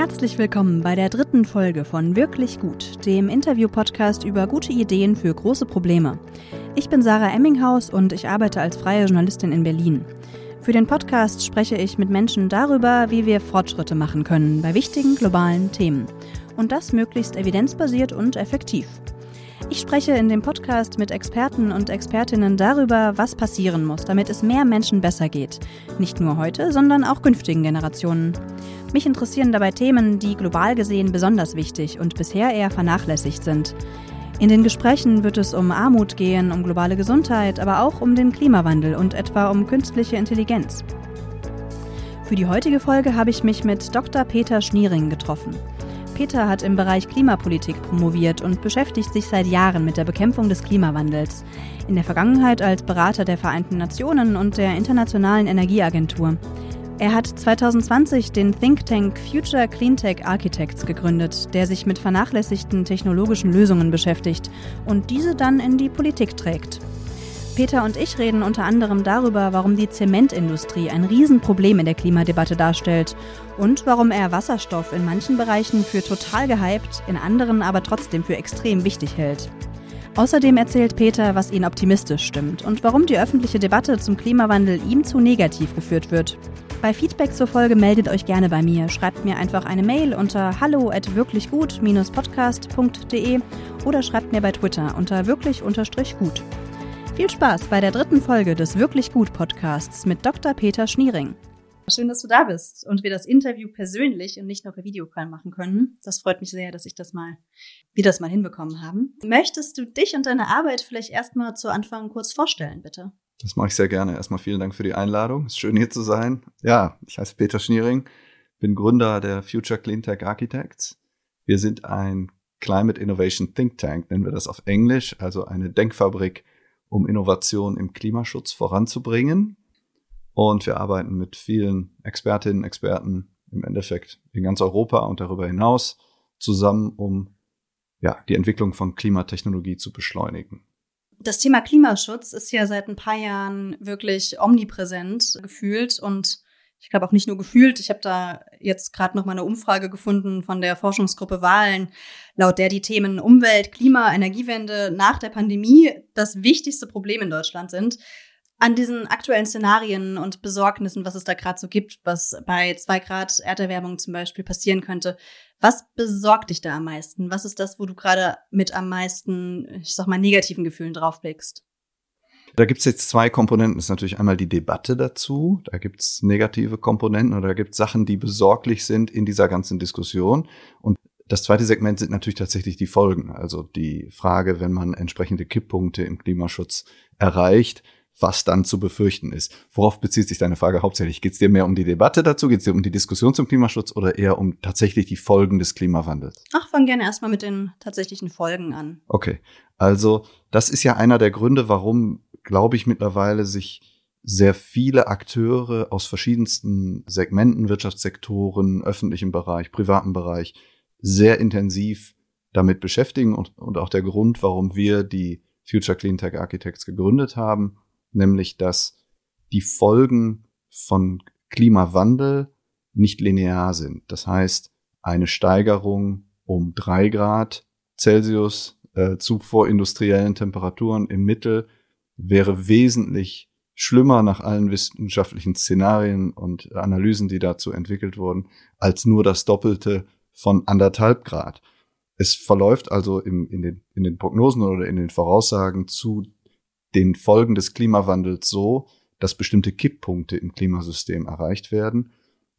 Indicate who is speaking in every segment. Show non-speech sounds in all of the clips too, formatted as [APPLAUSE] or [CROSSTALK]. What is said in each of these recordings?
Speaker 1: Herzlich willkommen bei der dritten Folge von Wirklich Gut, dem Interview-Podcast über gute Ideen für große Probleme. Ich bin Sarah Emminghaus und ich arbeite als freie Journalistin in Berlin. Für den Podcast spreche ich mit Menschen darüber, wie wir Fortschritte machen können bei wichtigen globalen Themen. Und das möglichst evidenzbasiert und effektiv. Ich spreche in dem Podcast mit Experten und Expertinnen darüber, was passieren muss, damit es mehr Menschen besser geht. Nicht nur heute, sondern auch künftigen Generationen. Mich interessieren dabei Themen, die global gesehen besonders wichtig und bisher eher vernachlässigt sind. In den Gesprächen wird es um Armut gehen, um globale Gesundheit, aber auch um den Klimawandel und etwa um künstliche Intelligenz. Für die heutige Folge habe ich mich mit Dr. Peter Schniering getroffen. Peter hat im Bereich Klimapolitik promoviert und beschäftigt sich seit Jahren mit der Bekämpfung des Klimawandels. In der Vergangenheit als Berater der Vereinten Nationen und der Internationalen Energieagentur. Er hat 2020 den Think Tank Future Cleantech Architects gegründet, der sich mit vernachlässigten technologischen Lösungen beschäftigt und diese dann in die Politik trägt. Peter und ich reden unter anderem darüber, warum die Zementindustrie ein Riesenproblem in der Klimadebatte darstellt und warum er Wasserstoff in manchen Bereichen für total gehypt, in anderen aber trotzdem für extrem wichtig hält. Außerdem erzählt Peter, was ihn optimistisch stimmt und warum die öffentliche Debatte zum Klimawandel ihm zu negativ geführt wird. Bei Feedback zur Folge meldet euch gerne bei mir. Schreibt mir einfach eine Mail unter hallo at wirklichgut-podcast.de oder schreibt mir bei Twitter unter wirklich-gut. Viel Spaß bei der dritten Folge des Wirklich Gut Podcasts mit Dr. Peter Schniering. Schön, dass du da bist und wir das Interview persönlich und nicht nur per Videocall machen können. Das freut mich sehr, dass ich das mal, wir das mal hinbekommen haben. Möchtest du dich und deine Arbeit vielleicht erstmal zu Anfang kurz vorstellen, bitte?
Speaker 2: Das mache ich sehr gerne. Erstmal vielen Dank für die Einladung. Es ist schön hier zu sein. Ja, ich heiße Peter Schniering, bin Gründer der Future Cleantech Architects. Wir sind ein Climate Innovation Think Tank, nennen wir das auf Englisch, also eine Denkfabrik um Innovation im Klimaschutz voranzubringen. Und wir arbeiten mit vielen Expertinnen, Experten im Endeffekt in ganz Europa und darüber hinaus zusammen, um ja, die Entwicklung von Klimatechnologie zu beschleunigen.
Speaker 1: Das Thema Klimaschutz ist ja seit ein paar Jahren wirklich omnipräsent gefühlt und ich glaube auch nicht nur gefühlt. Ich habe da jetzt gerade noch mal eine Umfrage gefunden von der Forschungsgruppe Wahlen, laut der die Themen Umwelt, Klima, Energiewende nach der Pandemie das wichtigste Problem in Deutschland sind. An diesen aktuellen Szenarien und Besorgnissen, was es da gerade so gibt, was bei zwei Grad Erderwärmung zum Beispiel passieren könnte, was besorgt dich da am meisten? Was ist das, wo du gerade mit am meisten, ich sag mal, negativen Gefühlen draufblickst?
Speaker 2: Da gibt's jetzt zwei Komponenten. Das ist natürlich einmal die Debatte dazu. Da gibt's negative Komponenten oder da gibt's Sachen, die besorglich sind in dieser ganzen Diskussion. Und das zweite Segment sind natürlich tatsächlich die Folgen. Also die Frage, wenn man entsprechende Kipppunkte im Klimaschutz erreicht, was dann zu befürchten ist. Worauf bezieht sich deine Frage hauptsächlich? Geht es dir mehr um die Debatte dazu? Geht es dir um die Diskussion zum Klimaschutz oder eher um tatsächlich die Folgen des Klimawandels?
Speaker 1: Ach, fang gerne erstmal mit den tatsächlichen Folgen an.
Speaker 2: Okay. Also, das ist ja einer der Gründe, warum glaube ich, mittlerweile sich sehr viele Akteure aus verschiedensten Segmenten, Wirtschaftssektoren, öffentlichem Bereich, privaten Bereich sehr intensiv damit beschäftigen und, und auch der Grund, warum wir die Future Clean Tech Architects gegründet haben, nämlich dass die Folgen von Klimawandel nicht linear sind. Das heißt, eine Steigerung um drei Grad Celsius äh, zu vorindustriellen Temperaturen im Mittel wäre wesentlich schlimmer nach allen wissenschaftlichen Szenarien und Analysen, die dazu entwickelt wurden, als nur das Doppelte von anderthalb Grad. Es verläuft also im, in, den, in den Prognosen oder in den Voraussagen zu den Folgen des Klimawandels so, dass bestimmte Kipppunkte im Klimasystem erreicht werden.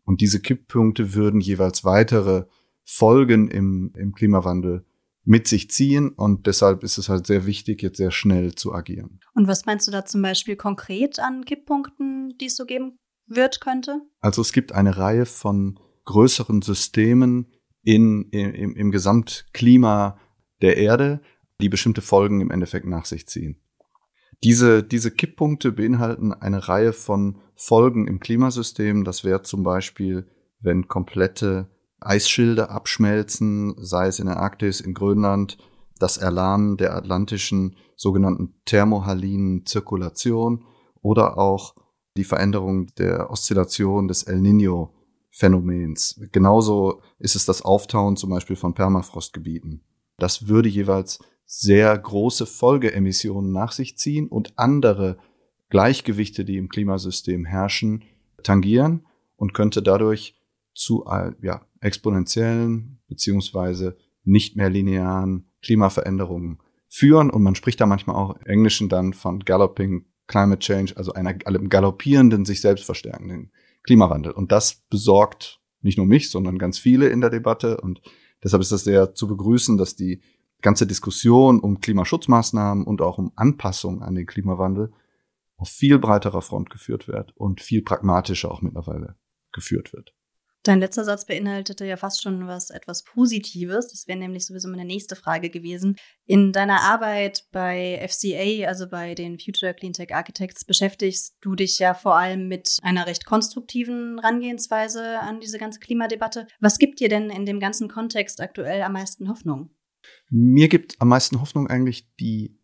Speaker 2: Und diese Kipppunkte würden jeweils weitere Folgen im, im Klimawandel mit sich ziehen und deshalb ist es halt sehr wichtig, jetzt sehr schnell zu agieren.
Speaker 1: Und was meinst du da zum Beispiel konkret an Kipppunkten, die es so geben wird, könnte?
Speaker 2: Also es gibt eine Reihe von größeren Systemen in, im, im Gesamtklima der Erde, die bestimmte Folgen im Endeffekt nach sich ziehen. Diese, diese Kipppunkte beinhalten eine Reihe von Folgen im Klimasystem. Das wäre zum Beispiel, wenn komplette Eisschilde abschmelzen, sei es in der Arktis, in Grönland, das Erlahmen der atlantischen sogenannten thermohalinen Zirkulation oder auch die Veränderung der Oszillation des El Niño Phänomens. Genauso ist es das Auftauen zum Beispiel von Permafrostgebieten. Das würde jeweils sehr große Folgeemissionen nach sich ziehen und andere Gleichgewichte, die im Klimasystem herrschen, tangieren und könnte dadurch zu ja, exponentiellen beziehungsweise nicht mehr linearen Klimaveränderungen führen. Und man spricht da manchmal auch im Englischen dann von Galloping Climate Change, also einer galoppierenden, sich selbst verstärkenden Klimawandel. Und das besorgt nicht nur mich, sondern ganz viele in der Debatte. Und deshalb ist es sehr zu begrüßen, dass die ganze Diskussion um Klimaschutzmaßnahmen und auch um Anpassung an den Klimawandel auf viel breiterer Front geführt wird und viel pragmatischer auch mittlerweile geführt wird.
Speaker 1: Dein letzter Satz beinhaltete ja fast schon was etwas Positives. Das wäre nämlich sowieso meine nächste Frage gewesen. In deiner Arbeit bei FCA, also bei den Future Cleantech Architects, beschäftigst du dich ja vor allem mit einer recht konstruktiven Herangehensweise an diese ganze Klimadebatte. Was gibt dir denn in dem ganzen Kontext aktuell am meisten Hoffnung?
Speaker 2: Mir gibt am meisten Hoffnung eigentlich die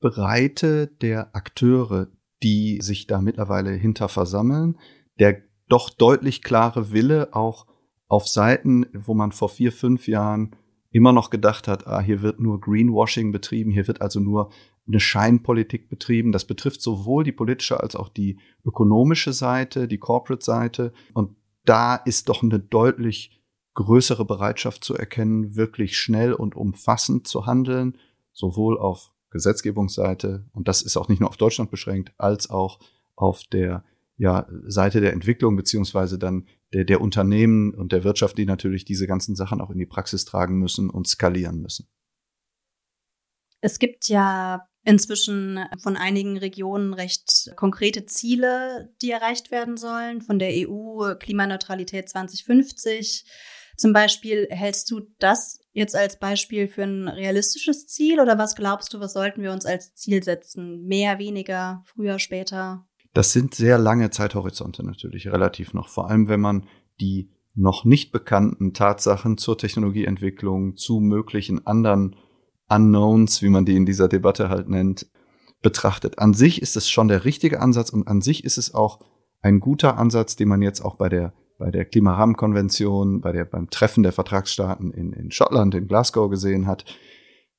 Speaker 2: Breite der Akteure, die sich da mittlerweile hinter versammeln, der doch deutlich klare Wille auch auf Seiten, wo man vor vier, fünf Jahren immer noch gedacht hat, ah, hier wird nur Greenwashing betrieben, hier wird also nur eine Scheinpolitik betrieben. Das betrifft sowohl die politische als auch die ökonomische Seite, die Corporate-Seite. Und da ist doch eine deutlich größere Bereitschaft zu erkennen, wirklich schnell und umfassend zu handeln, sowohl auf Gesetzgebungsseite, und das ist auch nicht nur auf Deutschland beschränkt, als auch auf der ja, Seite der Entwicklung beziehungsweise dann der, der Unternehmen und der Wirtschaft, die natürlich diese ganzen Sachen auch in die Praxis tragen müssen und skalieren müssen.
Speaker 1: Es gibt ja inzwischen von einigen Regionen recht konkrete Ziele, die erreicht werden sollen. Von der EU Klimaneutralität 2050 zum Beispiel. Hältst du das jetzt als Beispiel für ein realistisches Ziel oder was glaubst du, was sollten wir uns als Ziel setzen? Mehr, weniger, früher, später?
Speaker 2: Das sind sehr lange Zeithorizonte natürlich, relativ noch. Vor allem, wenn man die noch nicht bekannten Tatsachen zur Technologieentwicklung, zu möglichen anderen Unknowns, wie man die in dieser Debatte halt nennt, betrachtet. An sich ist es schon der richtige Ansatz und an sich ist es auch ein guter Ansatz, den man jetzt auch bei der bei der Klimarahmenkonvention, bei der beim Treffen der Vertragsstaaten in, in Schottland, in Glasgow gesehen hat.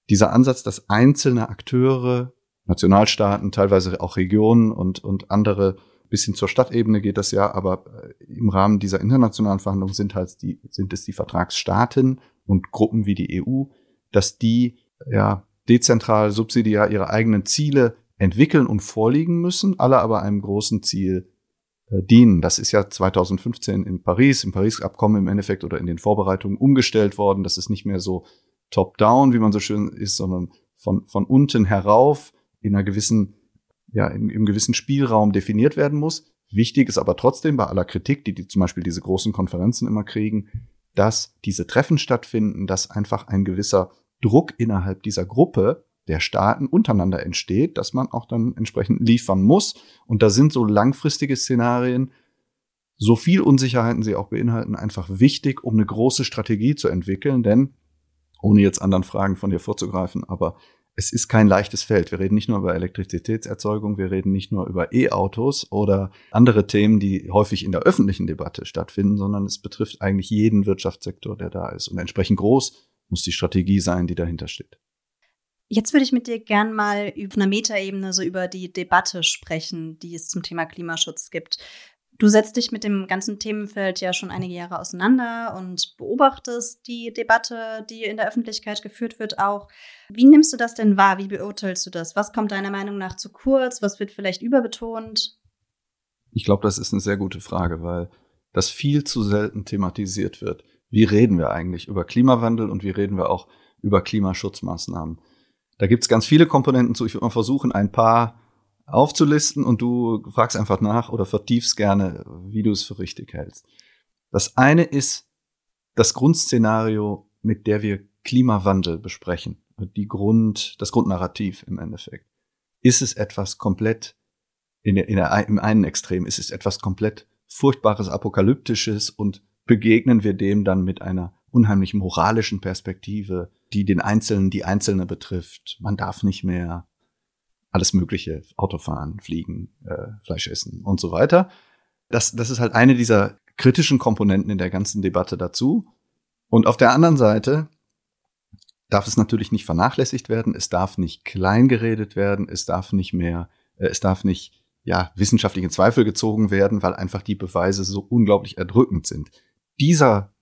Speaker 2: Dieser Ansatz, dass einzelne Akteure Nationalstaaten, teilweise auch Regionen und, und andere bis hin zur Stadtebene geht das ja, aber äh, im Rahmen dieser internationalen Verhandlungen sind halt die, sind es die Vertragsstaaten und Gruppen wie die EU, dass die ja dezentral, subsidiar ihre eigenen Ziele entwickeln und vorliegen müssen, alle aber einem großen Ziel äh, dienen. Das ist ja 2015 in Paris, im Paris-Abkommen im Endeffekt oder in den Vorbereitungen umgestellt worden. Das ist nicht mehr so top-down, wie man so schön ist, sondern von, von unten herauf in einer gewissen, ja, in, im gewissen Spielraum definiert werden muss. Wichtig ist aber trotzdem bei aller Kritik, die, die zum Beispiel diese großen Konferenzen immer kriegen, dass diese Treffen stattfinden, dass einfach ein gewisser Druck innerhalb dieser Gruppe der Staaten untereinander entsteht, dass man auch dann entsprechend liefern muss. Und da sind so langfristige Szenarien, so viel Unsicherheiten sie auch beinhalten, einfach wichtig, um eine große Strategie zu entwickeln. Denn, ohne jetzt anderen Fragen von dir vorzugreifen, aber es ist kein leichtes Feld. Wir reden nicht nur über Elektrizitätserzeugung, wir reden nicht nur über E-Autos oder andere Themen, die häufig in der öffentlichen Debatte stattfinden, sondern es betrifft eigentlich jeden Wirtschaftssektor, der da ist. Und entsprechend groß muss die Strategie sein, die dahinter steht.
Speaker 1: Jetzt würde ich mit dir gern mal über einer Metaebene so über die Debatte sprechen, die es zum Thema Klimaschutz gibt. Du setzt dich mit dem ganzen Themenfeld ja schon einige Jahre auseinander und beobachtest die Debatte, die in der Öffentlichkeit geführt wird, auch. Wie nimmst du das denn wahr? Wie beurteilst du das? Was kommt deiner Meinung nach zu kurz? Was wird vielleicht überbetont?
Speaker 2: Ich glaube, das ist eine sehr gute Frage, weil das viel zu selten thematisiert wird. Wie reden wir eigentlich über Klimawandel und wie reden wir auch über Klimaschutzmaßnahmen? Da gibt es ganz viele Komponenten zu. Ich würde mal versuchen, ein paar aufzulisten und du fragst einfach nach oder vertiefst gerne, wie du es für richtig hältst. Das eine ist das Grundszenario, mit der wir Klimawandel besprechen. Die Grund, das Grundnarrativ im Endeffekt. Ist es etwas komplett, in der, in der, im einen Extrem ist es etwas komplett furchtbares, apokalyptisches und begegnen wir dem dann mit einer unheimlich moralischen Perspektive, die den Einzelnen, die Einzelne betrifft. Man darf nicht mehr, alles Mögliche, Autofahren, Fliegen, äh, Fleisch essen und so weiter. Das, das ist halt eine dieser kritischen Komponenten in der ganzen Debatte dazu. Und auf der anderen Seite darf es natürlich nicht vernachlässigt werden, es darf nicht kleingeredet werden, es darf nicht mehr, äh, es darf nicht ja, wissenschaftlich in Zweifel gezogen werden, weil einfach die Beweise so unglaublich erdrückend sind. Dieser,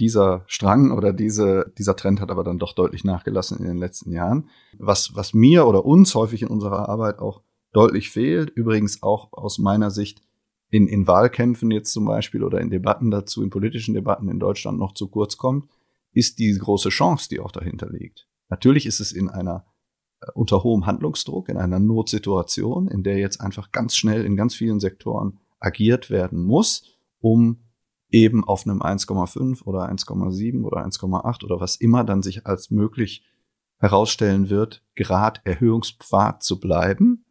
Speaker 2: dieser Strang oder diese, dieser Trend hat aber dann doch deutlich nachgelassen in den letzten Jahren. Was, was mir oder uns häufig in unserer Arbeit auch deutlich fehlt, übrigens auch aus meiner Sicht in, in Wahlkämpfen jetzt zum Beispiel oder in Debatten dazu, in politischen Debatten in Deutschland noch zu kurz kommt, ist die große Chance, die auch dahinter liegt. Natürlich ist es in einer äh, unter hohem Handlungsdruck, in einer Notsituation, in der jetzt einfach ganz schnell in ganz vielen Sektoren agiert werden muss, um eben auf einem 1,5 oder 1,7 oder 1,8 oder was immer dann sich als möglich herausstellen wird, Grad Erhöhungspfad zu bleiben.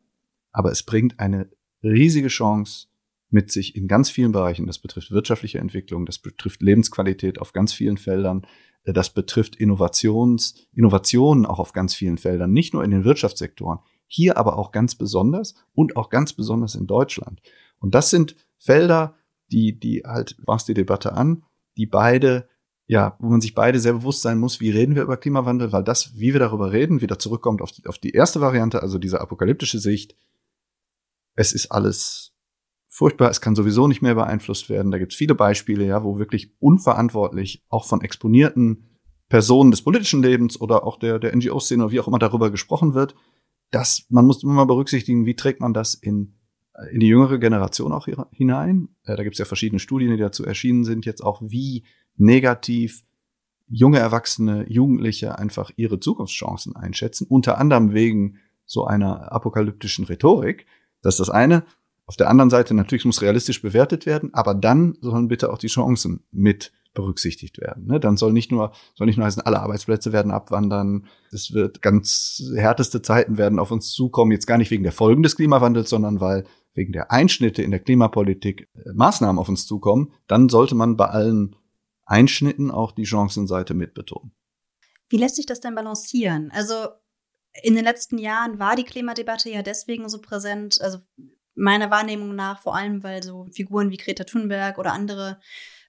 Speaker 2: Aber es bringt eine riesige Chance mit sich in ganz vielen Bereichen. Das betrifft wirtschaftliche Entwicklung, das betrifft Lebensqualität auf ganz vielen Feldern, äh, das betrifft Innovations, Innovationen auch auf ganz vielen Feldern, nicht nur in den Wirtschaftssektoren, hier aber auch ganz besonders und auch ganz besonders in Deutschland. Und das sind Felder, die, die halt, machst die Debatte an, die beide, ja, wo man sich beide sehr bewusst sein muss, wie reden wir über Klimawandel, weil das, wie wir darüber reden, wieder zurückkommt auf die, auf die erste Variante, also diese apokalyptische Sicht. Es ist alles furchtbar, es kann sowieso nicht mehr beeinflusst werden. Da gibt es viele Beispiele, ja, wo wirklich unverantwortlich auch von exponierten Personen des politischen Lebens oder auch der, der NGO-Szene oder wie auch immer darüber gesprochen wird, dass man muss immer mal berücksichtigen, wie trägt man das in, in die jüngere Generation auch hinein. Äh, da gibt es ja verschiedene Studien, die dazu erschienen sind, jetzt auch wie negativ junge Erwachsene, Jugendliche einfach ihre Zukunftschancen einschätzen, unter anderem wegen so einer apokalyptischen Rhetorik. Das ist das eine. Auf der anderen Seite natürlich muss realistisch bewertet werden, aber dann sollen bitte auch die Chancen mit berücksichtigt werden. Ne? Dann soll nicht nur soll nicht nur heißen, alle Arbeitsplätze werden abwandern. Es wird ganz härteste Zeiten werden auf uns zukommen. Jetzt gar nicht wegen der Folgen des Klimawandels, sondern weil wegen der Einschnitte in der Klimapolitik äh, Maßnahmen auf uns zukommen. Dann sollte man bei allen Einschnitten auch die Chancenseite mitbetonen.
Speaker 1: Wie lässt sich das denn balancieren? Also in den letzten Jahren war die Klimadebatte ja deswegen so präsent, also meiner Wahrnehmung nach, vor allem weil so Figuren wie Greta Thunberg oder andere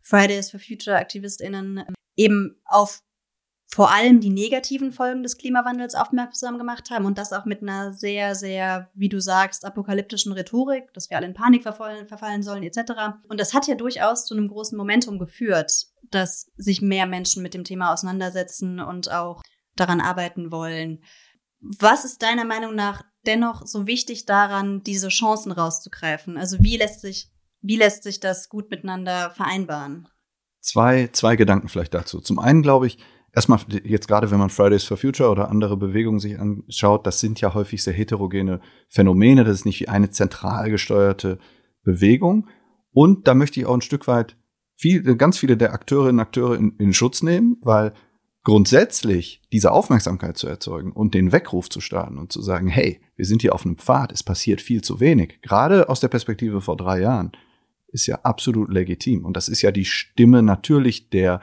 Speaker 1: Fridays for Future AktivistInnen ähm, eben auf vor allem die negativen Folgen des Klimawandels aufmerksam gemacht haben und das auch mit einer sehr, sehr, wie du sagst, apokalyptischen Rhetorik, dass wir alle in Panik verfallen, verfallen sollen, etc. Und das hat ja durchaus zu einem großen Momentum geführt, dass sich mehr Menschen mit dem Thema auseinandersetzen und auch daran arbeiten wollen. Was ist deiner Meinung nach dennoch so wichtig daran, diese Chancen rauszugreifen? Also wie lässt sich, wie lässt sich das gut miteinander vereinbaren?
Speaker 2: Zwei, zwei Gedanken vielleicht dazu. Zum einen glaube ich, erstmal jetzt gerade, wenn man Fridays for Future oder andere Bewegungen sich anschaut, das sind ja häufig sehr heterogene Phänomene. Das ist nicht wie eine zentral gesteuerte Bewegung. Und da möchte ich auch ein Stück weit viel, ganz viele der Akteurinnen und Akteure in, in Schutz nehmen, weil grundsätzlich diese Aufmerksamkeit zu erzeugen und den Weckruf zu starten und zu sagen, hey, wir sind hier auf einem Pfad, es passiert viel zu wenig, gerade aus der Perspektive vor drei Jahren, ist ja absolut legitim. Und das ist ja die Stimme natürlich der,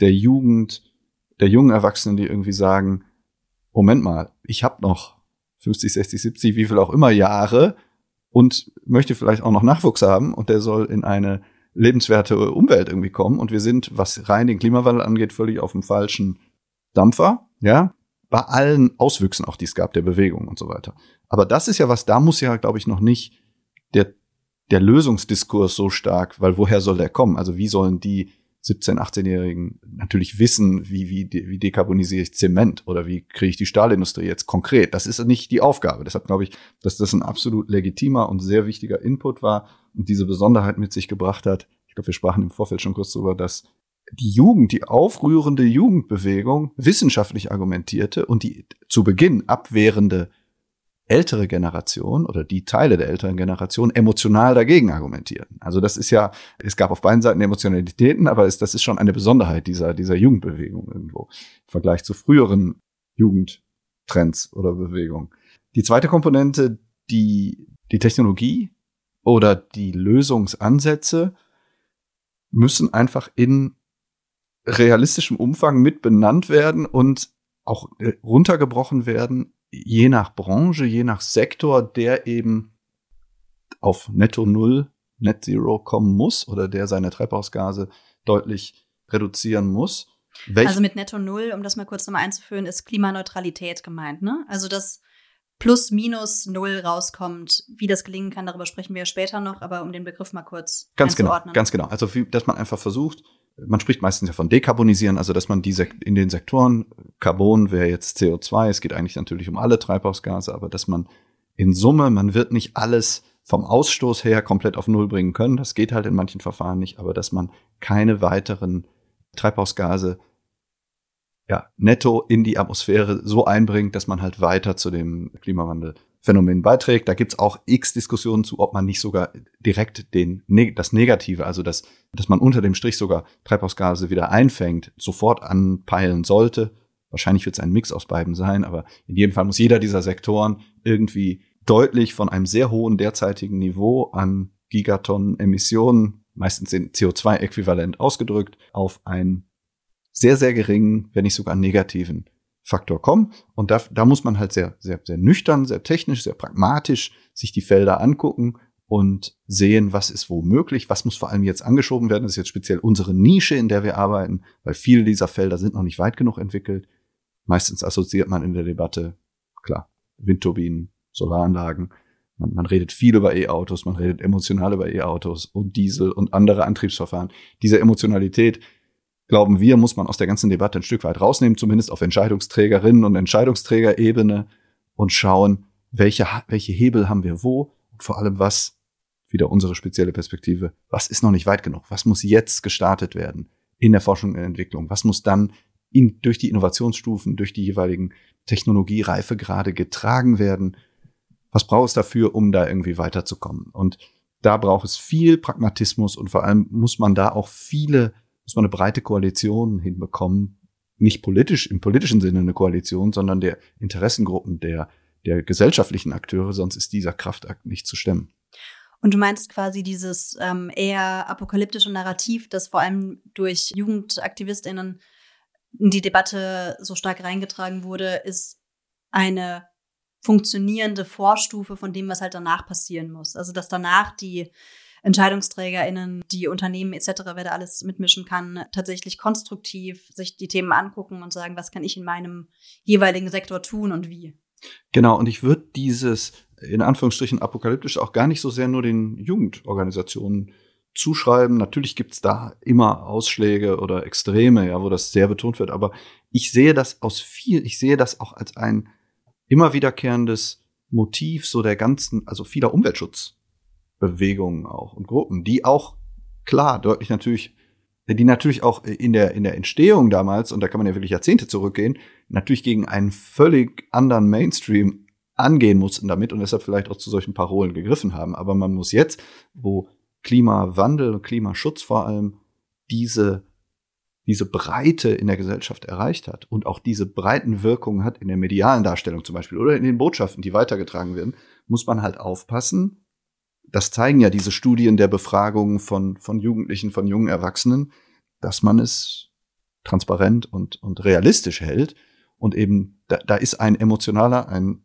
Speaker 2: der Jugend, der jungen Erwachsenen, die irgendwie sagen, Moment mal, ich habe noch 50, 60, 70, wie viel auch immer Jahre und möchte vielleicht auch noch Nachwuchs haben und der soll in eine lebenswerte Umwelt irgendwie kommen. Und wir sind, was rein den Klimawandel angeht, völlig auf dem falschen Dampfer, ja, bei allen Auswüchsen auch, die es gab, der Bewegung und so weiter. Aber das ist ja was, da muss ja, glaube ich, noch nicht der, der Lösungsdiskurs so stark, weil woher soll der kommen? Also wie sollen die 17-, 18-Jährigen natürlich wissen, wie, wie, wie dekarbonisiere ich Zement oder wie kriege ich die Stahlindustrie jetzt konkret. Das ist nicht die Aufgabe. Deshalb glaube ich, dass das ein absolut legitimer und sehr wichtiger Input war und diese Besonderheit mit sich gebracht hat. Ich glaube, wir sprachen im Vorfeld schon kurz darüber, dass die Jugend, die aufrührende Jugendbewegung wissenschaftlich argumentierte und die zu Beginn abwehrende ältere Generation oder die Teile der älteren Generation emotional dagegen argumentierten. Also das ist ja, es gab auf beiden Seiten Emotionalitäten, aber es, das ist schon eine Besonderheit dieser, dieser Jugendbewegung irgendwo im Vergleich zu früheren Jugendtrends oder Bewegungen. Die zweite Komponente, die, die Technologie oder die Lösungsansätze müssen einfach in realistischem Umfang mit benannt werden und auch äh, runtergebrochen werden je nach Branche, je nach Sektor, der eben auf Netto Null Net Zero kommen muss oder der seine Treibhausgase deutlich reduzieren muss.
Speaker 1: Welch also mit Netto Null, um das mal kurz nochmal einzuführen, ist Klimaneutralität gemeint, ne? Also das plus minus null rauskommt. Wie das gelingen kann, darüber sprechen wir später noch, aber um den Begriff mal kurz
Speaker 2: ganz genau, ganz genau. Also dass man einfach versucht, man spricht meistens ja von dekarbonisieren, also dass man diese in den Sektoren Carbon wäre jetzt CO2, es geht eigentlich natürlich um alle Treibhausgase, aber dass man in Summe, man wird nicht alles vom Ausstoß her komplett auf Null bringen können. Das geht halt in manchen Verfahren nicht, aber dass man keine weiteren Treibhausgase ja, netto in die Atmosphäre so einbringt, dass man halt weiter zu dem Klimawandelphänomen beiträgt. Da gibt's auch x Diskussionen zu, ob man nicht sogar direkt den, das Negative, also dass, dass man unter dem Strich sogar Treibhausgase wieder einfängt, sofort anpeilen sollte. Wahrscheinlich wird es ein Mix aus beiden sein, aber in jedem Fall muss jeder dieser Sektoren irgendwie deutlich von einem sehr hohen derzeitigen Niveau an Gigatonnen Emissionen, meistens in CO2-Äquivalent ausgedrückt, auf ein sehr, sehr geringen, wenn nicht sogar negativen Faktor kommen. Und da, da muss man halt sehr, sehr, sehr nüchtern, sehr technisch, sehr pragmatisch sich die Felder angucken und sehen, was ist wo möglich, was muss vor allem jetzt angeschoben werden. Das ist jetzt speziell unsere Nische, in der wir arbeiten, weil viele dieser Felder sind noch nicht weit genug entwickelt. Meistens assoziiert man in der Debatte, klar, Windturbinen, Solaranlagen. Man, man redet viel über E-Autos, man redet emotional über E-Autos und Diesel und andere Antriebsverfahren. Diese Emotionalität glauben wir, muss man aus der ganzen Debatte ein Stück weit rausnehmen, zumindest auf Entscheidungsträgerinnen und Entscheidungsträgerebene und schauen, welche, welche Hebel haben wir wo und vor allem was, wieder unsere spezielle Perspektive, was ist noch nicht weit genug? Was muss jetzt gestartet werden in der Forschung und Entwicklung? Was muss dann in, durch die Innovationsstufen, durch die jeweiligen Technologiereife gerade getragen werden? Was braucht es dafür, um da irgendwie weiterzukommen? Und da braucht es viel Pragmatismus und vor allem muss man da auch viele muss man eine breite Koalition hinbekommen. Nicht politisch, im politischen Sinne eine Koalition, sondern der Interessengruppen der, der gesellschaftlichen Akteure, sonst ist dieser Kraftakt nicht zu stemmen.
Speaker 1: Und du meinst quasi dieses ähm, eher apokalyptische Narrativ, das vor allem durch JugendaktivistInnen in die Debatte so stark reingetragen wurde, ist eine funktionierende Vorstufe von dem, was halt danach passieren muss. Also dass danach die EntscheidungsträgerInnen, die Unternehmen etc., wer da alles mitmischen kann, tatsächlich konstruktiv sich die Themen angucken und sagen, was kann ich in meinem jeweiligen Sektor tun und wie.
Speaker 2: Genau, und ich würde dieses in Anführungsstrichen apokalyptisch auch gar nicht so sehr nur den Jugendorganisationen zuschreiben. Natürlich gibt's da immer Ausschläge oder Extreme, ja, wo das sehr betont wird, aber ich sehe das aus viel, ich sehe das auch als ein immer wiederkehrendes Motiv so der ganzen, also vieler Umweltschutz Bewegungen auch und Gruppen, die auch klar deutlich natürlich, die natürlich auch in der, in der Entstehung damals, und da kann man ja wirklich Jahrzehnte zurückgehen, natürlich gegen einen völlig anderen Mainstream angehen mussten damit und deshalb vielleicht auch zu solchen Parolen gegriffen haben. Aber man muss jetzt, wo Klimawandel und Klimaschutz vor allem diese, diese Breite in der Gesellschaft erreicht hat und auch diese breiten Wirkungen hat in der medialen Darstellung zum Beispiel oder in den Botschaften, die weitergetragen werden, muss man halt aufpassen, das zeigen ja diese Studien der Befragung von, von Jugendlichen, von jungen Erwachsenen, dass man es transparent und, und realistisch hält. Und eben, da, da ist ein emotionaler, ein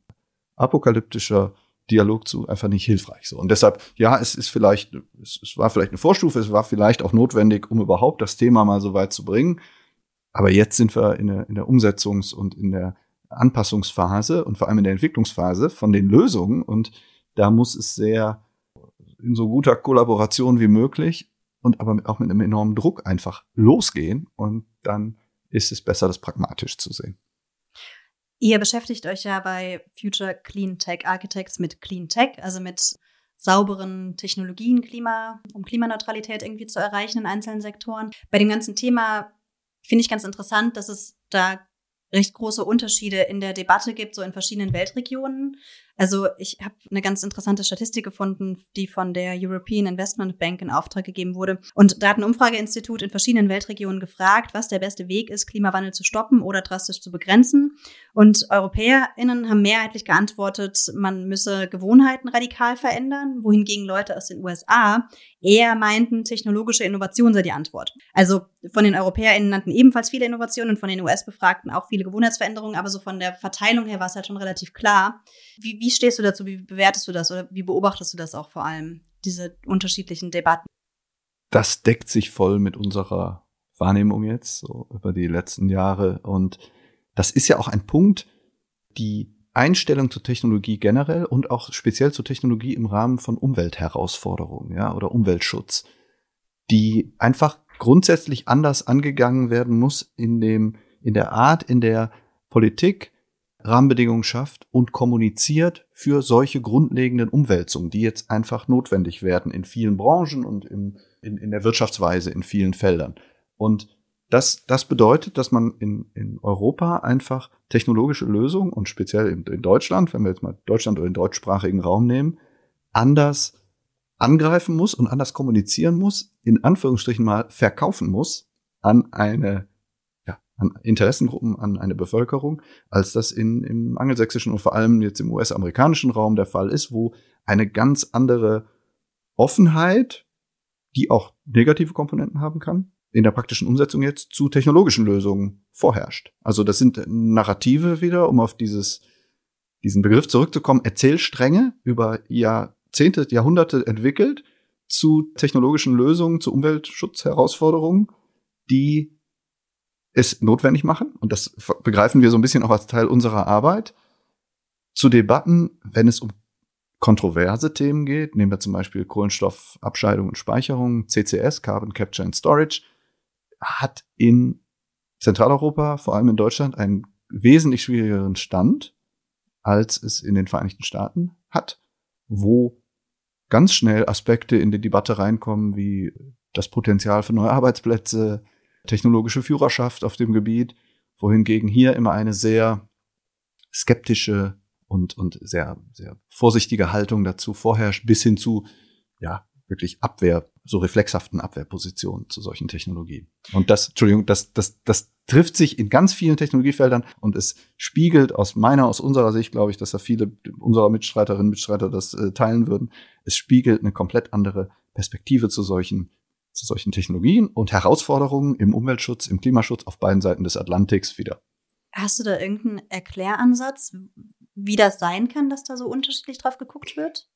Speaker 2: apokalyptischer Dialog zu einfach nicht hilfreich. So. Und deshalb, ja, es ist vielleicht, es, es war vielleicht eine Vorstufe, es war vielleicht auch notwendig, um überhaupt das Thema mal so weit zu bringen. Aber jetzt sind wir in der, in der Umsetzungs- und in der Anpassungsphase und vor allem in der Entwicklungsphase von den Lösungen. Und da muss es sehr in so guter Kollaboration wie möglich und aber auch mit einem enormen Druck einfach losgehen und dann ist es besser, das pragmatisch zu sehen.
Speaker 1: Ihr beschäftigt euch ja bei Future Clean Tech Architects mit Clean Tech, also mit sauberen Technologien, Klima, um Klimaneutralität irgendwie zu erreichen in einzelnen Sektoren. Bei dem ganzen Thema finde ich ganz interessant, dass es da recht große Unterschiede in der Debatte gibt, so in verschiedenen Weltregionen. Also ich habe eine ganz interessante Statistik gefunden, die von der European Investment Bank in Auftrag gegeben wurde. Und da hat ein Umfrageinstitut in verschiedenen Weltregionen gefragt, was der beste Weg ist, Klimawandel zu stoppen oder drastisch zu begrenzen. Und EuropäerInnen haben mehrheitlich geantwortet, man müsse Gewohnheiten radikal verändern, wohingegen Leute aus den USA eher meinten, technologische Innovation sei die Antwort. Also von den EuropäerInnen nannten ebenfalls viele Innovationen und von den US-Befragten auch viele Gewohnheitsveränderungen, aber so von der Verteilung her war es halt schon relativ klar. Wie, wie stehst du dazu? Wie bewertest du das oder wie beobachtest du das auch vor allem? diese unterschiedlichen Debatten?
Speaker 2: Das deckt sich voll mit unserer Wahrnehmung jetzt, so über die letzten Jahre. Und das ist ja auch ein Punkt, die Einstellung zur Technologie generell und auch speziell zur Technologie im Rahmen von Umweltherausforderungen, ja, oder Umweltschutz, die einfach grundsätzlich anders angegangen werden muss in dem, in der Art, in der Politik Rahmenbedingungen schafft und kommuniziert für solche grundlegenden Umwälzungen, die jetzt einfach notwendig werden in vielen Branchen und im, in, in der Wirtschaftsweise in vielen Feldern. Und das, das bedeutet, dass man in, in Europa einfach technologische Lösungen und speziell in, in Deutschland, wenn wir jetzt mal Deutschland oder den deutschsprachigen Raum nehmen, anders angreifen muss und anders kommunizieren muss, in Anführungsstrichen mal verkaufen muss an eine an Interessengruppen, an eine Bevölkerung, als das in, im angelsächsischen und vor allem jetzt im US-amerikanischen Raum der Fall ist, wo eine ganz andere Offenheit, die auch negative Komponenten haben kann, in der praktischen Umsetzung jetzt zu technologischen Lösungen vorherrscht. Also das sind Narrative wieder, um auf dieses, diesen Begriff zurückzukommen, Erzählstränge über Jahrzehnte, Jahrhunderte entwickelt zu technologischen Lösungen, zu Umweltschutzherausforderungen, die es notwendig machen, und das begreifen wir so ein bisschen auch als Teil unserer Arbeit, zu Debatten, wenn es um kontroverse Themen geht, nehmen wir zum Beispiel Kohlenstoffabscheidung und Speicherung, CCS, Carbon Capture and Storage, hat in Zentraleuropa, vor allem in Deutschland, einen wesentlich schwierigeren Stand, als es in den Vereinigten Staaten hat, wo ganz schnell Aspekte in die Debatte reinkommen, wie das Potenzial für neue Arbeitsplätze, technologische Führerschaft auf dem Gebiet, wohingegen hier immer eine sehr skeptische und, und sehr, sehr vorsichtige Haltung dazu vorherrscht, bis hin zu, ja, wirklich Abwehr, so reflexhaften Abwehrpositionen zu solchen Technologien. Und das, Entschuldigung, das, das, das trifft sich in ganz vielen Technologiefeldern und es spiegelt aus meiner, aus unserer Sicht, glaube ich, dass da viele unserer Mitstreiterinnen und Mitstreiter das äh, teilen würden. Es spiegelt eine komplett andere Perspektive zu solchen, zu solchen Technologien und Herausforderungen im Umweltschutz, im Klimaschutz auf beiden Seiten des Atlantiks wieder.
Speaker 1: Hast du da irgendeinen Erkläransatz, wie das sein kann, dass da so unterschiedlich drauf geguckt wird?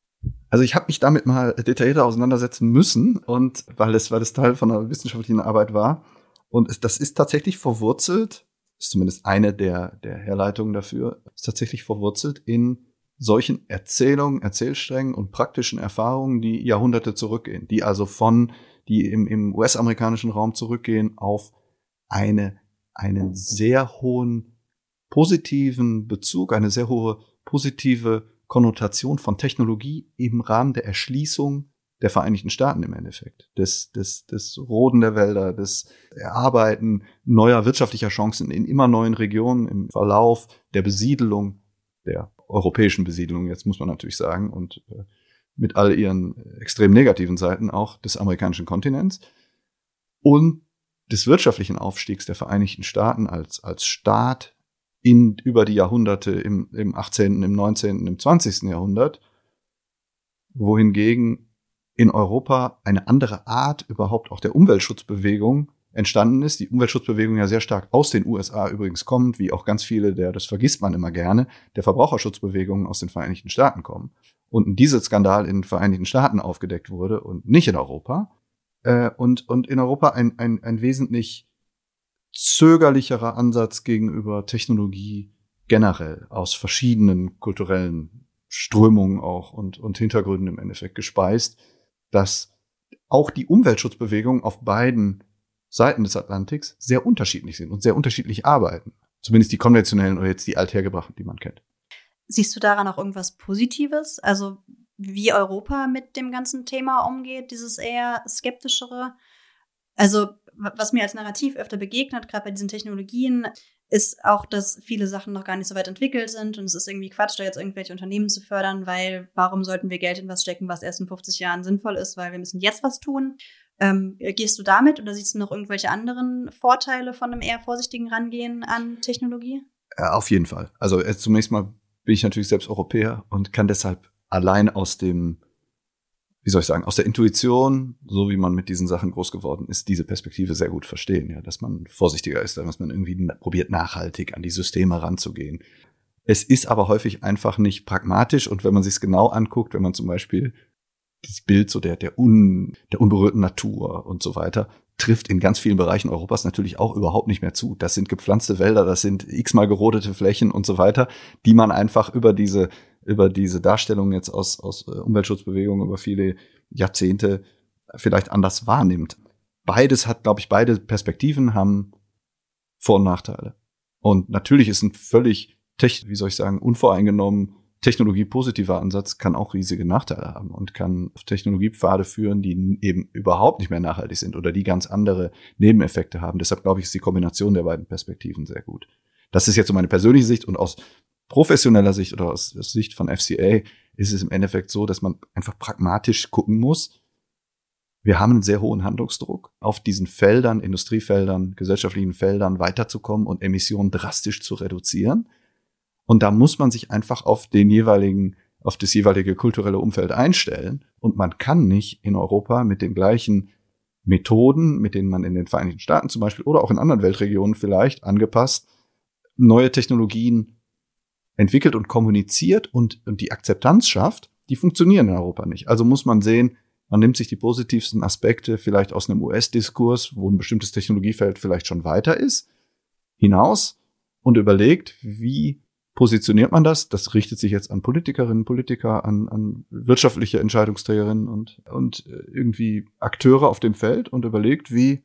Speaker 2: Also ich habe mich damit mal detaillierter auseinandersetzen müssen und weil es, weil es Teil von einer wissenschaftlichen Arbeit war. Und es, das ist tatsächlich verwurzelt, ist zumindest eine der, der Herleitungen dafür, ist tatsächlich verwurzelt in solchen Erzählungen, Erzählsträngen und praktischen Erfahrungen, die Jahrhunderte zurückgehen, die also von, die im, im US-amerikanischen Raum zurückgehen auf eine, einen sehr hohen positiven Bezug, eine sehr hohe positive Konnotation von Technologie im Rahmen der Erschließung der Vereinigten Staaten im Endeffekt, des, des, des Roden der Wälder, des Erarbeiten neuer wirtschaftlicher Chancen in immer neuen Regionen im Verlauf der Besiedelung, der europäischen Besiedelung, jetzt muss man natürlich sagen, und äh, mit all ihren extrem negativen Seiten auch des amerikanischen Kontinents und des wirtschaftlichen Aufstiegs der Vereinigten Staaten als, als Staat in, über die Jahrhunderte im, im 18., im 19., im 20. Jahrhundert, wohingegen in Europa eine andere Art überhaupt auch der Umweltschutzbewegung entstanden ist. Die Umweltschutzbewegung ja sehr stark aus den USA übrigens kommt, wie auch ganz viele der, das vergisst man immer gerne, der Verbraucherschutzbewegungen aus den Vereinigten Staaten kommen. Und dieser Skandal in den Vereinigten Staaten aufgedeckt wurde und nicht in Europa. Äh, und, und in Europa ein, ein, ein wesentlich zögerlicherer Ansatz gegenüber Technologie generell aus verschiedenen kulturellen Strömungen auch und, und Hintergründen im Endeffekt gespeist, dass auch die Umweltschutzbewegungen auf beiden Seiten des Atlantiks sehr unterschiedlich sind und sehr unterschiedlich arbeiten. Zumindest die konventionellen oder jetzt die althergebrachten, die man kennt.
Speaker 1: Siehst du daran auch irgendwas Positives? Also wie Europa mit dem ganzen Thema umgeht, dieses eher skeptischere? Also was mir als Narrativ öfter begegnet, gerade bei diesen Technologien, ist auch, dass viele Sachen noch gar nicht so weit entwickelt sind und es ist irgendwie Quatsch, da jetzt irgendwelche Unternehmen zu fördern, weil warum sollten wir Geld in was stecken, was erst in 50 Jahren sinnvoll ist, weil wir müssen jetzt was tun. Ähm, gehst du damit oder siehst du noch irgendwelche anderen Vorteile von einem eher vorsichtigen Rangehen an Technologie?
Speaker 2: Ja, auf jeden Fall. Also zunächst mal bin ich natürlich selbst Europäer und kann deshalb allein aus dem wie soll ich sagen, aus der Intuition, so wie man mit diesen Sachen groß geworden ist, diese Perspektive sehr gut verstehen, ja, dass man vorsichtiger ist, dass man irgendwie probiert, nachhaltig an die Systeme ranzugehen. Es ist aber häufig einfach nicht pragmatisch und wenn man sich es genau anguckt, wenn man zum Beispiel das Bild so der, der, un, der unberührten Natur und so weiter trifft in ganz vielen Bereichen Europas natürlich auch überhaupt nicht mehr zu. Das sind gepflanzte Wälder, das sind x-mal gerodete Flächen und so weiter, die man einfach über diese, über diese Darstellung jetzt aus, aus äh, Umweltschutzbewegungen über viele Jahrzehnte vielleicht anders wahrnimmt. Beides hat, glaube ich, beide Perspektiven haben Vor- und Nachteile. Und natürlich ist ein völlig, wie soll ich sagen, unvoreingenommen technologiepositiver Ansatz kann auch riesige Nachteile haben und kann auf Technologiepfade führen, die eben überhaupt nicht mehr nachhaltig sind oder die ganz andere Nebeneffekte haben. Deshalb glaube ich, ist die Kombination der beiden Perspektiven sehr gut. Das ist jetzt so meine persönliche Sicht und aus professioneller Sicht oder aus, Sicht von FCA ist es im Endeffekt so, dass man einfach pragmatisch gucken muss. Wir haben einen sehr hohen Handlungsdruck, auf diesen Feldern, Industriefeldern, gesellschaftlichen Feldern weiterzukommen und Emissionen drastisch zu reduzieren. Und da muss man sich einfach auf den jeweiligen, auf das jeweilige kulturelle Umfeld einstellen. Und man kann nicht in Europa mit den gleichen Methoden, mit denen man in den Vereinigten Staaten zum Beispiel oder auch in anderen Weltregionen vielleicht angepasst neue Technologien entwickelt und kommuniziert und, und die Akzeptanz schafft, die funktionieren in Europa nicht. Also muss man sehen, man nimmt sich die positivsten Aspekte vielleicht aus einem US-Diskurs, wo ein bestimmtes Technologiefeld vielleicht schon weiter ist, hinaus und überlegt, wie positioniert man das? Das richtet sich jetzt an Politikerinnen, Politiker, an, an wirtschaftliche Entscheidungsträgerinnen und, und äh, irgendwie Akteure auf dem Feld und überlegt, wie,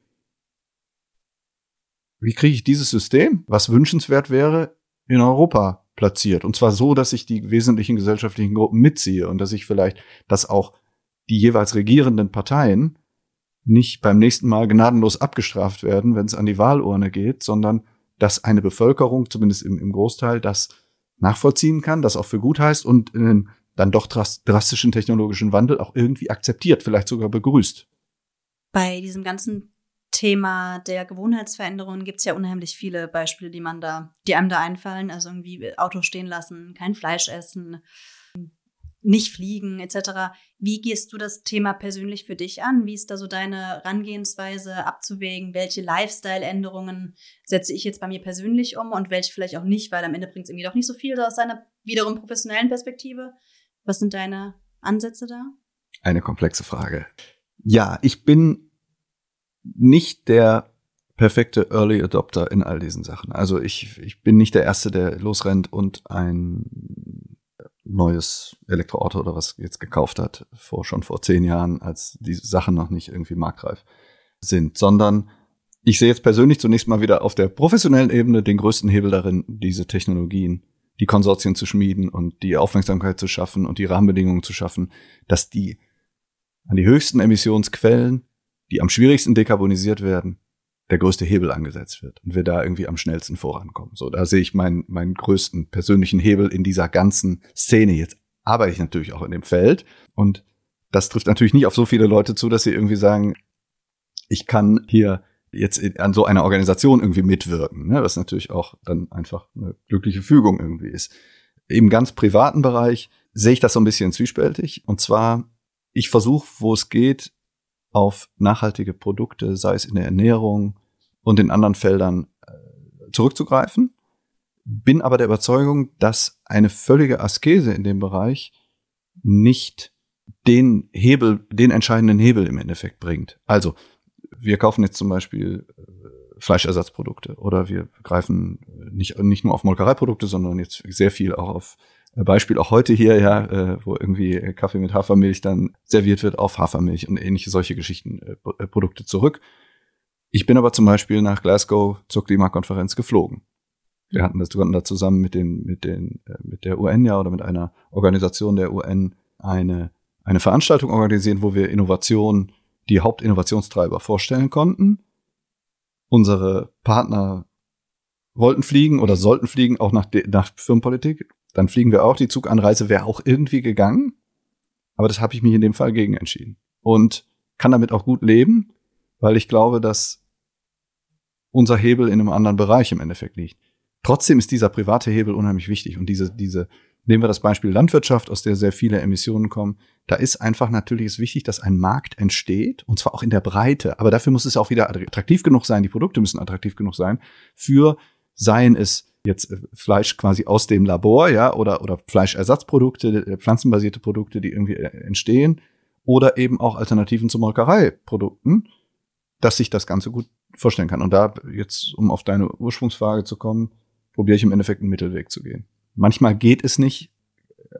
Speaker 2: wie kriege ich dieses System, was wünschenswert wäre, in Europa platziert. Und zwar so, dass ich die wesentlichen gesellschaftlichen Gruppen mitziehe und dass ich vielleicht, dass auch die jeweils regierenden Parteien nicht beim nächsten Mal gnadenlos abgestraft werden, wenn es an die Wahlurne geht, sondern dass eine Bevölkerung, zumindest im, im Großteil, das nachvollziehen kann, das auch für gut heißt und einen dann doch drastischen technologischen Wandel auch irgendwie akzeptiert, vielleicht sogar begrüßt.
Speaker 1: Bei diesem ganzen Thema der Gewohnheitsveränderungen gibt es ja unheimlich viele Beispiele, die man da, die einem da einfallen. Also irgendwie Auto stehen lassen, kein Fleisch essen, nicht fliegen etc. Wie gehst du das Thema persönlich für dich an? Wie ist da so deine Herangehensweise abzuwägen? Welche Lifestyle-Änderungen setze ich jetzt bei mir persönlich um und welche vielleicht auch nicht, weil am Ende bringt es irgendwie doch nicht so viel aus deiner wiederum professionellen Perspektive. Was sind deine Ansätze da?
Speaker 2: Eine komplexe Frage. Ja, ich bin nicht der perfekte Early Adopter in all diesen Sachen. Also ich, ich bin nicht der Erste, der losrennt und ein neues Elektroauto oder was jetzt gekauft hat, vor schon vor zehn Jahren, als die Sachen noch nicht irgendwie marktreif sind, sondern ich sehe jetzt persönlich zunächst mal wieder auf der professionellen Ebene den größten Hebel darin, diese Technologien, die Konsortien zu schmieden und die Aufmerksamkeit zu schaffen und die Rahmenbedingungen zu schaffen, dass die an die höchsten Emissionsquellen, die am schwierigsten dekarbonisiert werden, der größte Hebel angesetzt wird und wir da irgendwie am schnellsten vorankommen. So, da sehe ich meinen, meinen größten persönlichen Hebel in dieser ganzen Szene. Jetzt arbeite ich natürlich auch in dem Feld und das trifft natürlich nicht auf so viele Leute zu, dass sie irgendwie sagen, ich kann hier jetzt an so einer Organisation irgendwie mitwirken, ne? was natürlich auch dann einfach eine glückliche Fügung irgendwie ist. Im ganz privaten Bereich sehe ich das so ein bisschen zwiespältig und zwar, ich versuche, wo es geht, auf nachhaltige Produkte, sei es in der Ernährung und in anderen Feldern äh, zurückzugreifen. Bin aber der Überzeugung, dass eine völlige Askese in dem Bereich nicht den Hebel, den entscheidenden Hebel im Endeffekt bringt. Also, wir kaufen jetzt zum Beispiel äh, Fleischersatzprodukte oder wir greifen nicht, nicht nur auf Molkereiprodukte, sondern jetzt sehr viel auch auf Beispiel auch heute hier, ja, äh, wo irgendwie Kaffee mit Hafermilch dann serviert wird auf Hafermilch und ähnliche solche Geschichten, äh, äh, Produkte zurück. Ich bin aber zum Beispiel nach Glasgow zur Klimakonferenz geflogen. Wir hatten das konnten da zusammen mit den, mit den, äh, mit der UN ja oder mit einer Organisation der UN eine, eine Veranstaltung organisieren, wo wir Innovation, die Hauptinnovationstreiber vorstellen konnten. Unsere Partner wollten fliegen oder sollten fliegen, auch nach, nach Firmenpolitik. Dann fliegen wir auch. Die Zuganreise wäre auch irgendwie gegangen. Aber das habe ich mich in dem Fall gegen entschieden. Und kann damit auch gut leben, weil ich glaube, dass unser Hebel in einem anderen Bereich im Endeffekt liegt. Trotzdem ist dieser private Hebel unheimlich wichtig. Und diese, diese, nehmen wir das Beispiel Landwirtschaft, aus der sehr viele Emissionen kommen. Da ist einfach natürlich wichtig, dass ein Markt entsteht, und zwar auch in der Breite. Aber dafür muss es auch wieder attraktiv genug sein. Die Produkte müssen attraktiv genug sein für, seien es jetzt äh, Fleisch quasi aus dem Labor, ja, oder, oder Fleischersatzprodukte, äh, pflanzenbasierte Produkte, die irgendwie äh, entstehen, oder eben auch Alternativen zu Molkereiprodukten, dass sich das Ganze gut vorstellen kann. Und da jetzt, um auf deine Ursprungsfrage zu kommen, probiere ich im Endeffekt einen Mittelweg zu gehen. Manchmal geht es nicht,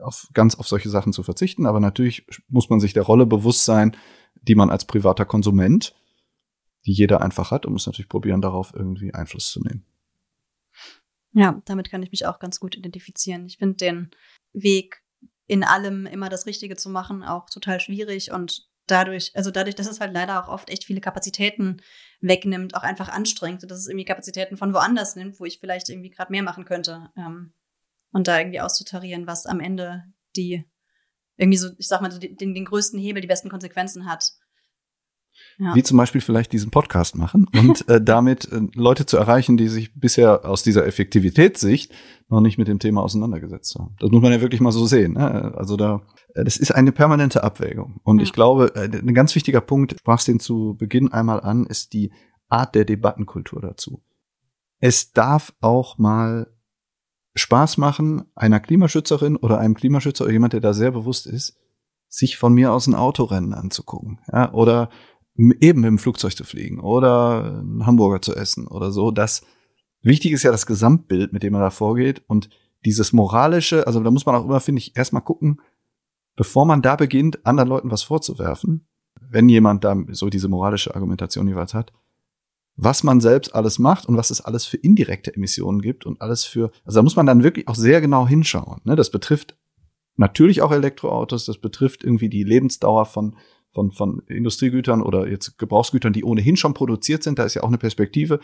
Speaker 2: auf, ganz auf solche Sachen zu verzichten, aber natürlich muss man sich der Rolle bewusst sein, die man als privater Konsument, die jeder einfach hat, und muss natürlich probieren, darauf irgendwie Einfluss zu nehmen.
Speaker 1: Ja, damit kann ich mich auch ganz gut identifizieren. Ich finde den Weg in allem immer das Richtige zu machen auch total schwierig und dadurch, also dadurch, dass es halt leider auch oft echt viele Kapazitäten wegnimmt, auch einfach anstrengend, dass es irgendwie Kapazitäten von woanders nimmt, wo ich vielleicht irgendwie gerade mehr machen könnte. Ähm, und da irgendwie auszutarieren, was am Ende die irgendwie so, ich sag mal, so den, den größten Hebel, die besten Konsequenzen hat.
Speaker 2: Ja. Wie zum Beispiel vielleicht diesen Podcast machen und äh, damit äh, Leute zu erreichen, die sich bisher aus dieser Effektivitätssicht noch nicht mit dem Thema auseinandergesetzt haben. Das muss man ja wirklich mal so sehen. Ne? Also da, äh, das ist eine permanente Abwägung. Und ja. ich glaube, äh, ein ganz wichtiger Punkt, sprachst den zu Beginn einmal an, ist die Art der Debattenkultur dazu. Es darf auch mal Spaß machen, einer Klimaschützerin oder einem Klimaschützer oder jemand, der da sehr bewusst ist, sich von mir aus ein Autorennen anzugucken, ja, oder eben mit dem Flugzeug zu fliegen oder einen Hamburger zu essen oder so. Das wichtig ist ja das Gesamtbild, mit dem man da vorgeht und dieses moralische, also da muss man auch immer, finde ich, erstmal gucken, bevor man da beginnt, anderen Leuten was vorzuwerfen, wenn jemand da so diese moralische Argumentation jeweils hat, was man selbst alles macht und was es alles für indirekte Emissionen gibt und alles für, also da muss man dann wirklich auch sehr genau hinschauen. Ne? Das betrifft natürlich auch Elektroautos, das betrifft irgendwie die Lebensdauer von von, von Industriegütern oder jetzt Gebrauchsgütern, die ohnehin schon produziert sind. Da ist ja auch eine Perspektive,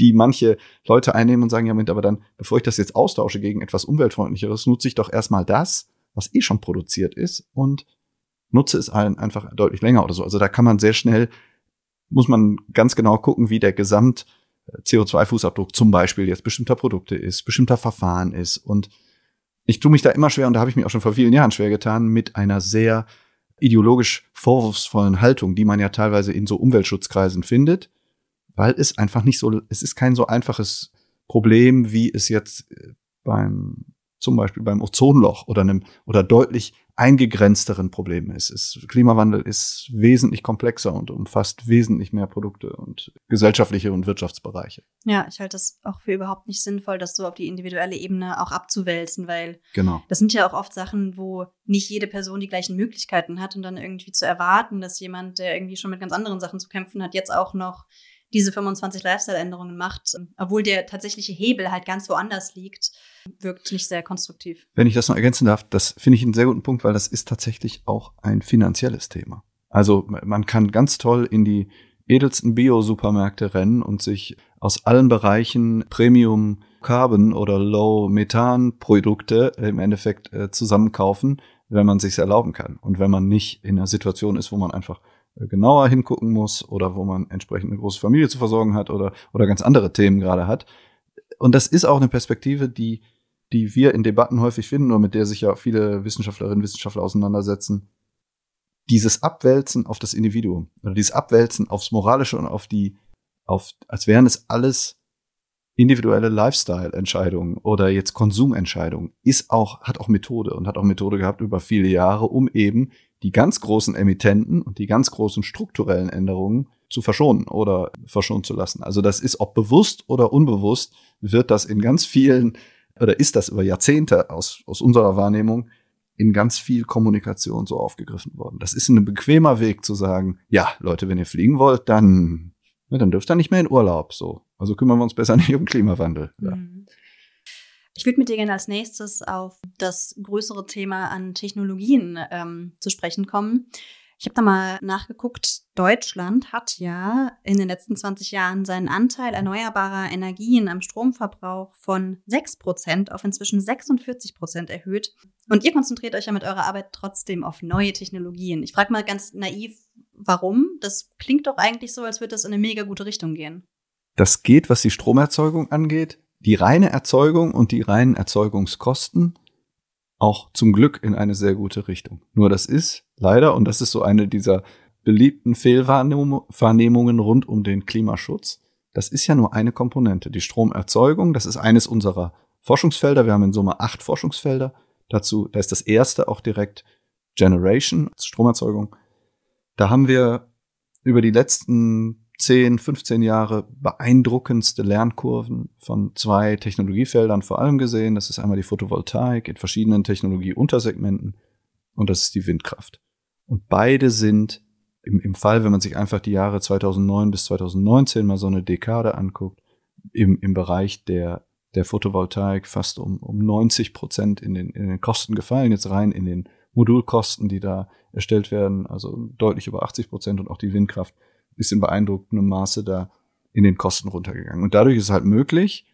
Speaker 2: die manche Leute einnehmen und sagen, ja, Moment, aber dann, bevor ich das jetzt austausche gegen etwas umweltfreundlicheres, nutze ich doch erstmal das, was eh schon produziert ist und nutze es einfach deutlich länger oder so. Also da kann man sehr schnell, muss man ganz genau gucken, wie der Gesamt äh, CO2-Fußabdruck zum Beispiel jetzt bestimmter Produkte ist, bestimmter Verfahren ist. Und ich tue mich da immer schwer, und da habe ich mich auch schon vor vielen Jahren schwer getan, mit einer sehr ideologisch vorwurfsvollen Haltung, die man ja teilweise in so Umweltschutzkreisen findet, weil es einfach nicht so, es ist kein so einfaches Problem, wie es jetzt äh, beim, zum Beispiel beim Ozonloch oder einem, oder deutlich eingegrenzteren Problemen ist. Es, Klimawandel ist wesentlich komplexer und umfasst wesentlich mehr Produkte und gesellschaftliche und Wirtschaftsbereiche.
Speaker 1: Ja, ich halte das auch für überhaupt nicht sinnvoll, das so auf die individuelle Ebene auch abzuwälzen, weil
Speaker 2: genau.
Speaker 1: das sind ja auch oft Sachen, wo nicht jede Person die gleichen Möglichkeiten hat und dann irgendwie zu erwarten, dass jemand, der irgendwie schon mit ganz anderen Sachen zu kämpfen hat, jetzt auch noch diese 25 Lifestyle-Änderungen macht, obwohl der tatsächliche Hebel halt ganz woanders liegt, wirkt nicht sehr konstruktiv.
Speaker 2: Wenn ich das noch ergänzen darf, das finde ich einen sehr guten Punkt, weil das ist tatsächlich auch ein finanzielles Thema. Also man kann ganz toll in die edelsten Bio-Supermärkte rennen und sich aus allen Bereichen Premium Carbon oder Low Methan Produkte im Endeffekt äh, zusammenkaufen, wenn man sich erlauben kann und wenn man nicht in einer Situation ist, wo man einfach genauer hingucken muss oder wo man entsprechend eine große Familie zu versorgen hat oder, oder ganz andere Themen gerade hat. Und das ist auch eine Perspektive, die, die wir in Debatten häufig finden und mit der sich ja viele Wissenschaftlerinnen und Wissenschaftler auseinandersetzen. Dieses Abwälzen auf das Individuum oder dieses Abwälzen aufs Moralische und auf die, auf, als wären es alles individuelle Lifestyle-Entscheidungen oder jetzt Konsumentscheidungen, ist auch, hat auch Methode und hat auch Methode gehabt über viele Jahre, um eben die ganz großen Emittenten und die ganz großen strukturellen Änderungen zu verschonen oder verschonen zu lassen. Also das ist, ob bewusst oder unbewusst, wird das in ganz vielen, oder ist das über Jahrzehnte aus, aus unserer Wahrnehmung in ganz viel Kommunikation so aufgegriffen worden. Das ist ein bequemer Weg zu sagen, ja, Leute, wenn ihr fliegen wollt, dann, ja, dann dürft ihr nicht mehr in Urlaub, so. Also kümmern wir uns besser nicht um Klimawandel. Ja. Mhm.
Speaker 1: Ich würde mit dir gerne als nächstes auf das größere Thema an Technologien ähm, zu sprechen kommen. Ich habe da mal nachgeguckt. Deutschland hat ja in den letzten 20 Jahren seinen Anteil erneuerbarer Energien am Stromverbrauch von 6 Prozent auf inzwischen 46 Prozent erhöht. Und ihr konzentriert euch ja mit eurer Arbeit trotzdem auf neue Technologien. Ich frage mal ganz naiv, warum? Das klingt doch eigentlich so, als würde das in eine mega gute Richtung gehen.
Speaker 2: Das geht, was die Stromerzeugung angeht, die reine Erzeugung und die reinen Erzeugungskosten auch zum Glück in eine sehr gute Richtung. Nur das ist leider, und das ist so eine dieser beliebten Fehlwahrnehmungen rund um den Klimaschutz, das ist ja nur eine Komponente. Die Stromerzeugung, das ist eines unserer Forschungsfelder. Wir haben in Summe acht Forschungsfelder. Dazu, da ist das erste auch direkt Generation, Stromerzeugung. Da haben wir über die letzten 10, 15 Jahre beeindruckendste Lernkurven von zwei Technologiefeldern vor allem gesehen. Das ist einmal die Photovoltaik in verschiedenen Technologieuntersegmenten und das ist die Windkraft. Und beide sind im, im Fall, wenn man sich einfach die Jahre 2009 bis 2019 mal so eine Dekade anguckt, im, im Bereich der, der Photovoltaik fast um, um 90 Prozent in den, in den Kosten gefallen, jetzt rein in den Modulkosten, die da erstellt werden, also deutlich über 80 Prozent und auch die Windkraft ist in beeindruckendem Maße da in den Kosten runtergegangen. Und dadurch ist es halt möglich,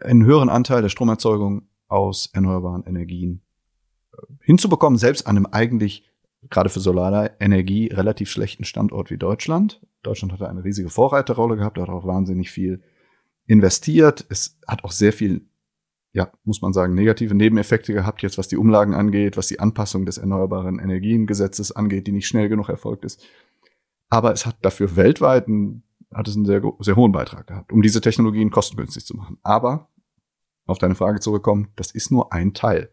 Speaker 2: einen höheren Anteil der Stromerzeugung aus erneuerbaren Energien äh, hinzubekommen, selbst an einem eigentlich gerade für Solarenergie relativ schlechten Standort wie Deutschland. Deutschland hatte eine riesige Vorreiterrolle gehabt, hat auch wahnsinnig viel investiert. Es hat auch sehr viel, ja, muss man sagen, negative Nebeneffekte gehabt, jetzt was die Umlagen angeht, was die Anpassung des Erneuerbaren Energiengesetzes angeht, die nicht schnell genug erfolgt ist. Aber es hat dafür weltweit einen, hat es einen sehr, sehr hohen Beitrag gehabt, um diese Technologien kostengünstig zu machen. Aber auf deine Frage zurückkommen, das ist nur ein Teil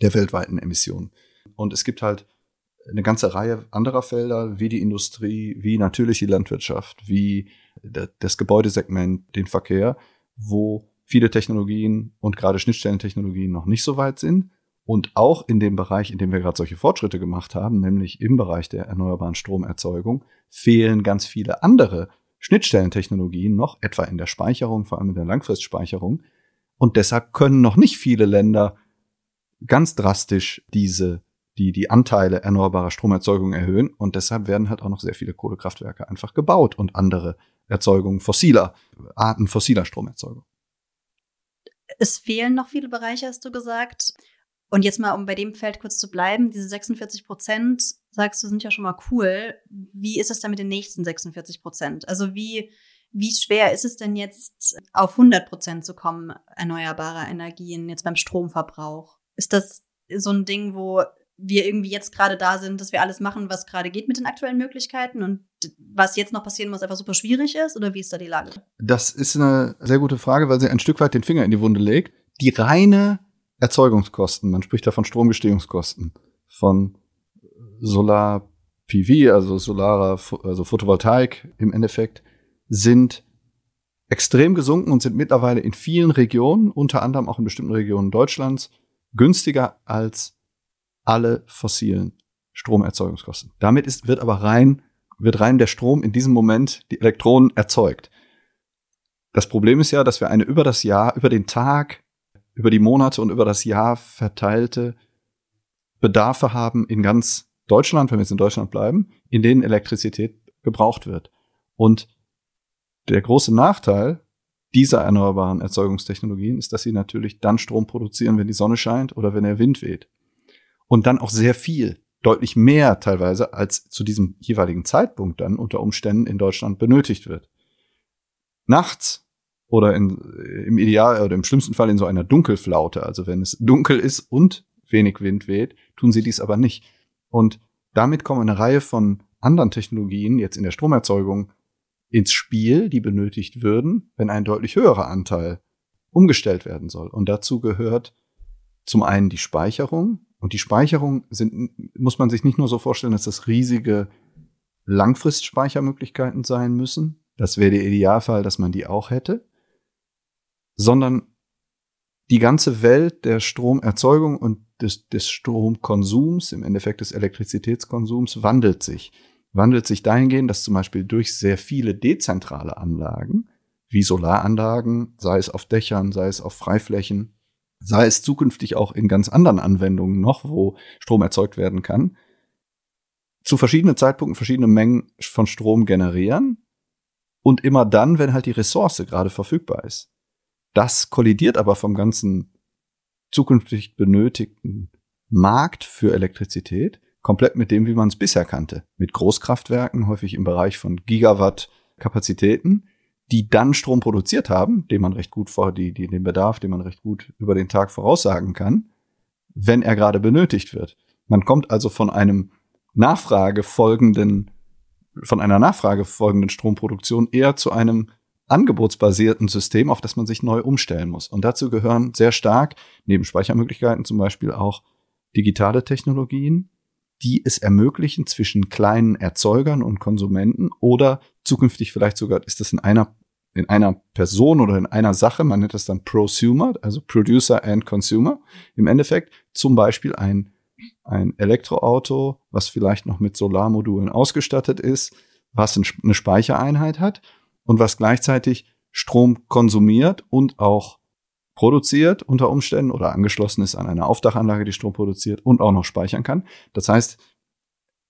Speaker 2: der weltweiten Emissionen. Und es gibt halt eine ganze Reihe anderer Felder, wie die Industrie, wie natürlich die Landwirtschaft, wie das Gebäudesegment, den Verkehr, wo viele Technologien und gerade Schnittstellentechnologien noch nicht so weit sind. Und auch in dem Bereich, in dem wir gerade solche Fortschritte gemacht haben, nämlich im Bereich der erneuerbaren Stromerzeugung, fehlen ganz viele andere Schnittstellentechnologien noch, etwa in der Speicherung, vor allem in der Langfristspeicherung. Und deshalb können noch nicht viele Länder ganz drastisch diese die die Anteile erneuerbarer Stromerzeugung erhöhen und deshalb werden halt auch noch sehr viele Kohlekraftwerke einfach gebaut und andere Erzeugungen fossiler Arten fossiler Stromerzeugung.
Speaker 1: Es fehlen noch viele Bereiche, hast du gesagt. Und jetzt mal, um bei dem Feld kurz zu bleiben, diese 46 Prozent, sagst du, sind ja schon mal cool. Wie ist es denn mit den nächsten 46 Prozent? Also wie, wie schwer ist es denn jetzt, auf 100 Prozent zu kommen, erneuerbarer Energien, jetzt beim Stromverbrauch? Ist das so ein Ding, wo wir irgendwie jetzt gerade da sind, dass wir alles machen, was gerade geht mit den aktuellen Möglichkeiten und was jetzt noch passieren muss, einfach super schwierig ist? Oder wie ist da die Lage?
Speaker 2: Das ist eine sehr gute Frage, weil sie ein Stück weit den Finger in die Wunde legt. Die reine Erzeugungskosten, man spricht da von Stromgestehungskosten, von Solar PV, also Solarer, also Photovoltaik im Endeffekt, sind extrem gesunken und sind mittlerweile in vielen Regionen, unter anderem auch in bestimmten Regionen Deutschlands, günstiger als alle fossilen Stromerzeugungskosten. Damit ist, wird aber rein, wird rein der Strom in diesem Moment, die Elektronen erzeugt. Das Problem ist ja, dass wir eine über das Jahr, über den Tag, über die Monate und über das Jahr verteilte Bedarfe haben in ganz Deutschland, wenn wir jetzt in Deutschland bleiben, in denen Elektrizität gebraucht wird. Und der große Nachteil dieser erneuerbaren Erzeugungstechnologien ist, dass sie natürlich dann Strom produzieren, wenn die Sonne scheint oder wenn der Wind weht und dann auch sehr viel, deutlich mehr teilweise, als zu diesem jeweiligen Zeitpunkt dann unter Umständen in Deutschland benötigt wird. Nachts oder in, im Ideal oder im schlimmsten Fall in so einer Dunkelflaute, also wenn es dunkel ist und wenig Wind weht, tun sie dies aber nicht. Und damit kommen eine Reihe von anderen Technologien jetzt in der Stromerzeugung ins Spiel, die benötigt würden, wenn ein deutlich höherer Anteil umgestellt werden soll. Und dazu gehört zum einen die Speicherung, und die Speicherung sind, muss man sich nicht nur so vorstellen, dass das riesige Langfristspeichermöglichkeiten sein müssen. Das wäre der Idealfall, dass man die auch hätte. Sondern die ganze Welt der Stromerzeugung und des, des Stromkonsums, im Endeffekt des Elektrizitätskonsums, wandelt sich. Wandelt sich dahingehend, dass zum Beispiel durch sehr viele dezentrale Anlagen, wie Solaranlagen, sei es auf Dächern, sei es auf Freiflächen, sei es zukünftig auch in ganz anderen Anwendungen noch, wo Strom erzeugt werden kann, zu verschiedenen Zeitpunkten verschiedene Mengen von Strom generieren und immer dann, wenn halt die Ressource gerade verfügbar ist. Das kollidiert aber vom ganzen zukünftig benötigten Markt für Elektrizität komplett mit dem, wie man es bisher kannte. Mit Großkraftwerken, häufig im Bereich von Gigawatt Kapazitäten, die dann Strom produziert haben, den man recht gut vor, die, die, den Bedarf, den man recht gut über den Tag voraussagen kann, wenn er gerade benötigt wird. Man kommt also von einem Nachfrage folgenden, von einer Nachfrage folgenden Stromproduktion eher zu einem angebotsbasierten System, auf das man sich neu umstellen muss. Und dazu gehören sehr stark, neben Speichermöglichkeiten zum Beispiel auch digitale Technologien, die es ermöglichen zwischen kleinen Erzeugern und Konsumenten oder zukünftig vielleicht sogar ist das in einer in einer Person oder in einer Sache, man nennt das dann Prosumer, also Producer and Consumer im Endeffekt, zum Beispiel ein, ein Elektroauto, was vielleicht noch mit Solarmodulen ausgestattet ist, was eine Speichereinheit hat und was gleichzeitig Strom konsumiert und auch produziert unter Umständen oder angeschlossen ist an eine Aufdachanlage, die Strom produziert und auch noch speichern kann. Das heißt,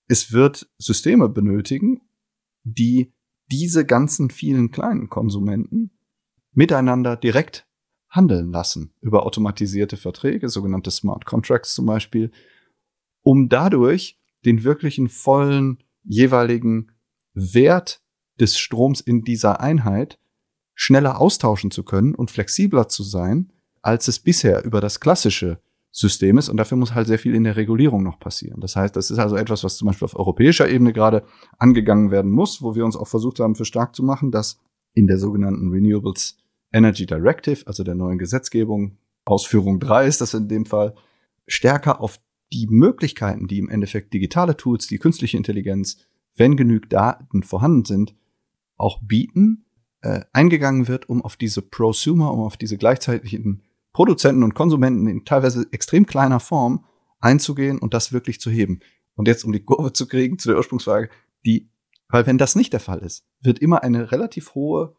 Speaker 2: es wird Systeme benötigen, die diese ganzen vielen kleinen Konsumenten miteinander direkt handeln lassen über automatisierte Verträge, sogenannte Smart Contracts zum Beispiel, um dadurch den wirklichen vollen jeweiligen Wert des Stroms in dieser Einheit schneller austauschen zu können und flexibler zu sein, als es bisher über das klassische System ist. Und dafür muss halt sehr viel in der Regulierung noch passieren. Das heißt, das ist also etwas, was zum Beispiel auf europäischer Ebene gerade angegangen werden muss, wo wir uns auch versucht haben, für stark zu machen, dass in der sogenannten Renewables Energy Directive, also der neuen Gesetzgebung, Ausführung 3 ist das in dem Fall, stärker auf die Möglichkeiten, die im Endeffekt digitale Tools, die künstliche Intelligenz, wenn genügend Daten vorhanden sind, auch bieten, äh, eingegangen wird, um auf diese Prosumer, um auf diese gleichzeitigen Produzenten und Konsumenten in teilweise extrem kleiner Form einzugehen und das wirklich zu heben. Und jetzt, um die Kurve zu kriegen zu der Ursprungsfrage, die, weil wenn das nicht der Fall ist, wird immer eine relativ hohe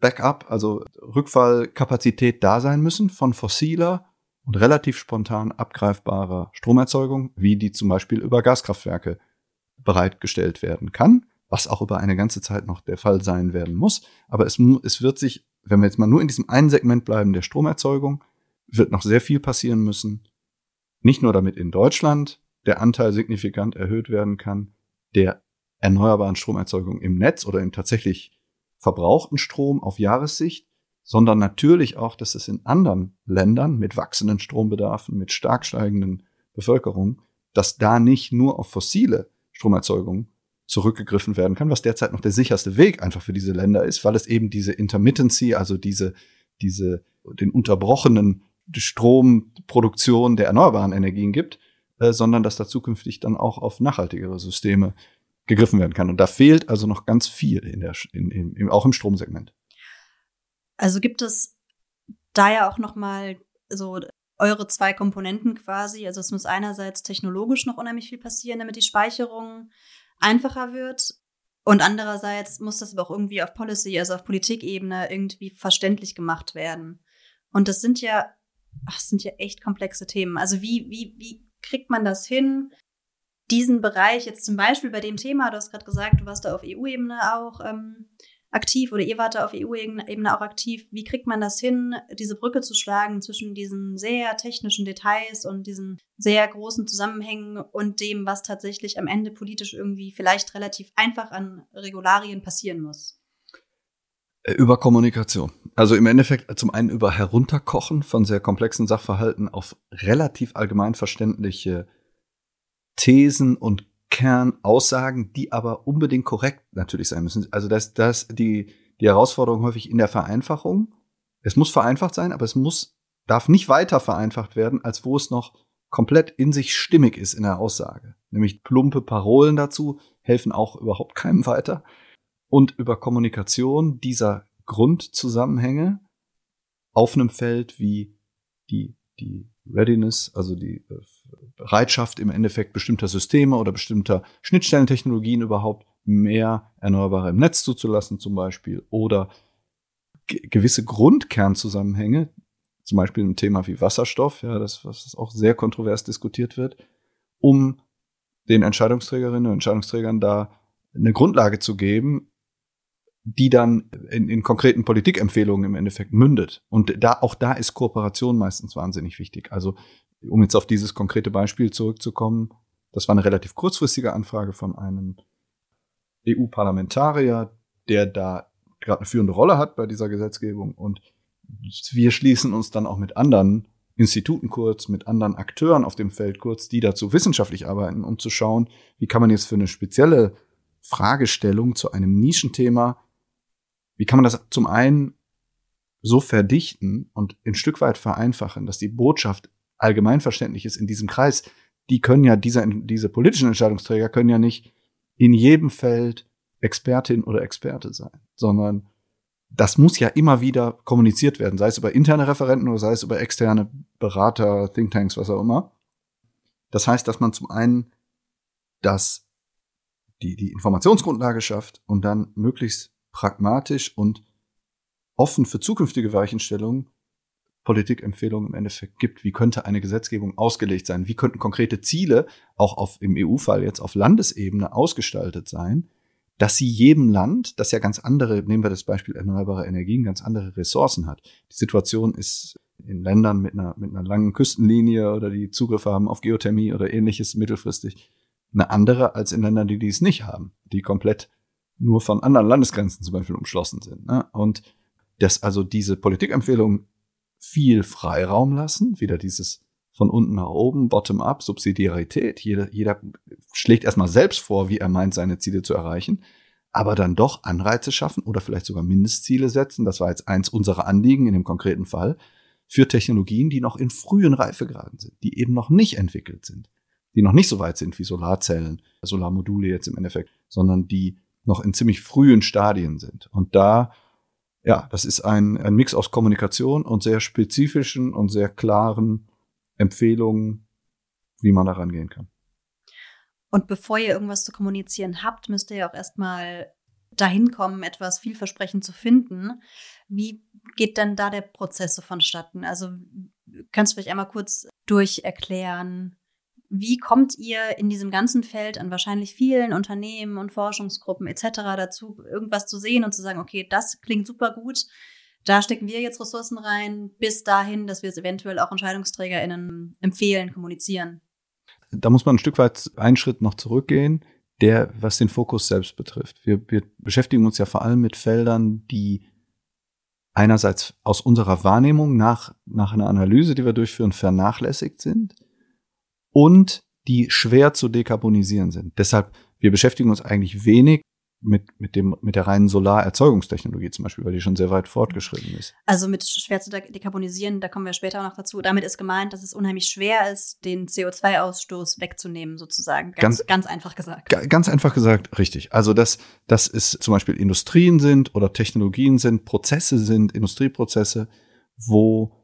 Speaker 2: Backup, also Rückfallkapazität da sein müssen von fossiler und relativ spontan abgreifbarer Stromerzeugung, wie die zum Beispiel über Gaskraftwerke bereitgestellt werden kann, was auch über eine ganze Zeit noch der Fall sein werden muss. Aber es, es wird sich wenn wir jetzt mal nur in diesem einen Segment bleiben, der Stromerzeugung, wird noch sehr viel passieren müssen. Nicht nur damit in Deutschland der Anteil signifikant erhöht werden kann, der erneuerbaren Stromerzeugung im Netz oder im tatsächlich verbrauchten Strom auf Jahressicht, sondern natürlich auch, dass es in anderen Ländern mit wachsenden Strombedarfen, mit stark steigenden Bevölkerung, dass da nicht nur auf fossile Stromerzeugung zurückgegriffen werden kann, was derzeit noch der sicherste Weg einfach für diese Länder ist, weil es eben diese Intermittency, also diese, diese, den unterbrochenen Stromproduktion der erneuerbaren Energien gibt, äh, sondern dass da zukünftig dann auch auf nachhaltigere Systeme gegriffen werden kann. Und da fehlt also noch ganz viel in der, in, in, auch im Stromsegment.
Speaker 1: Also gibt es da ja auch noch mal so eure zwei Komponenten quasi. Also es muss einerseits technologisch noch unheimlich viel passieren, damit die Speicherung einfacher wird. Und andererseits muss das aber auch irgendwie auf Policy, also auf Politikebene irgendwie verständlich gemacht werden. Und das sind ja, ach, das sind ja echt komplexe Themen. Also wie, wie, wie kriegt man das hin, diesen Bereich jetzt zum Beispiel bei dem Thema, du hast gerade gesagt, du warst da auf EU-Ebene auch ähm, aktiv oder ihr wart da auf EU-Ebene auch aktiv. Wie kriegt man das hin, diese Brücke zu schlagen zwischen diesen sehr technischen Details und diesen sehr großen Zusammenhängen und dem, was tatsächlich am Ende politisch irgendwie vielleicht relativ einfach an Regularien passieren muss?
Speaker 2: Äh, über Kommunikation. Also im Endeffekt zum einen über Herunterkochen von sehr komplexen Sachverhalten auf relativ allgemein verständliche Thesen und Kernaussagen, die aber unbedingt korrekt natürlich sein müssen. Also das, das die, die Herausforderung häufig in der Vereinfachung. Es muss vereinfacht sein, aber es muss, darf nicht weiter vereinfacht werden, als wo es noch komplett in sich stimmig ist in der Aussage. Nämlich plumpe Parolen dazu helfen auch überhaupt keinem weiter. Und über Kommunikation dieser Grundzusammenhänge auf einem Feld wie die, die Readiness, also die äh, Bereitschaft im Endeffekt bestimmter Systeme oder bestimmter Schnittstellentechnologien überhaupt mehr Erneuerbare im Netz zuzulassen zum Beispiel oder gewisse Grundkernzusammenhänge, zum Beispiel ein Thema wie Wasserstoff, ja, das, was auch sehr kontrovers diskutiert wird, um den Entscheidungsträgerinnen und Entscheidungsträgern da eine Grundlage zu geben, die dann in, in konkreten Politikempfehlungen im Endeffekt mündet. Und da, auch da ist Kooperation meistens wahnsinnig wichtig. Also, um jetzt auf dieses konkrete Beispiel zurückzukommen, das war eine relativ kurzfristige Anfrage von einem EU-Parlamentarier, der da gerade eine führende Rolle hat bei dieser Gesetzgebung. Und wir schließen uns dann auch mit anderen Instituten kurz, mit anderen Akteuren auf dem Feld kurz, die dazu wissenschaftlich arbeiten, um zu schauen, wie kann man jetzt für eine spezielle Fragestellung zu einem Nischenthema wie kann man das zum einen so verdichten und ein Stück weit vereinfachen, dass die Botschaft allgemeinverständlich ist in diesem Kreis, die können ja, diese, diese politischen Entscheidungsträger können ja nicht in jedem Feld Expertin oder Experte sein, sondern das muss ja immer wieder kommuniziert werden, sei es über interne Referenten oder sei es über externe Berater, Thinktanks, was auch immer. Das heißt, dass man zum einen das, die, die Informationsgrundlage schafft und dann möglichst pragmatisch und offen für zukünftige Weichenstellungen Politikempfehlungen im Endeffekt gibt. Wie könnte eine Gesetzgebung ausgelegt sein? Wie könnten konkrete Ziele auch auf, im EU-Fall jetzt auf Landesebene ausgestaltet sein? dass sie jedem Land, das ja ganz andere, nehmen wir das Beispiel erneuerbare Energien, ganz andere Ressourcen hat. Die Situation ist in Ländern mit einer, mit einer langen Küstenlinie oder die Zugriffe haben auf Geothermie oder ähnliches mittelfristig eine andere als in Ländern, die dies nicht haben, die komplett nur von anderen Landesgrenzen zum Beispiel umschlossen sind. Ne? Und dass also diese Politikempfehlungen viel Freiraum lassen, wieder dieses von unten nach oben, bottom-up, Subsidiarität. Jeder, jeder schlägt erstmal selbst vor, wie er meint, seine Ziele zu erreichen, aber dann doch Anreize schaffen oder vielleicht sogar Mindestziele setzen. Das war jetzt eins unserer Anliegen in dem konkreten Fall für Technologien, die noch in frühen Reifegraden sind, die eben noch nicht entwickelt sind, die noch nicht so weit sind wie Solarzellen, Solarmodule jetzt im Endeffekt, sondern die noch in ziemlich frühen Stadien sind. Und da, ja, das ist ein, ein Mix aus Kommunikation und sehr spezifischen und sehr klaren Empfehlungen, wie man da rangehen kann.
Speaker 1: Und bevor ihr irgendwas zu kommunizieren habt, müsst ihr ja auch erstmal dahin kommen, etwas vielversprechend zu finden. Wie geht denn da der Prozess so vonstatten? Also kannst du vielleicht einmal kurz durcherklären, wie kommt ihr in diesem ganzen Feld an wahrscheinlich vielen Unternehmen und Forschungsgruppen etc. dazu, irgendwas zu sehen und zu sagen, okay, das klingt super gut, da stecken wir jetzt Ressourcen rein, bis dahin, dass wir es eventuell auch EntscheidungsträgerInnen empfehlen, kommunizieren.
Speaker 2: Da muss man ein Stück weit einen Schritt noch zurückgehen, der, was den Fokus selbst betrifft. Wir, wir beschäftigen uns ja vor allem mit Feldern, die einerseits aus unserer Wahrnehmung nach, nach einer Analyse, die wir durchführen, vernachlässigt sind und die schwer zu dekarbonisieren sind. Deshalb, wir beschäftigen uns eigentlich wenig mit, mit, dem, mit der reinen Solarerzeugungstechnologie zum Beispiel, weil die schon sehr weit fortgeschritten ist.
Speaker 1: Also mit schwer zu dekarbonisieren, da kommen wir später auch noch dazu. Damit ist gemeint, dass es unheimlich schwer ist, den CO2-Ausstoß wegzunehmen, sozusagen. Ganz, ganz, ganz einfach gesagt.
Speaker 2: Ganz einfach gesagt, richtig. Also dass, dass es zum Beispiel Industrien sind oder Technologien sind, Prozesse sind, Industrieprozesse, wo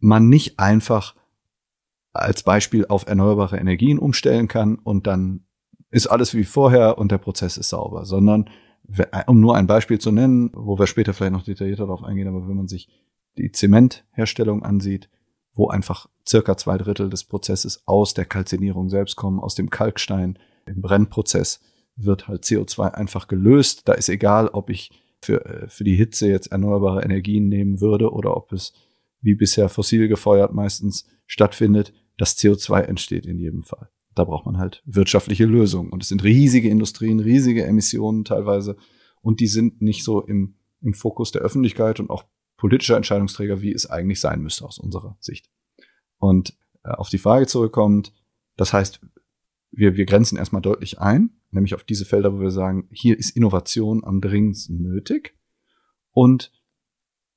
Speaker 2: man nicht einfach als Beispiel auf erneuerbare Energien umstellen kann und dann ist alles wie vorher und der Prozess ist sauber, sondern um nur ein Beispiel zu nennen, wo wir später vielleicht noch detaillierter darauf eingehen, aber wenn man sich die Zementherstellung ansieht, wo einfach circa zwei Drittel des Prozesses aus der Kalzinierung selbst kommen, aus dem Kalkstein, im Brennprozess wird halt CO2 einfach gelöst. Da ist egal, ob ich für, äh, für die Hitze jetzt erneuerbare Energien nehmen würde oder ob es wie bisher fossil gefeuert meistens stattfindet. Das CO2 entsteht in jedem Fall da braucht man halt wirtschaftliche Lösungen. Und es sind riesige Industrien, riesige Emissionen teilweise. Und die sind nicht so im, im Fokus der Öffentlichkeit und auch politischer Entscheidungsträger, wie es eigentlich sein müsste aus unserer Sicht. Und äh, auf die Frage zurückkommt, das heißt, wir, wir grenzen erstmal deutlich ein, nämlich auf diese Felder, wo wir sagen, hier ist Innovation am dringendsten nötig. Und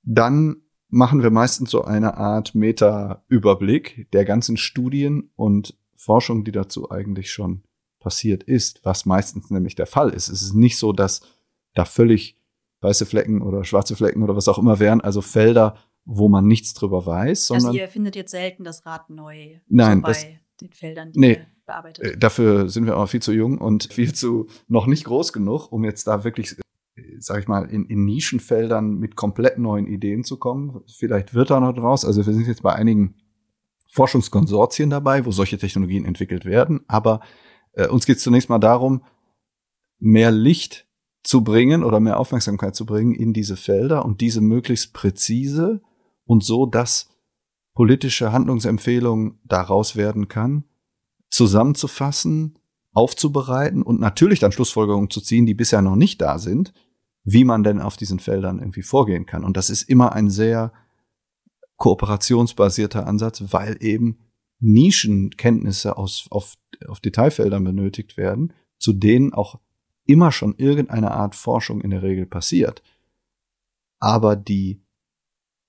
Speaker 2: dann machen wir meistens so eine Art Meta-Überblick der ganzen Studien und Forschung, die dazu eigentlich schon passiert ist, was meistens nämlich der Fall ist. Es ist nicht so, dass da völlig weiße Flecken oder schwarze Flecken oder was auch immer wären, also Felder, wo man nichts drüber weiß, sondern. Also
Speaker 1: ihr findet jetzt selten das Rad neu
Speaker 2: nein,
Speaker 1: so bei
Speaker 2: das,
Speaker 1: den Feldern, die
Speaker 2: nee,
Speaker 1: ihr bearbeitet.
Speaker 2: Äh, dafür sind wir aber viel zu jung und [LAUGHS] viel zu noch nicht groß genug, um jetzt da wirklich, sag ich mal, in, in Nischenfeldern mit komplett neuen Ideen zu kommen. Vielleicht wird da noch draus. Also wir sind jetzt bei einigen Forschungskonsortien dabei, wo solche Technologien entwickelt werden. Aber äh, uns geht es zunächst mal darum, mehr Licht zu bringen oder mehr Aufmerksamkeit zu bringen in diese Felder und diese möglichst präzise und so, dass politische Handlungsempfehlungen daraus werden kann, zusammenzufassen, aufzubereiten und natürlich dann Schlussfolgerungen zu ziehen, die bisher noch nicht da sind, wie man denn auf diesen Feldern irgendwie vorgehen kann. Und das ist immer ein sehr kooperationsbasierter Ansatz, weil eben Nischenkenntnisse aus, auf, auf Detailfeldern benötigt werden, zu denen auch immer schon irgendeine Art Forschung in der Regel passiert. Aber die,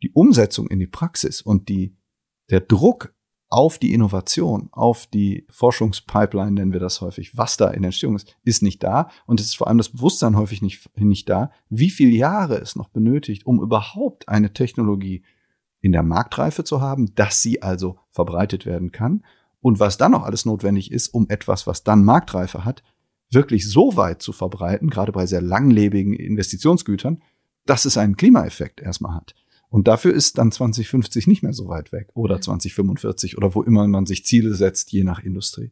Speaker 2: die Umsetzung in die Praxis und die, der Druck auf die Innovation, auf die Forschungspipeline nennen wir das häufig, was da in Entstehung ist, ist nicht da. Und es ist vor allem das Bewusstsein häufig nicht, nicht da, wie viele Jahre es noch benötigt, um überhaupt eine Technologie in der Marktreife zu haben, dass sie also verbreitet werden kann. Und was dann noch alles notwendig ist, um etwas, was dann Marktreife hat, wirklich so weit zu verbreiten, gerade bei sehr langlebigen Investitionsgütern, dass es einen Klimaeffekt erstmal hat. Und dafür ist dann 2050 nicht mehr so weit weg oder 2045 oder wo immer man sich Ziele setzt, je nach Industrie.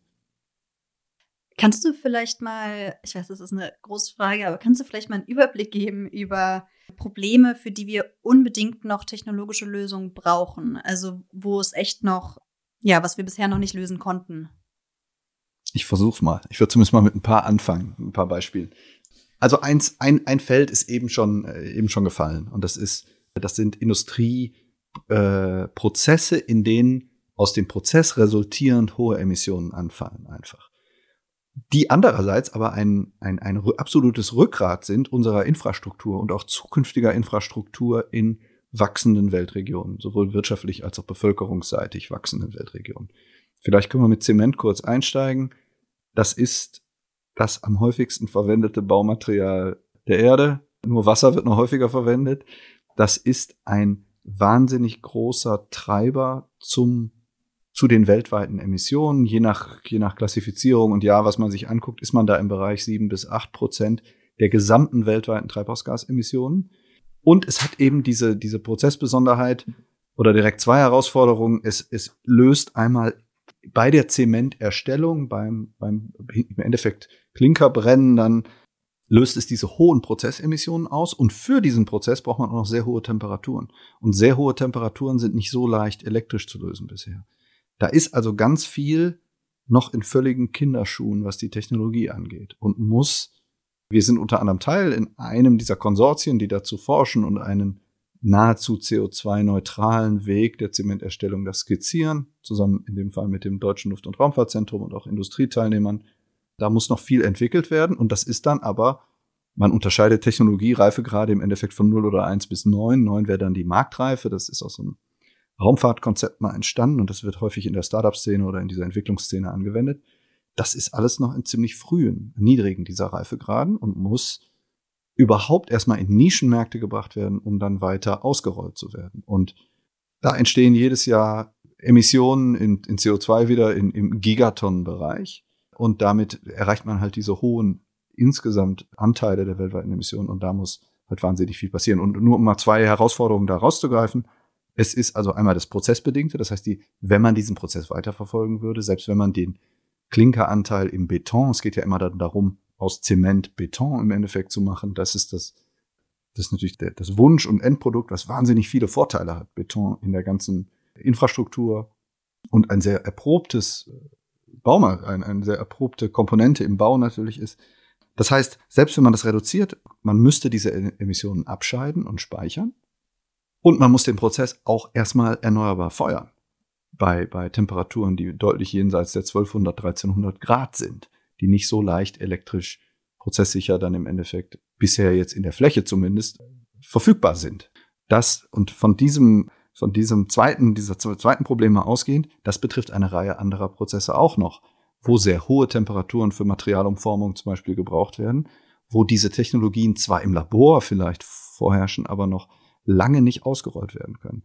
Speaker 1: Kannst du vielleicht mal, ich weiß, das ist eine große Frage, aber kannst du vielleicht mal einen Überblick geben über Probleme, für die wir unbedingt noch technologische Lösungen brauchen? Also wo es echt noch, ja, was wir bisher noch nicht lösen konnten?
Speaker 2: Ich versuch's mal. Ich würde zumindest mal mit ein paar anfangen, ein paar Beispielen. Also eins, ein, ein Feld ist eben schon, äh, eben schon gefallen und das ist das sind Industrieprozesse, äh, in denen aus dem Prozess resultierend hohe Emissionen anfallen einfach. Die andererseits aber ein, ein, ein absolutes Rückgrat sind unserer Infrastruktur und auch zukünftiger Infrastruktur in wachsenden Weltregionen, sowohl wirtschaftlich als auch bevölkerungsseitig wachsenden Weltregionen. Vielleicht können wir mit Zement kurz einsteigen. Das ist das am häufigsten verwendete Baumaterial der Erde. Nur Wasser wird noch häufiger verwendet. Das ist ein wahnsinnig großer Treiber zum zu den weltweiten Emissionen, je nach, je nach Klassifizierung und ja, was man sich anguckt, ist man da im Bereich sieben bis acht Prozent der gesamten weltweiten Treibhausgasemissionen. Und es hat eben diese, diese Prozessbesonderheit oder direkt zwei Herausforderungen. Es, es löst einmal bei der Zementerstellung, beim, beim im Endeffekt Klinkerbrennen dann löst es diese hohen Prozessemissionen aus und für diesen Prozess braucht man auch noch sehr hohe Temperaturen. Und sehr hohe Temperaturen sind nicht so leicht elektrisch zu lösen bisher. Da ist also ganz viel noch in völligen Kinderschuhen, was die Technologie angeht und muss, wir sind unter anderem Teil in einem dieser Konsortien, die dazu forschen und einen nahezu CO2-neutralen Weg der Zementerstellung das skizzieren, zusammen in dem Fall mit dem Deutschen Luft- und Raumfahrtzentrum und auch Industrieteilnehmern da muss noch viel entwickelt werden und das ist dann aber, man unterscheidet Technologiereife gerade im Endeffekt von 0 oder 1 bis 9. 9 wäre dann die Marktreife. Das ist aus einem Raumfahrtkonzept mal entstanden und das wird häufig in der Startup-Szene oder in dieser Entwicklungsszene angewendet. Das ist alles noch in ziemlich frühen, niedrigen dieser Reifegraden und muss überhaupt erstmal in Nischenmärkte gebracht werden, um dann weiter ausgerollt zu werden. Und da entstehen jedes Jahr Emissionen in, in CO2 wieder in, im Gigatonnenbereich. Und damit erreicht man halt diese hohen insgesamt Anteile der weltweiten Emissionen und da muss halt wahnsinnig viel passieren. Und nur um mal zwei Herausforderungen da rauszugreifen. Es ist also einmal das Prozessbedingte, das heißt, die, wenn man diesen Prozess weiterverfolgen würde, selbst wenn man den Klinkeranteil im Beton, es geht ja immer darum, aus Zement Beton im Endeffekt zu machen, das ist das, das ist natürlich der, das Wunsch- und Endprodukt, was wahnsinnig viele Vorteile hat. Beton in der ganzen Infrastruktur und ein sehr erprobtes Baumarkt ein, eine sehr erprobte Komponente im Bau natürlich ist. Das heißt, selbst wenn man das reduziert, man müsste diese Emissionen abscheiden und speichern. Und man muss den Prozess auch erstmal erneuerbar feuern. Bei, bei Temperaturen, die deutlich jenseits der 1200, 1300 Grad sind, die nicht so leicht elektrisch prozesssicher dann im Endeffekt bisher jetzt in der Fläche zumindest verfügbar sind. Das und von diesem von diesem zweiten, dieser zweiten Probleme ausgehend, das betrifft eine Reihe anderer Prozesse auch noch, wo sehr hohe Temperaturen für Materialumformung zum Beispiel gebraucht werden, wo diese Technologien zwar im Labor vielleicht vorherrschen, aber noch lange nicht ausgerollt werden können.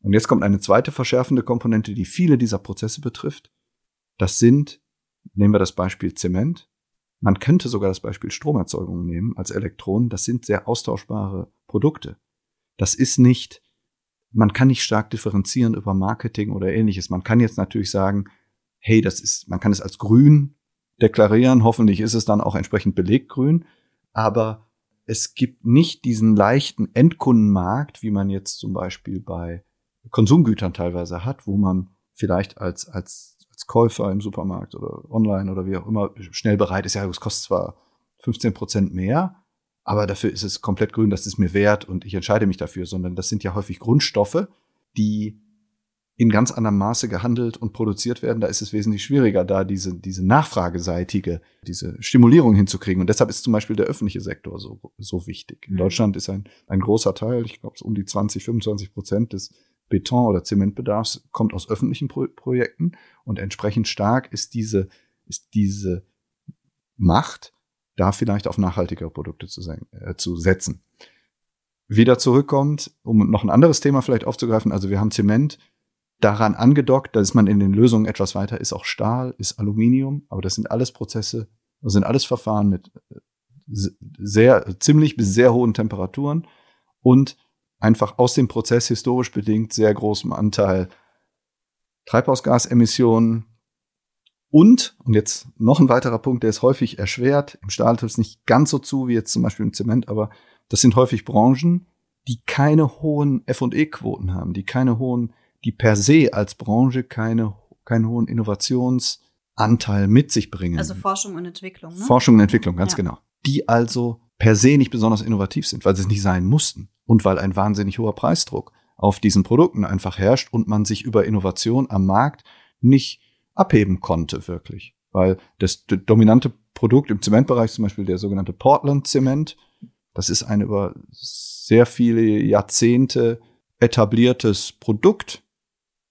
Speaker 2: Und jetzt kommt eine zweite verschärfende Komponente, die viele dieser Prozesse betrifft. Das sind, nehmen wir das Beispiel Zement. Man könnte sogar das Beispiel Stromerzeugung nehmen als Elektronen. Das sind sehr austauschbare Produkte. Das ist nicht man kann nicht stark differenzieren über Marketing oder ähnliches. Man kann jetzt natürlich sagen, hey, das ist, man kann es als grün deklarieren. Hoffentlich ist es dann auch entsprechend belegt grün. Aber es gibt nicht diesen leichten Endkundenmarkt, wie man jetzt zum Beispiel bei Konsumgütern teilweise hat, wo man vielleicht als, als, als Käufer im Supermarkt oder online oder wie auch immer schnell bereit ist, ja, es kostet zwar 15 Prozent mehr, aber dafür ist es komplett grün, das ist mir wert und ich entscheide mich dafür, sondern das sind ja häufig Grundstoffe, die in ganz anderem Maße gehandelt und produziert werden. Da ist es wesentlich schwieriger, da diese, diese nachfrageseitige, diese Stimulierung hinzukriegen. Und deshalb ist zum Beispiel der öffentliche Sektor so, so wichtig. In mhm. Deutschland ist ein, ein großer Teil, ich glaube, um die 20, 25 Prozent des Beton- oder Zementbedarfs kommt aus öffentlichen Pro Projekten und entsprechend stark ist diese, ist diese Macht, da vielleicht auf nachhaltigere Produkte zu, äh, zu setzen. Wieder zurückkommt, um noch ein anderes Thema vielleicht aufzugreifen, also wir haben Zement daran angedockt, da ist man in den Lösungen etwas weiter, ist auch Stahl, ist Aluminium, aber das sind alles Prozesse, das sind alles Verfahren mit äh, sehr, ziemlich bis sehr hohen Temperaturen und einfach aus dem Prozess historisch bedingt sehr großem Anteil Treibhausgasemissionen und, und jetzt noch ein weiterer Punkt, der ist häufig erschwert, im Stahl trifft es nicht ganz so zu wie jetzt zum Beispiel im Zement, aber das sind häufig Branchen, die keine hohen F&E-Quoten haben, die keine hohen, die per se als Branche keine, keinen hohen Innovationsanteil mit sich bringen.
Speaker 1: Also Forschung und Entwicklung. Ne?
Speaker 2: Forschung und Entwicklung, ganz ja. genau. Die also per se nicht besonders innovativ sind, weil sie es nicht sein mussten und weil ein wahnsinnig hoher Preisdruck auf diesen Produkten einfach herrscht und man sich über Innovation am Markt nicht abheben konnte, wirklich. Weil das dominante Produkt im Zementbereich, zum Beispiel der sogenannte Portland-Zement, das ist ein über sehr viele Jahrzehnte etabliertes Produkt,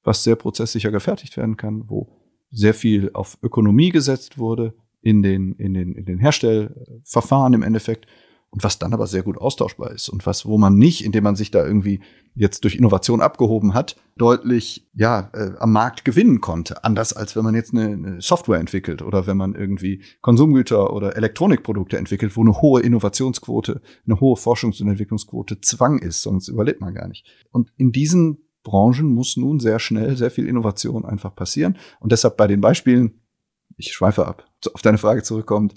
Speaker 2: was sehr prozesssicher gefertigt werden kann, wo sehr viel auf Ökonomie gesetzt wurde in den, in den, in den Herstellverfahren im Endeffekt und was dann aber sehr gut austauschbar ist und was, wo man nicht, indem man sich da irgendwie jetzt durch Innovation abgehoben hat, deutlich ja äh, am Markt gewinnen konnte. Anders als wenn man jetzt eine, eine Software entwickelt oder wenn man irgendwie Konsumgüter oder Elektronikprodukte entwickelt, wo eine hohe Innovationsquote, eine hohe Forschungs- und Entwicklungsquote Zwang ist, sonst überlebt man gar nicht. Und in diesen Branchen muss nun sehr schnell sehr viel Innovation einfach passieren. Und deshalb bei den Beispielen, ich schweife ab, auf deine Frage zurückkommt,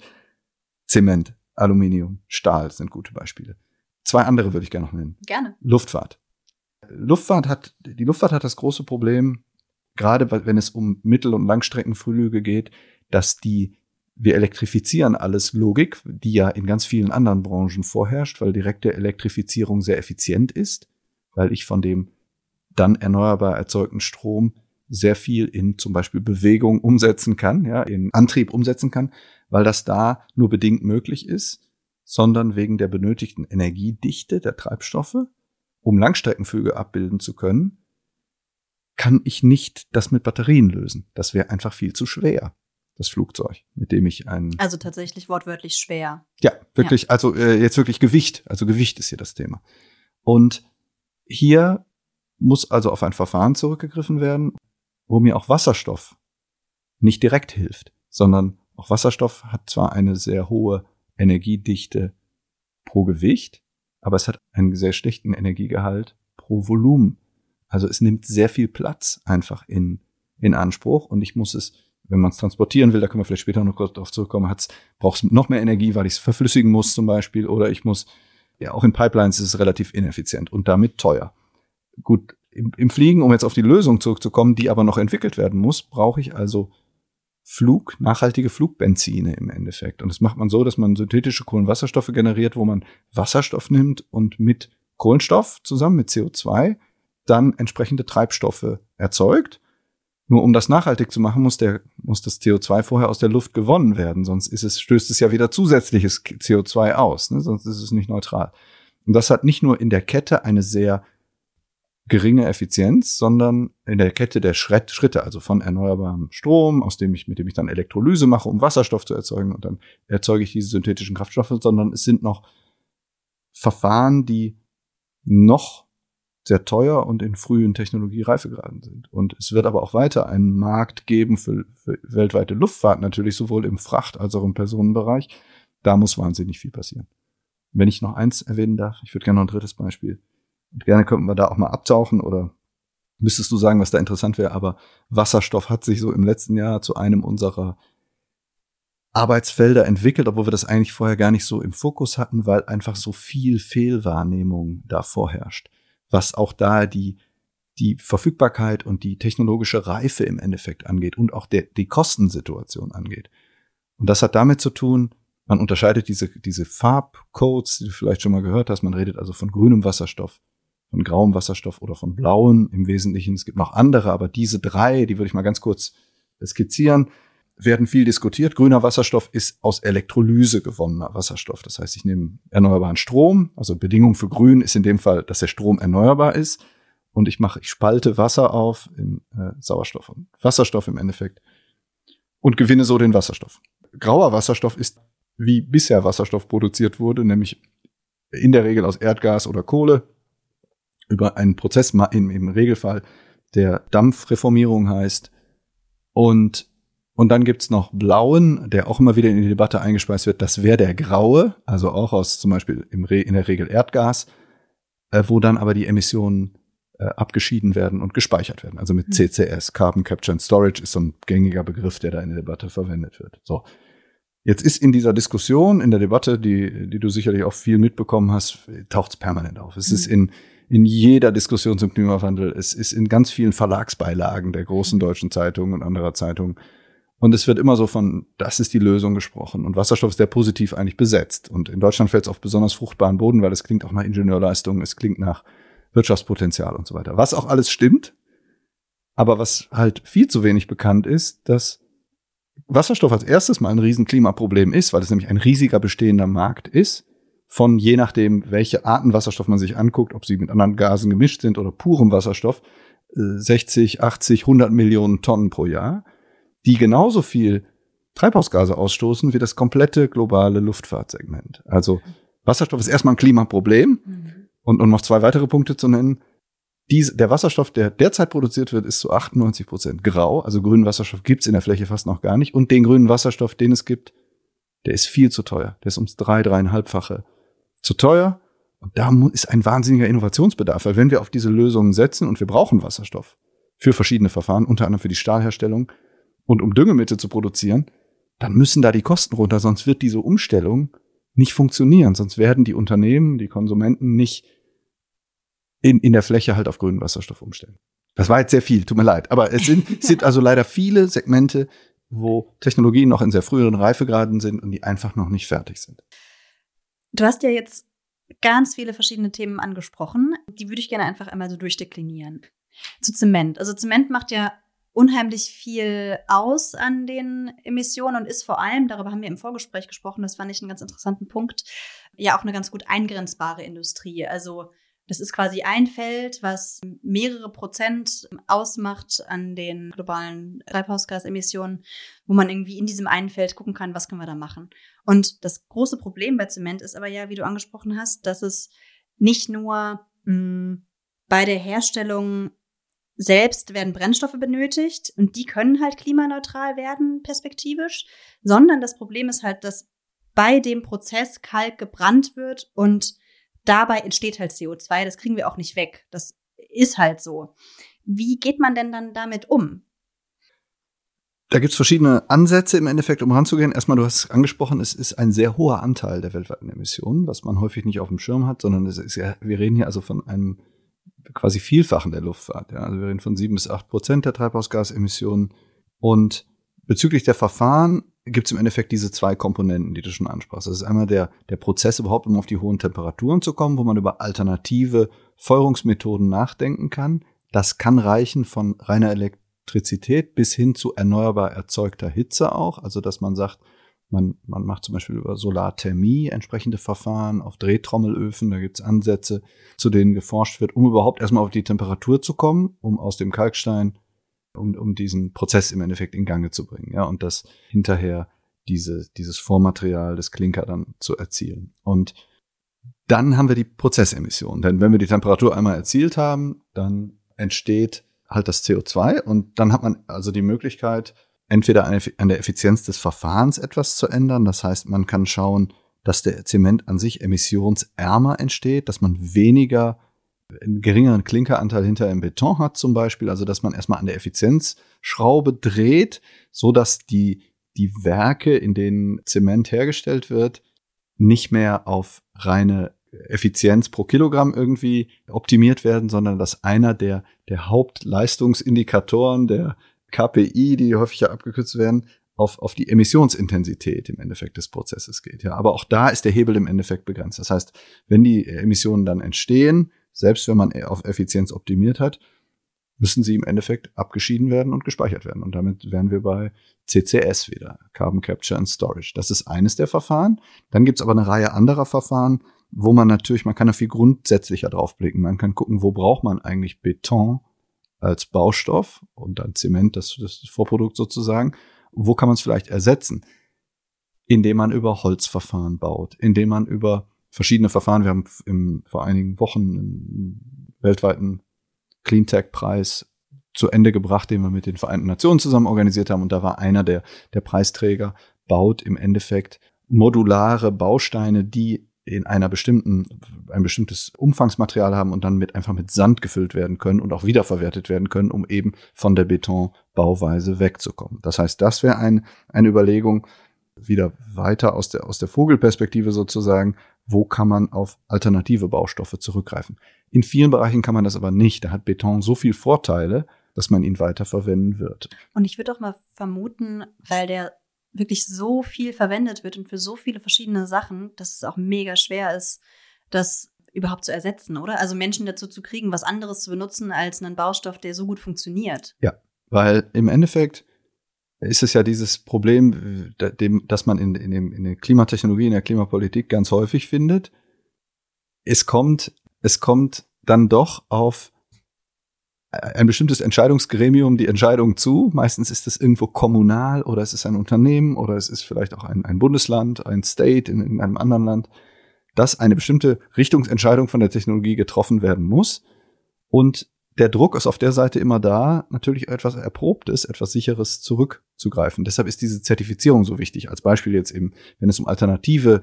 Speaker 2: Zement Aluminium, Stahl sind gute Beispiele. Zwei andere würde ich gerne noch nennen.
Speaker 1: Gerne.
Speaker 2: Luftfahrt. Luftfahrt hat, die Luftfahrt hat das große Problem, gerade wenn es um Mittel- und Langstreckenflüge geht, dass die, wir elektrifizieren alles Logik, die ja in ganz vielen anderen Branchen vorherrscht, weil direkte Elektrifizierung sehr effizient ist, weil ich von dem dann erneuerbar erzeugten Strom sehr viel in zum Beispiel Bewegung umsetzen kann, ja, in Antrieb umsetzen kann weil das da nur bedingt möglich ist, sondern wegen der benötigten Energiedichte der Treibstoffe, um Langstreckenflüge abbilden zu können, kann ich nicht das mit Batterien lösen. Das wäre einfach viel zu schwer, das Flugzeug, mit dem ich ein.
Speaker 1: Also tatsächlich wortwörtlich schwer.
Speaker 2: Ja, wirklich, ja. also äh, jetzt wirklich Gewicht. Also Gewicht ist hier das Thema. Und hier muss also auf ein Verfahren zurückgegriffen werden, wo mir auch Wasserstoff nicht direkt hilft, sondern auch Wasserstoff hat zwar eine sehr hohe Energiedichte pro Gewicht, aber es hat einen sehr schlechten Energiegehalt pro Volumen. Also es nimmt sehr viel Platz einfach in, in Anspruch und ich muss es, wenn man es transportieren will, da können wir vielleicht später noch kurz darauf zurückkommen, braucht es noch mehr Energie, weil ich es verflüssigen muss zum Beispiel oder ich muss, ja auch in Pipelines ist es relativ ineffizient und damit teuer. Gut, im, im Fliegen, um jetzt auf die Lösung zurückzukommen, die aber noch entwickelt werden muss, brauche ich also Flug, nachhaltige Flugbenzine im Endeffekt. Und das macht man so, dass man synthetische Kohlenwasserstoffe generiert, wo man Wasserstoff nimmt und mit Kohlenstoff zusammen mit CO2 dann entsprechende Treibstoffe erzeugt. Nur um das nachhaltig zu machen, muss der, muss das CO2 vorher aus der Luft gewonnen werden. Sonst ist es, stößt es ja wieder zusätzliches CO2 aus. Ne? Sonst ist es nicht neutral. Und das hat nicht nur in der Kette eine sehr geringe Effizienz, sondern in der Kette der Schritte, also von erneuerbarem Strom, aus dem ich, mit dem ich dann Elektrolyse mache, um Wasserstoff zu erzeugen und dann erzeuge ich diese synthetischen Kraftstoffe, sondern es sind noch Verfahren, die noch sehr teuer und in frühen Technologiereifegraden sind. Und es wird aber auch weiter einen Markt geben für, für weltweite Luftfahrt, natürlich sowohl im Fracht- als auch im Personenbereich. Da muss wahnsinnig viel passieren. Wenn ich noch eins erwähnen darf, ich würde gerne noch ein drittes Beispiel gerne könnten wir da auch mal abtauchen oder müsstest du sagen, was da interessant wäre. Aber Wasserstoff hat sich so im letzten Jahr zu einem unserer Arbeitsfelder entwickelt, obwohl wir das eigentlich vorher gar nicht so im Fokus hatten, weil einfach so viel Fehlwahrnehmung da vorherrscht. Was auch da die, die Verfügbarkeit und die technologische Reife im Endeffekt angeht und auch der, die Kostensituation angeht. Und das hat damit zu tun, man unterscheidet diese, diese Farbcodes, die du vielleicht schon mal gehört hast. Man redet also von grünem Wasserstoff, von grauem Wasserstoff oder von blauen im Wesentlichen. Es gibt noch andere, aber diese drei, die würde ich mal ganz kurz skizzieren, werden viel diskutiert. Grüner Wasserstoff ist aus Elektrolyse gewonnener Wasserstoff. Das heißt, ich nehme erneuerbaren Strom. Also Bedingung für grün ist in dem Fall, dass der Strom erneuerbar ist. und ich mache, ich spalte Wasser auf in äh, Sauerstoff und Wasserstoff im Endeffekt und gewinne so den Wasserstoff. Grauer Wasserstoff ist, wie bisher Wasserstoff produziert wurde, nämlich in der Regel aus Erdgas oder Kohle über einen Prozess im, im Regelfall, der Dampfreformierung heißt. Und, und dann gibt's noch blauen, der auch immer wieder in die Debatte eingespeist wird. Das wäre der graue, also auch aus zum Beispiel im Re in der Regel Erdgas, äh, wo dann aber die Emissionen äh, abgeschieden werden und gespeichert werden. Also mit hm. CCS, Carbon Capture and Storage, ist so ein gängiger Begriff, der da in der Debatte verwendet wird. So. Jetzt ist in dieser Diskussion, in der Debatte, die, die du sicherlich auch viel mitbekommen hast, taucht es permanent auf. Es ist in, in jeder Diskussion zum Klimawandel, es ist in ganz vielen Verlagsbeilagen der großen deutschen Zeitungen und anderer Zeitungen. Und es wird immer so von, das ist die Lösung gesprochen. Und Wasserstoff ist der positiv eigentlich besetzt. Und in Deutschland fällt es auf besonders fruchtbaren Boden, weil es klingt auch nach Ingenieurleistung, es klingt nach Wirtschaftspotenzial und so weiter. Was auch alles stimmt, aber was halt viel zu wenig bekannt ist, dass Wasserstoff als erstes mal ein riesen Klimaproblem ist, weil es nämlich ein riesiger bestehender Markt ist, von je nachdem, welche Arten Wasserstoff man sich anguckt, ob sie mit anderen Gasen gemischt sind oder purem Wasserstoff, 60, 80, 100 Millionen Tonnen pro Jahr, die genauso viel Treibhausgase ausstoßen wie das komplette globale Luftfahrtsegment. Also Wasserstoff ist erstmal ein Klimaproblem. Mhm. Und um noch zwei weitere Punkte zu nennen, diese, der Wasserstoff, der derzeit produziert wird, ist zu 98 Prozent grau. Also grünen Wasserstoff gibt's in der Fläche fast noch gar nicht. Und den grünen Wasserstoff, den es gibt, der ist viel zu teuer. Der ist ums drei, dreieinhalbfache zu teuer. Und da ist ein wahnsinniger Innovationsbedarf, weil wenn wir auf diese Lösungen setzen und wir brauchen Wasserstoff für verschiedene Verfahren, unter anderem für die Stahlherstellung und um Düngemittel zu produzieren, dann müssen da die Kosten runter, sonst wird diese Umstellung nicht funktionieren. Sonst werden die Unternehmen, die Konsumenten nicht in, in der Fläche halt auf grünen Wasserstoff umstellen. Das war jetzt sehr viel, tut mir leid. Aber es sind, [LAUGHS] sind also leider viele Segmente, wo Technologien noch in sehr früheren Reifegraden sind und die einfach noch nicht fertig sind.
Speaker 1: Du hast ja jetzt ganz viele verschiedene Themen angesprochen. Die würde ich gerne einfach einmal so durchdeklinieren. Zu Zement. Also Zement macht ja unheimlich viel aus an den Emissionen und ist vor allem, darüber haben wir im Vorgespräch gesprochen, das fand ich einen ganz interessanten Punkt, ja auch eine ganz gut eingrenzbare Industrie. Also das ist quasi ein Feld, was mehrere Prozent ausmacht an den globalen Treibhausgasemissionen, wo man irgendwie in diesem einen Feld gucken kann, was können wir da machen. Und das große Problem bei Zement ist aber ja, wie du angesprochen hast, dass es nicht nur mh, hm, bei der Herstellung selbst werden Brennstoffe benötigt und die können halt klimaneutral werden, perspektivisch, sondern das Problem ist halt, dass bei dem Prozess Kalk gebrannt wird und dabei entsteht halt CO2. Das kriegen wir auch nicht weg. Das ist halt so. Wie geht man denn dann damit um?
Speaker 2: Da gibt's verschiedene Ansätze im Endeffekt, um ranzugehen. Erstmal, du hast es angesprochen, es ist ein sehr hoher Anteil der weltweiten Emissionen, was man häufig nicht auf dem Schirm hat, sondern es ist ja, wir reden hier also von einem quasi Vielfachen der Luftfahrt. Ja. Also wir reden von sieben bis acht Prozent der Treibhausgasemissionen. Und bezüglich der Verfahren gibt es im Endeffekt diese zwei Komponenten, die du schon ansprachst. Das ist einmal der, der Prozess überhaupt, um auf die hohen Temperaturen zu kommen, wo man über alternative Feuerungsmethoden nachdenken kann. Das kann reichen von reiner Elektrizität bis hin zu erneuerbar erzeugter Hitze auch. Also dass man sagt, man, man macht zum Beispiel über Solarthermie entsprechende Verfahren auf Drehtrommelöfen. Da gibt es Ansätze, zu denen geforscht wird, um überhaupt erstmal auf die Temperatur zu kommen, um aus dem Kalkstein um, um diesen Prozess im Endeffekt in Gange zu bringen, ja, und das hinterher diese, dieses Vormaterial des Klinker dann zu erzielen. Und dann haben wir die Prozessemissionen. Denn wenn wir die Temperatur einmal erzielt haben, dann entsteht halt das CO2 und dann hat man also die Möglichkeit, entweder an der Effizienz des Verfahrens etwas zu ändern. Das heißt, man kann schauen, dass der Zement an sich emissionsärmer entsteht, dass man weniger einen geringeren Klinkeranteil hinter im Beton hat zum Beispiel, also dass man erstmal an der Effizienzschraube dreht, so dass die, die Werke, in denen Zement hergestellt wird, nicht mehr auf reine Effizienz pro Kilogramm irgendwie optimiert werden, sondern dass einer der, der Hauptleistungsindikatoren der KPI, die häufiger abgekürzt werden, auf, auf die Emissionsintensität im Endeffekt des Prozesses geht. Ja, aber auch da ist der Hebel im Endeffekt begrenzt. Das heißt, wenn die Emissionen dann entstehen, selbst wenn man auf Effizienz optimiert hat, müssen sie im Endeffekt abgeschieden werden und gespeichert werden. Und damit wären wir bei CCS wieder, Carbon Capture and Storage. Das ist eines der Verfahren. Dann gibt es aber eine Reihe anderer Verfahren, wo man natürlich, man kann da viel grundsätzlicher drauf blicken. Man kann gucken, wo braucht man eigentlich Beton als Baustoff und dann Zement, das, das Vorprodukt sozusagen. Wo kann man es vielleicht ersetzen? Indem man über Holzverfahren baut, indem man über verschiedene Verfahren, wir haben im, vor einigen Wochen einen weltweiten Cleantech-Preis zu Ende gebracht, den wir mit den Vereinten Nationen zusammen organisiert haben. Und da war einer der, der Preisträger, baut im Endeffekt modulare Bausteine, die in einer bestimmten, ein bestimmtes Umfangsmaterial haben und dann mit einfach mit Sand gefüllt werden können und auch wiederverwertet werden können, um eben von der Betonbauweise wegzukommen. Das heißt, das wäre ein, eine Überlegung, wieder weiter aus der, aus der Vogelperspektive sozusagen, wo kann man auf alternative Baustoffe zurückgreifen. In vielen Bereichen kann man das aber nicht. Da hat Beton so viel Vorteile, dass man ihn weiter verwenden wird.
Speaker 1: Und ich würde auch mal vermuten, weil der wirklich so viel verwendet wird und für so viele verschiedene Sachen, dass es auch mega schwer ist, das überhaupt zu ersetzen, oder? Also Menschen dazu zu kriegen, was anderes zu benutzen als einen Baustoff, der so gut funktioniert.
Speaker 2: Ja, weil im Endeffekt ist es ja dieses Problem, das man in, in, dem, in der Klimatechnologie, in der Klimapolitik ganz häufig findet. Es kommt, es kommt dann doch auf ein bestimmtes Entscheidungsgremium die Entscheidung zu. Meistens ist es irgendwo kommunal oder es ist ein Unternehmen oder es ist vielleicht auch ein, ein Bundesland, ein State in, in einem anderen Land, dass eine bestimmte Richtungsentscheidung von der Technologie getroffen werden muss. Und der Druck ist auf der Seite immer da, natürlich etwas Erprobtes, etwas Sicheres zurückzugreifen. Deshalb ist diese Zertifizierung so wichtig. Als Beispiel jetzt eben, wenn es um alternative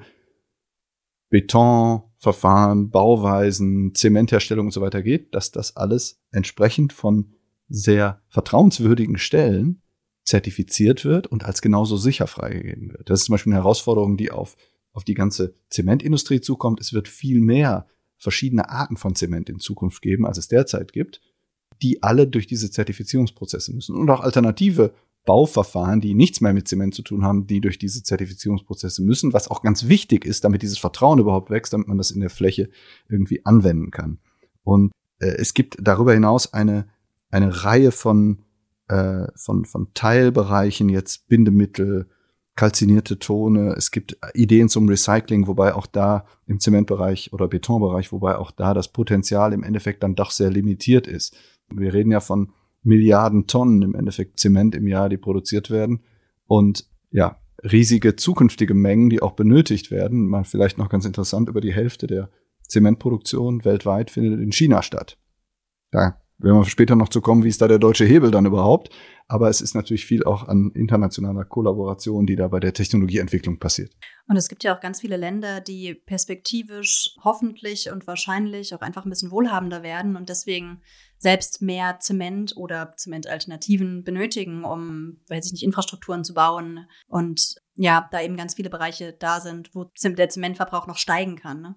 Speaker 2: Betonverfahren, Bauweisen, Zementherstellung und so weiter geht, dass das alles entsprechend von sehr vertrauenswürdigen Stellen zertifiziert wird und als genauso sicher freigegeben wird. Das ist zum Beispiel eine Herausforderung, die auf, auf die ganze Zementindustrie zukommt. Es wird viel mehr verschiedene Arten von Zement in Zukunft geben, als es derzeit gibt, die alle durch diese Zertifizierungsprozesse müssen und auch alternative Bauverfahren, die nichts mehr mit Zement zu tun haben, die durch diese Zertifizierungsprozesse müssen, was auch ganz wichtig ist, damit dieses Vertrauen überhaupt wächst, damit man das in der Fläche irgendwie anwenden kann. Und äh, es gibt darüber hinaus eine, eine Reihe von, äh, von, von Teilbereichen, jetzt Bindemittel, kalzinierte Tone. Es gibt Ideen zum Recycling, wobei auch da im Zementbereich oder Betonbereich, wobei auch da das Potenzial im Endeffekt dann doch sehr limitiert ist. Wir reden ja von Milliarden Tonnen im Endeffekt Zement im Jahr, die produziert werden und ja, riesige zukünftige Mengen, die auch benötigt werden. Mal vielleicht noch ganz interessant, über die Hälfte der Zementproduktion weltweit findet in China statt. Da werden wir später noch zu kommen, wie ist da der deutsche Hebel dann überhaupt. Aber es ist natürlich viel auch an internationaler Kollaboration, die da bei der Technologieentwicklung passiert.
Speaker 1: Und es gibt ja auch ganz viele Länder, die perspektivisch hoffentlich und wahrscheinlich auch einfach ein bisschen wohlhabender werden und deswegen selbst mehr Zement oder Zementalternativen benötigen, um, weiß ich nicht, Infrastrukturen zu bauen. Und ja, da eben ganz viele Bereiche da sind, wo der Zementverbrauch noch steigen kann. Ne?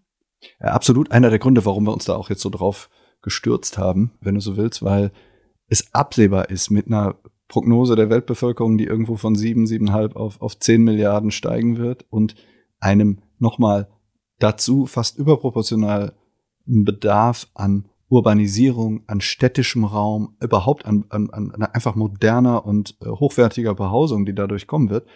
Speaker 2: Ja, absolut einer der Gründe, warum wir uns da auch jetzt so drauf gestürzt haben, wenn du so willst, weil es absehbar ist mit einer Prognose der Weltbevölkerung, die irgendwo von sieben, siebeneinhalb auf, auf zehn Milliarden steigen wird und einem nochmal dazu fast überproportional Bedarf an Urbanisierung, an städtischem Raum, überhaupt an, an, an einfach moderner und äh, hochwertiger Behausung, die dadurch kommen wird,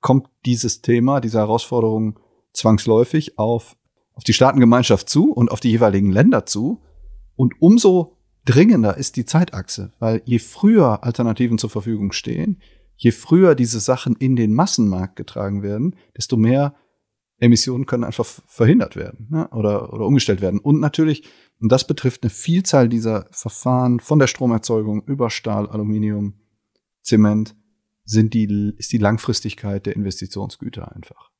Speaker 2: kommt dieses Thema, diese Herausforderung zwangsläufig auf, auf die Staatengemeinschaft zu und auf die jeweiligen Länder zu. Und umso dringender ist die Zeitachse, weil je früher Alternativen zur Verfügung stehen, je früher diese Sachen in den Massenmarkt getragen werden, desto mehr Emissionen können einfach verhindert werden ne? oder, oder umgestellt werden. Und natürlich, und das betrifft eine Vielzahl dieser Verfahren von der Stromerzeugung über Stahl, Aluminium, Zement, sind die, ist die Langfristigkeit der Investitionsgüter einfach.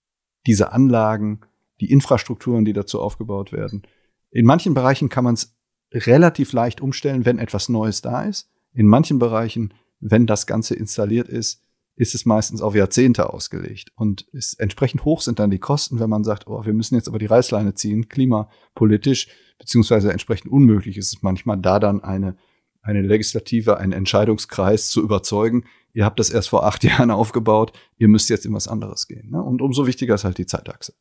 Speaker 2: Diese Anlagen, die Infrastrukturen, die dazu aufgebaut werden. In manchen Bereichen kann man es relativ leicht umstellen, wenn etwas Neues da ist. In manchen Bereichen, wenn das Ganze installiert ist, ist es meistens auf Jahrzehnte ausgelegt. Und ist, entsprechend hoch sind dann die Kosten, wenn man sagt, oh, wir müssen jetzt aber die Reißleine ziehen, klimapolitisch, beziehungsweise entsprechend unmöglich ist es manchmal, da dann eine, eine Legislative, einen Entscheidungskreis zu überzeugen, ihr habt das erst vor acht [LAUGHS] Jahren aufgebaut, ihr müsst jetzt in was anderes gehen. Ne? Und umso wichtiger ist halt die Zeitachse.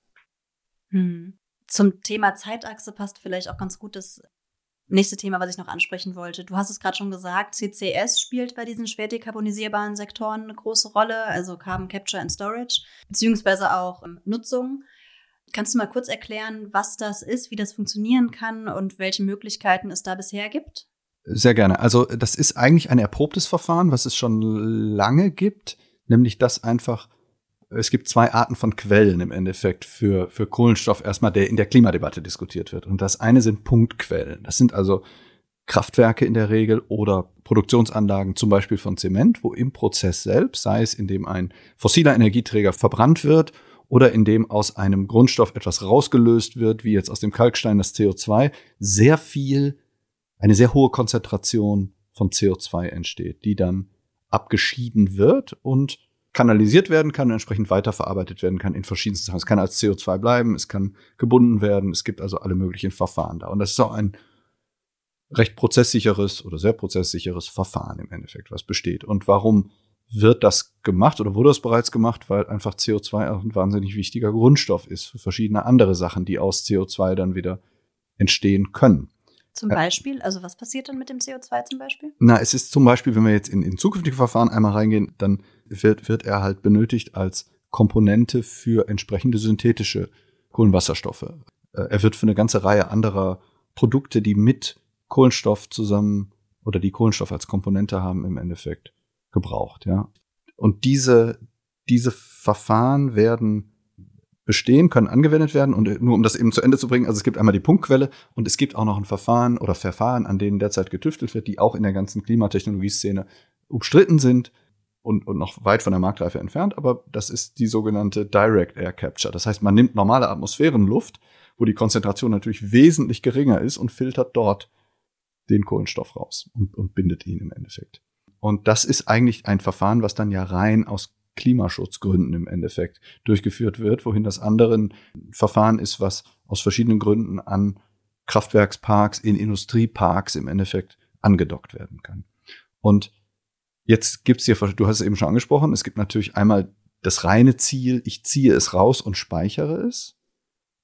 Speaker 1: Hm. Zum Thema Zeitachse passt vielleicht auch ganz gut das Nächste Thema, was ich noch ansprechen wollte. Du hast es gerade schon gesagt, CCS spielt bei diesen schwer dekarbonisierbaren Sektoren eine große Rolle, also Carbon Capture and Storage, beziehungsweise auch ähm, Nutzung. Kannst du mal kurz erklären, was das ist, wie das funktionieren kann und welche Möglichkeiten es da bisher gibt?
Speaker 2: Sehr gerne. Also das ist eigentlich ein erprobtes Verfahren, was es schon lange gibt, nämlich dass einfach es gibt zwei Arten von Quellen im Endeffekt für, für Kohlenstoff erstmal, der in der Klimadebatte diskutiert wird. Und das eine sind Punktquellen. Das sind also Kraftwerke in der Regel oder Produktionsanlagen zum Beispiel von Zement, wo im Prozess selbst, sei es indem ein fossiler Energieträger verbrannt wird oder indem aus einem Grundstoff etwas rausgelöst wird, wie jetzt aus dem Kalkstein das CO2, sehr viel eine sehr hohe Konzentration von CO2 entsteht, die dann abgeschieden wird und kanalisiert werden kann und entsprechend weiterverarbeitet werden kann in verschiedensten Sachen. Es kann als CO2 bleiben, es kann gebunden werden, es gibt also alle möglichen Verfahren da. Und das ist auch ein recht prozesssicheres oder sehr prozesssicheres Verfahren im Endeffekt, was besteht. Und warum wird das gemacht oder wurde das bereits gemacht? Weil einfach CO2 auch ein wahnsinnig wichtiger Grundstoff ist für verschiedene andere Sachen, die aus CO2 dann wieder entstehen können.
Speaker 1: Zum Beispiel? Also was passiert dann mit dem CO2 zum Beispiel?
Speaker 2: Na, es ist zum Beispiel, wenn wir jetzt in, in zukünftige Verfahren einmal reingehen, dann wird, wird er halt benötigt als Komponente für entsprechende synthetische Kohlenwasserstoffe. Äh, er wird für eine ganze Reihe anderer Produkte, die mit Kohlenstoff zusammen oder die Kohlenstoff als Komponente haben, im Endeffekt gebraucht, ja. Und diese, diese Verfahren werden bestehen, können angewendet werden. Und nur um das eben zu Ende zu bringen, also es gibt einmal die Punktquelle und es gibt auch noch ein Verfahren oder Verfahren, an denen derzeit getüftelt wird, die auch in der ganzen Klimatechnologieszene umstritten sind und, und noch weit von der Marktreife entfernt. Aber das ist die sogenannte Direct Air Capture. Das heißt, man nimmt normale Atmosphärenluft, wo die Konzentration natürlich wesentlich geringer ist und filtert dort den Kohlenstoff raus und, und bindet ihn im Endeffekt. Und das ist eigentlich ein Verfahren, was dann ja rein aus Klimaschutzgründen im Endeffekt durchgeführt wird, wohin das andere ein Verfahren ist, was aus verschiedenen Gründen an Kraftwerksparks, in Industrieparks im Endeffekt angedockt werden kann. Und jetzt gibt's hier, du hast es eben schon angesprochen, es gibt natürlich einmal das reine Ziel, ich ziehe es raus und speichere es.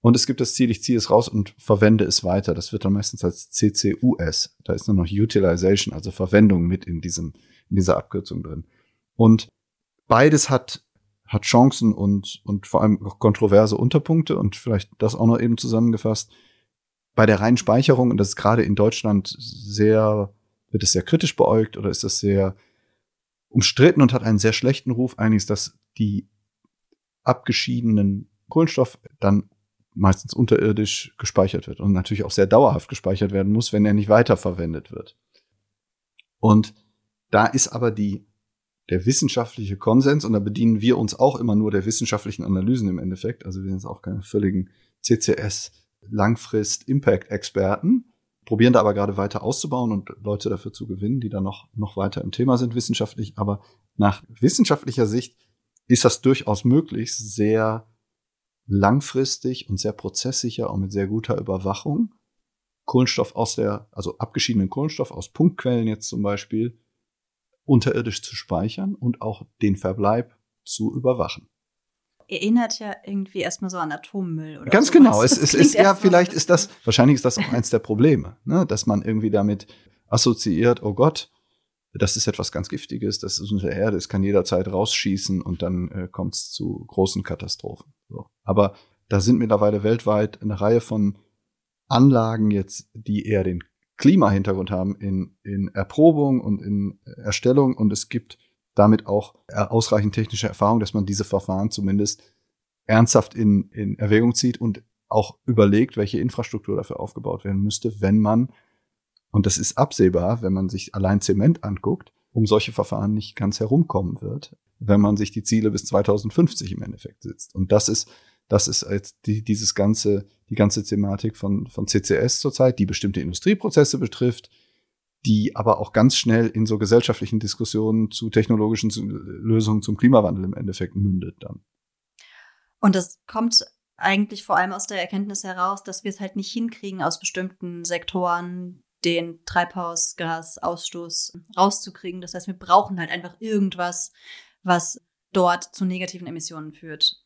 Speaker 2: Und es gibt das Ziel, ich ziehe es raus und verwende es weiter. Das wird dann meistens als CCUS. Da ist nur noch Utilization, also Verwendung mit in diesem, in dieser Abkürzung drin. Und beides hat, hat Chancen und, und vor allem auch kontroverse Unterpunkte und vielleicht das auch noch eben zusammengefasst. Bei der reinen Speicherung, und das ist gerade in Deutschland sehr, wird es sehr kritisch beäugt oder ist das sehr umstritten und hat einen sehr schlechten Ruf, eigentlich ist, dass die abgeschiedenen Kohlenstoff dann meistens unterirdisch gespeichert wird und natürlich auch sehr dauerhaft gespeichert werden muss, wenn er nicht weiterverwendet wird. Und da ist aber die, der wissenschaftliche Konsens, und da bedienen wir uns auch immer nur der wissenschaftlichen Analysen im Endeffekt, also wir sind jetzt auch keine völligen CCS Langfrist-Impact-Experten, probieren da aber gerade weiter auszubauen und Leute dafür zu gewinnen, die da noch, noch weiter im Thema sind wissenschaftlich. Aber nach wissenschaftlicher Sicht ist das durchaus möglich, sehr langfristig und sehr prozesssicher und mit sehr guter Überwachung Kohlenstoff aus der, also abgeschiedenen Kohlenstoff aus Punktquellen jetzt zum Beispiel, unterirdisch zu speichern und auch den Verbleib zu überwachen.
Speaker 1: Erinnert ja irgendwie erstmal so an Atommüll oder
Speaker 2: Ganz sowas. genau. Es, es ist ja, vielleicht ist das, wahrscheinlich ist das auch eins der Probleme, ne? dass man irgendwie damit assoziiert, oh Gott, das ist etwas ganz Giftiges, das ist unsere Erde, es kann jederzeit rausschießen und dann äh, kommt es zu großen Katastrophen. So. Aber da sind mittlerweile weltweit eine Reihe von Anlagen jetzt, die eher den Klimahintergrund haben in, in Erprobung und in Erstellung und es gibt damit auch ausreichend technische Erfahrung, dass man diese Verfahren zumindest ernsthaft in, in Erwägung zieht und auch überlegt, welche Infrastruktur dafür aufgebaut werden müsste, wenn man und das ist absehbar, wenn man sich allein Zement anguckt, um solche Verfahren nicht ganz herumkommen wird, wenn man sich die Ziele bis 2050 im Endeffekt setzt. Und das ist, das ist jetzt die, dieses ganze, die ganze Thematik von, von CCS zurzeit, die bestimmte Industrieprozesse betrifft, die aber auch ganz schnell in so gesellschaftlichen Diskussionen zu technologischen Lösungen zum Klimawandel im Endeffekt mündet dann.
Speaker 1: Und das kommt eigentlich vor allem aus der Erkenntnis heraus, dass wir es halt nicht hinkriegen, aus bestimmten Sektoren den Treibhausgasausstoß rauszukriegen. Das heißt, wir brauchen halt einfach irgendwas, was dort zu negativen Emissionen führt.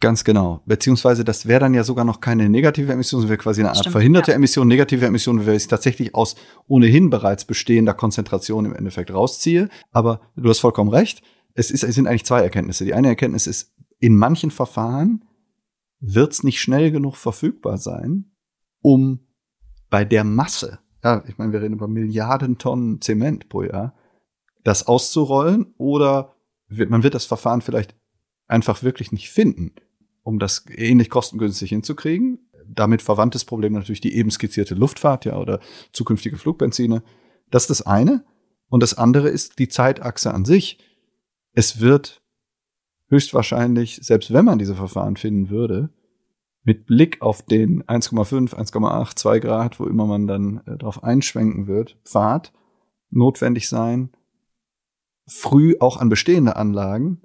Speaker 2: Ganz genau. Beziehungsweise das wäre dann ja sogar noch keine negative Emission, sondern wäre quasi eine Art Stimmt, verhinderte ja. Emission. Negative Emission wäre ich tatsächlich aus ohnehin bereits bestehender Konzentration im Endeffekt rausziehe. Aber du hast vollkommen recht. Es, ist, es sind eigentlich zwei Erkenntnisse. Die eine Erkenntnis ist, in manchen Verfahren wird es nicht schnell genug verfügbar sein, um bei der Masse, ja, ich meine, wir reden über Milliarden Tonnen Zement pro Jahr, das auszurollen oder man wird das Verfahren vielleicht einfach wirklich nicht finden, um das ähnlich kostengünstig hinzukriegen. Damit verwandtes Problem natürlich die eben skizzierte Luftfahrt, ja, oder zukünftige Flugbenzine. Das ist das eine. Und das andere ist die Zeitachse an sich. Es wird höchstwahrscheinlich, selbst wenn man diese Verfahren finden würde, mit Blick auf den 1,5, 1,8, 2 Grad, wo immer man dann äh, drauf einschwenken wird, Pfad, notwendig sein, früh auch an bestehende Anlagen,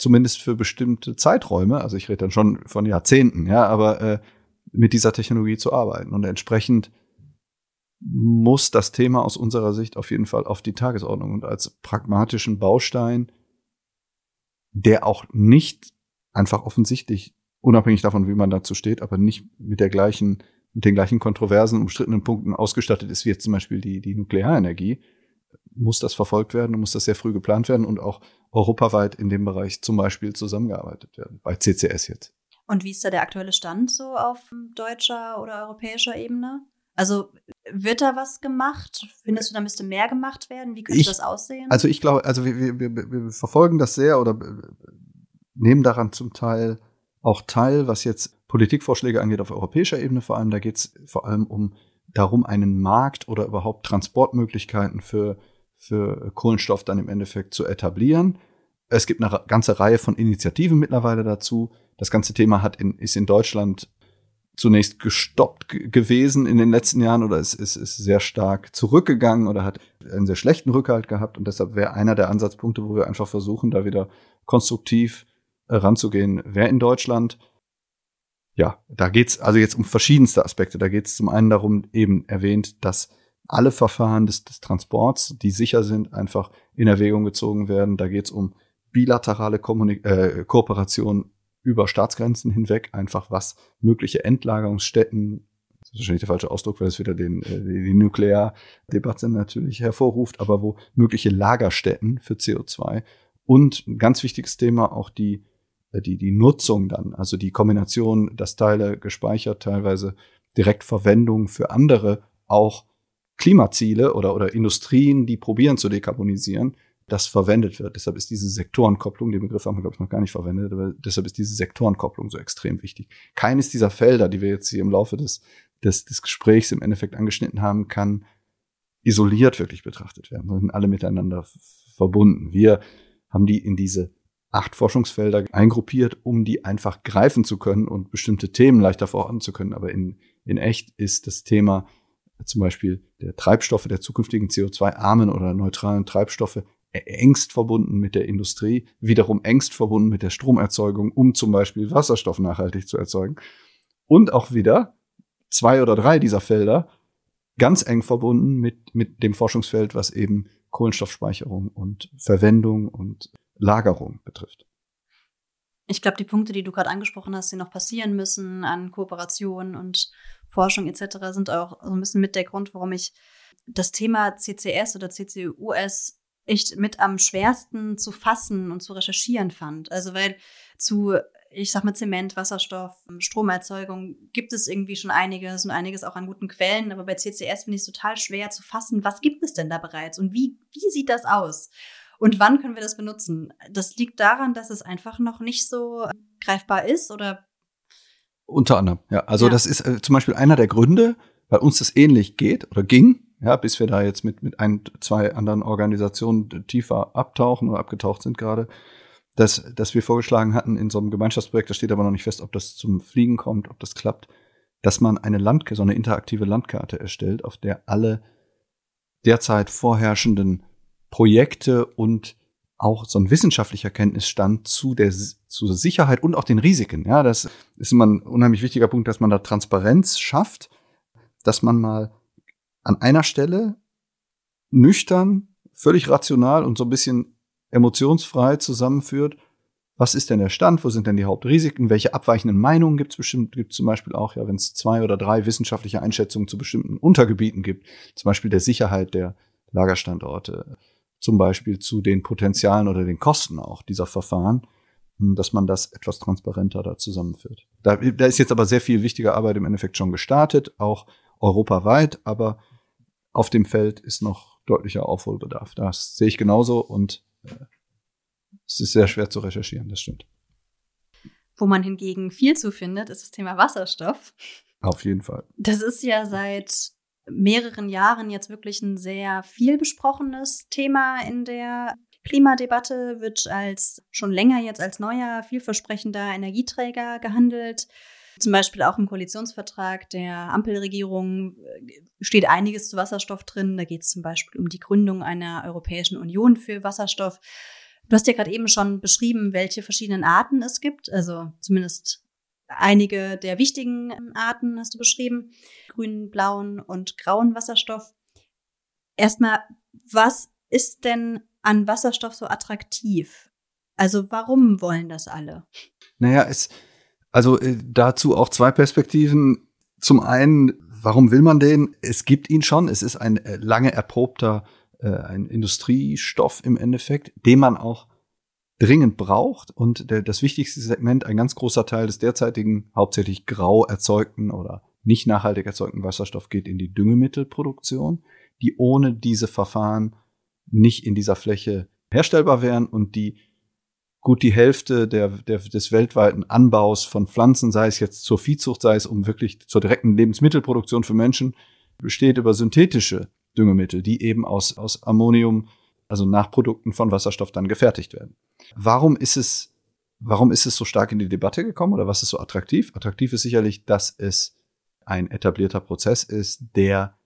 Speaker 2: zumindest für bestimmte Zeiträume, also ich rede dann schon von Jahrzehnten, ja, aber äh, mit dieser Technologie zu arbeiten. Und entsprechend muss das Thema aus unserer Sicht auf jeden Fall auf die Tagesordnung und als pragmatischen Baustein, der auch nicht einfach offensichtlich, unabhängig davon, wie man dazu steht, aber nicht mit der gleichen, mit den gleichen kontroversen, umstrittenen Punkten ausgestattet ist, wie jetzt zum Beispiel die, die Nuklearenergie, muss das verfolgt werden und muss das sehr früh geplant werden und auch europaweit in dem Bereich zum Beispiel zusammengearbeitet werden, bei CCS jetzt.
Speaker 1: Und wie ist da der aktuelle Stand so auf deutscher oder europäischer Ebene? Also wird da was gemacht? Findest du, da müsste mehr gemacht werden? Wie könnte ich, das aussehen?
Speaker 2: Also ich glaube, also wir, wir, wir, wir verfolgen das sehr oder nehmen daran zum Teil auch teil, was jetzt Politikvorschläge angeht auf europäischer Ebene vor allem. Da geht es vor allem um darum, einen Markt oder überhaupt Transportmöglichkeiten für, für Kohlenstoff dann im Endeffekt zu etablieren. Es gibt eine ganze Reihe von Initiativen mittlerweile dazu. Das ganze Thema hat in, ist in Deutschland zunächst gestoppt gewesen in den letzten Jahren oder es ist, ist sehr stark zurückgegangen oder hat einen sehr schlechten Rückhalt gehabt. Und deshalb wäre einer der Ansatzpunkte, wo wir einfach versuchen, da wieder konstruktiv äh, ranzugehen, wäre in Deutschland. Ja, da geht's also jetzt um verschiedenste Aspekte. Da geht es zum einen darum, eben erwähnt, dass alle Verfahren des, des Transports, die sicher sind, einfach in Erwägung gezogen werden. Da geht es um bilaterale Kommunik äh, Kooperation über Staatsgrenzen hinweg, einfach was mögliche Endlagerungsstätten, das ist wahrscheinlich der falsche Ausdruck, weil es wieder den, äh, die Nukleardebatte natürlich hervorruft, aber wo mögliche Lagerstätten für CO2 und ein ganz wichtiges Thema auch die, die, die Nutzung dann, also die Kombination, dass Teile gespeichert, teilweise Direktverwendung für andere auch Klimaziele oder, oder Industrien, die probieren zu dekarbonisieren, das verwendet wird. Deshalb ist diese Sektorenkopplung, den Begriff haben wir, glaube ich, noch gar nicht verwendet, aber deshalb ist diese Sektorenkopplung so extrem wichtig. Keines dieser Felder, die wir jetzt hier im Laufe des, des, des Gesprächs im Endeffekt angeschnitten haben, kann isoliert wirklich betrachtet werden, sondern alle miteinander verbunden. Wir haben die in diese acht Forschungsfelder eingruppiert, um die einfach greifen zu können und bestimmte Themen leichter verorten zu können. Aber in, in echt ist das Thema zum Beispiel der Treibstoffe der zukünftigen CO2-armen oder neutralen Treibstoffe engst verbunden mit der Industrie, wiederum engst verbunden mit der Stromerzeugung, um zum Beispiel Wasserstoff nachhaltig zu erzeugen. Und auch wieder zwei oder drei dieser Felder ganz eng verbunden mit, mit dem Forschungsfeld, was eben Kohlenstoffspeicherung und Verwendung und Lagerung betrifft.
Speaker 1: Ich glaube, die Punkte, die du gerade angesprochen hast, die noch passieren müssen an Kooperation und Forschung etc., sind auch so ein bisschen mit der Grund, warum ich das Thema CCS oder CCUS echt mit am schwersten zu fassen und zu recherchieren fand. Also weil zu, ich sag mal, Zement, Wasserstoff, Stromerzeugung gibt es irgendwie schon einiges und einiges auch an guten Quellen, aber bei CCS finde ich es total schwer zu fassen, was gibt es denn da bereits und wie, wie sieht das aus? Und wann können wir das benutzen? Das liegt daran, dass es einfach noch nicht so greifbar ist oder
Speaker 2: unter anderem, ja. Also ja. das ist äh, zum Beispiel einer der Gründe, weil uns das ähnlich geht oder ging, ja, bis wir da jetzt mit, mit ein, zwei anderen Organisationen tiefer abtauchen oder abgetaucht sind gerade, dass, dass wir vorgeschlagen hatten in so einem Gemeinschaftsprojekt, da steht aber noch nicht fest, ob das zum Fliegen kommt, ob das klappt, dass man eine Landkarte, so eine interaktive Landkarte erstellt, auf der alle derzeit vorherrschenden Projekte und auch so ein wissenschaftlicher Kenntnisstand zu der, zu der Sicherheit und auch den Risiken. Ja, das ist immer ein unheimlich wichtiger Punkt, dass man da Transparenz schafft, dass man mal an einer Stelle nüchtern, völlig rational und so ein bisschen emotionsfrei zusammenführt, was ist denn der Stand, wo sind denn die Hauptrisiken, welche abweichenden Meinungen gibt es bestimmt, gibt zum Beispiel auch, ja, wenn es zwei oder drei wissenschaftliche Einschätzungen zu bestimmten Untergebieten gibt, zum Beispiel der Sicherheit der Lagerstandorte, zum Beispiel zu den Potenzialen oder den Kosten auch dieser Verfahren, hm, dass man das etwas transparenter da zusammenführt. Da, da ist jetzt aber sehr viel wichtige Arbeit im Endeffekt schon gestartet, auch europaweit, aber auf dem Feld ist noch deutlicher Aufholbedarf. Das sehe ich genauso und äh, es ist sehr schwer zu recherchieren, das stimmt.
Speaker 1: Wo man hingegen viel zu findet, ist das Thema Wasserstoff.
Speaker 2: Auf jeden Fall.
Speaker 1: Das ist ja seit mehreren Jahren jetzt wirklich ein sehr viel besprochenes Thema in der Klimadebatte, wird als schon länger jetzt als neuer, vielversprechender Energieträger gehandelt. Zum Beispiel auch im Koalitionsvertrag der Ampelregierung äh, steht einiges zu Wasserstoff drin. Da geht es zum Beispiel um die Gründung einer Europäischen Union für Wasserstoff. Du hast ja gerade eben schon beschrieben, welche verschiedenen Arten es gibt. Also zumindest einige der wichtigen ähm, Arten hast du beschrieben. Grünen, blauen und grauen Wasserstoff. Erstmal, was ist denn an Wasserstoff so attraktiv? Also warum wollen das alle?
Speaker 2: Naja, es, also äh, dazu auch zwei Perspektiven. Zum einen, warum will man den? Es gibt ihn schon. Es ist ein äh, lange erprobter äh, ein Industriestoff im Endeffekt, den man auch dringend braucht. Und der, das wichtigste Segment, ein ganz großer Teil des derzeitigen hauptsächlich grau erzeugten oder nicht nachhaltig erzeugten Wasserstoff geht in die Düngemittelproduktion, die ohne diese Verfahren nicht in dieser Fläche herstellbar wären und die gut die Hälfte der, der, des weltweiten Anbaus von Pflanzen, sei es jetzt zur Viehzucht, sei es um wirklich zur direkten Lebensmittelproduktion für Menschen, besteht über synthetische Düngemittel, die eben aus, aus Ammonium, also Nachprodukten von Wasserstoff dann gefertigt werden. Warum ist es, warum ist es so stark in die Debatte gekommen oder was ist so attraktiv? Attraktiv ist sicherlich, dass es ein etablierter Prozess ist, der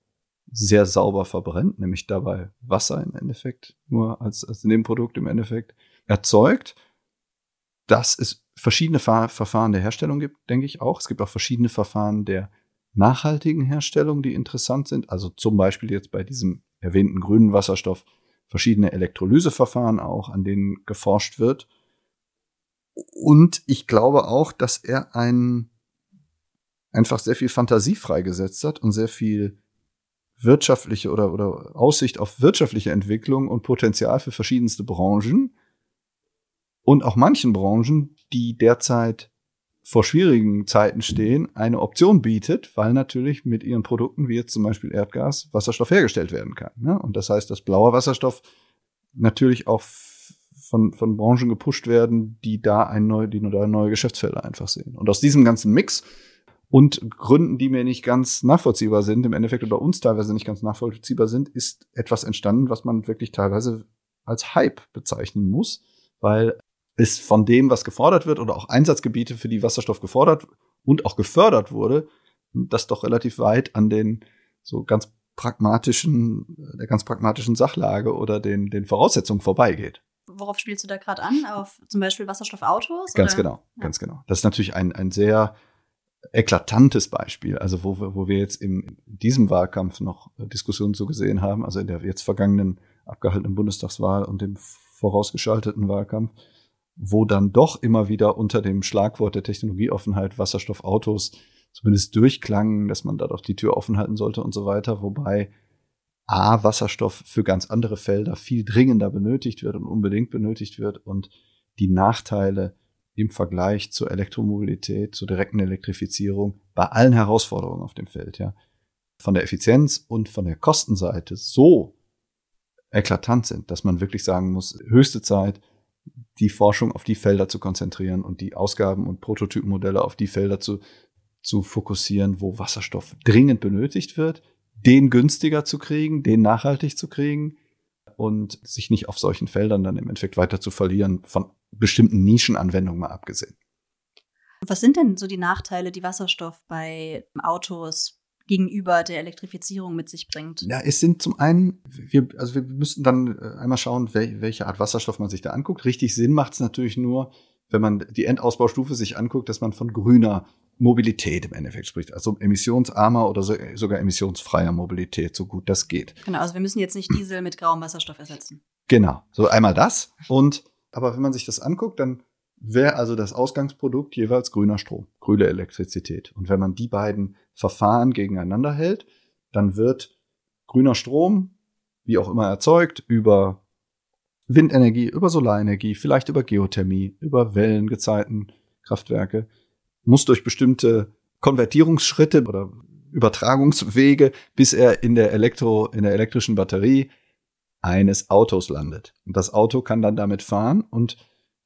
Speaker 2: sehr sauber verbrennt, nämlich dabei Wasser im Endeffekt, nur als, als Nebenprodukt im Endeffekt erzeugt, dass es verschiedene Ver Verfahren der Herstellung gibt, denke ich auch. Es gibt auch verschiedene Verfahren der nachhaltigen Herstellung, die interessant sind. Also zum Beispiel jetzt bei diesem erwähnten grünen Wasserstoff verschiedene Elektrolyseverfahren auch, an denen geforscht wird. Und ich glaube auch, dass er ein, einfach sehr viel Fantasie freigesetzt hat und sehr viel wirtschaftliche oder, oder Aussicht auf wirtschaftliche Entwicklung und Potenzial für verschiedenste Branchen und auch manchen Branchen, die derzeit vor schwierigen Zeiten stehen, eine Option bietet, weil natürlich mit ihren Produkten, wie jetzt zum Beispiel Erdgas, Wasserstoff hergestellt werden kann. Ne? Und das heißt, dass blauer Wasserstoff natürlich auch von, von Branchen gepusht werden, die da ein neu, die da neue Geschäftsfelder einfach sehen. Und aus diesem ganzen Mix und Gründen, die mir nicht ganz nachvollziehbar sind, im Endeffekt oder uns teilweise nicht ganz nachvollziehbar sind, ist etwas entstanden, was man wirklich teilweise als Hype bezeichnen muss, weil ist von dem, was gefordert wird oder auch Einsatzgebiete, für die Wasserstoff gefordert und auch gefördert wurde, das doch relativ weit an den so ganz pragmatischen, der ganz pragmatischen Sachlage oder den, den Voraussetzungen vorbeigeht.
Speaker 1: Worauf spielst du da gerade an? Auf zum Beispiel Wasserstoffautos?
Speaker 2: Ganz oder? genau, ja. ganz genau. Das ist natürlich ein, ein sehr eklatantes Beispiel, also wo, wo wir jetzt im, in diesem Wahlkampf noch Diskussionen so gesehen haben, also in der jetzt vergangenen abgehaltenen Bundestagswahl und dem vorausgeschalteten Wahlkampf, wo dann doch immer wieder unter dem Schlagwort der Technologieoffenheit Wasserstoffautos zumindest durchklangen, dass man da doch die Tür offen halten sollte und so weiter, wobei A, Wasserstoff für ganz andere Felder viel dringender benötigt wird und unbedingt benötigt wird und die Nachteile im Vergleich zur Elektromobilität, zur direkten Elektrifizierung bei allen Herausforderungen auf dem Feld, ja, von der Effizienz und von der Kostenseite so eklatant sind, dass man wirklich sagen muss, höchste Zeit, die Forschung auf die Felder zu konzentrieren und die Ausgaben und Prototypenmodelle auf die Felder zu, zu fokussieren, wo Wasserstoff dringend benötigt wird, den günstiger zu kriegen, den nachhaltig zu kriegen und sich nicht auf solchen Feldern dann im Endeffekt weiter zu verlieren, von bestimmten Nischenanwendungen mal abgesehen.
Speaker 1: Was sind denn so die Nachteile, die Wasserstoff bei Autos gegenüber der Elektrifizierung mit sich bringt.
Speaker 2: Ja, es sind zum einen, wir, also wir müssten dann äh, einmal schauen, welche Art Wasserstoff man sich da anguckt. Richtig Sinn macht es natürlich nur, wenn man die Endausbaustufe sich anguckt, dass man von grüner Mobilität im Endeffekt spricht. Also emissionsarmer oder so, sogar emissionsfreier Mobilität, so gut das geht.
Speaker 1: Genau, also wir müssen jetzt nicht Diesel mit grauem Wasserstoff ersetzen.
Speaker 2: Genau, so einmal das. Und aber wenn man sich das anguckt, dann wäre also das Ausgangsprodukt jeweils grüner Strom, grüne Elektrizität. Und wenn man die beiden Verfahren gegeneinander hält, dann wird grüner Strom, wie auch immer erzeugt, über Windenergie, über Solarenergie, vielleicht über Geothermie, über Wellengezeiten, Kraftwerke, muss durch bestimmte Konvertierungsschritte oder Übertragungswege, bis er in der Elektro, in der elektrischen Batterie eines Autos landet. Und das Auto kann dann damit fahren und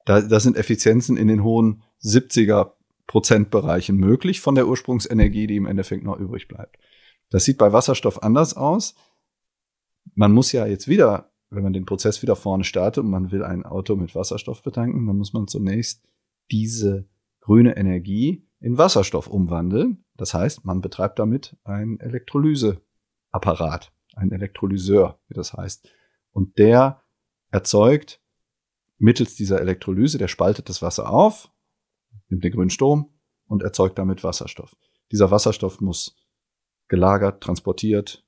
Speaker 2: da, da sind Effizienzen in den hohen 70er Prozentbereichen möglich von der Ursprungsenergie, die im Endeffekt noch übrig bleibt. Das sieht bei Wasserstoff anders aus. Man muss ja jetzt wieder, wenn man den Prozess wieder vorne startet und man will ein Auto mit Wasserstoff betanken, dann muss man zunächst diese grüne Energie in Wasserstoff umwandeln. Das heißt, man betreibt damit ein Elektrolyseapparat, ein Elektrolyseur, wie das heißt. Und der erzeugt mittels dieser Elektrolyse, der spaltet das Wasser auf, nimmt den grünen Strom und erzeugt damit Wasserstoff. Dieser Wasserstoff muss gelagert, transportiert,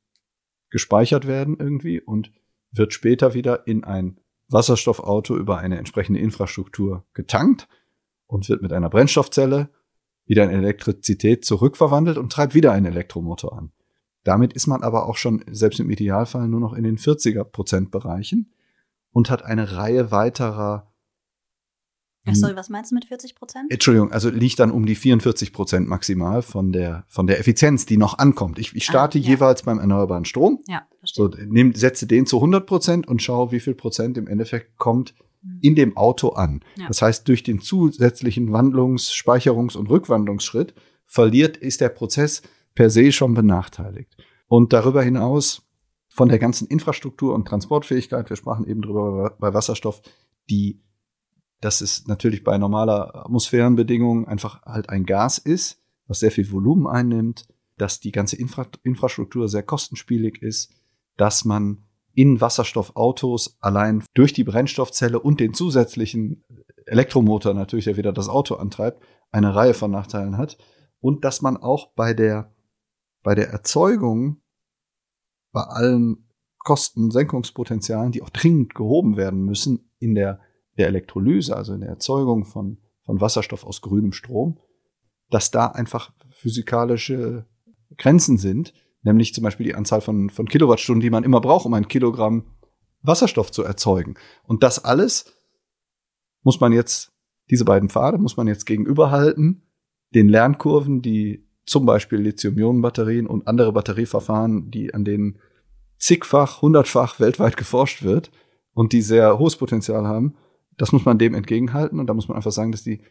Speaker 2: gespeichert werden irgendwie und wird später wieder in ein Wasserstoffauto über eine entsprechende Infrastruktur getankt und wird mit einer Brennstoffzelle wieder in Elektrizität zurückverwandelt und treibt wieder einen Elektromotor an. Damit ist man aber auch schon selbst im Idealfall nur noch in den 40er Prozent Bereichen und hat eine Reihe weiterer
Speaker 1: Ach sorry, was meinst du mit 40 Prozent?
Speaker 2: Entschuldigung, also liegt dann um die 44 Prozent maximal von der, von der Effizienz, die noch ankommt. Ich, ich starte ah, ja. jeweils beim erneuerbaren Strom.
Speaker 1: Ja, verstehe.
Speaker 2: So, nehm, setze den zu 100 Prozent und schaue, wie viel Prozent im Endeffekt kommt mhm. in dem Auto an. Ja. Das heißt, durch den zusätzlichen Wandlungs-, Speicherungs- und Rückwandlungsschritt verliert, ist der Prozess per se schon benachteiligt. Und darüber hinaus von der ganzen Infrastruktur und Transportfähigkeit, wir sprachen eben drüber bei Wasserstoff, die, dass es natürlich bei normaler Atmosphärenbedingungen einfach halt ein Gas ist, was sehr viel Volumen einnimmt, dass die ganze Infra Infrastruktur sehr kostenspielig ist, dass man in Wasserstoffautos allein durch die Brennstoffzelle und den zusätzlichen Elektromotor natürlich, der wieder das Auto antreibt, eine Reihe von Nachteilen hat. Und dass man auch bei der bei der Erzeugung bei allen Kostensenkungspotenzialen, die auch dringend gehoben werden müssen in der, der Elektrolyse, also in der Erzeugung von, von Wasserstoff aus grünem Strom, dass da einfach physikalische Grenzen sind, nämlich zum Beispiel die Anzahl von, von Kilowattstunden, die man immer braucht, um ein Kilogramm Wasserstoff zu erzeugen. Und das alles muss man jetzt, diese beiden Pfade muss man jetzt gegenüberhalten, den Lernkurven, die zum Beispiel Lithium-Ionen-Batterien und andere Batterieverfahren, die an denen zigfach, hundertfach weltweit geforscht wird und die sehr hohes Potenzial haben, das muss man dem entgegenhalten und da muss man einfach sagen, dass die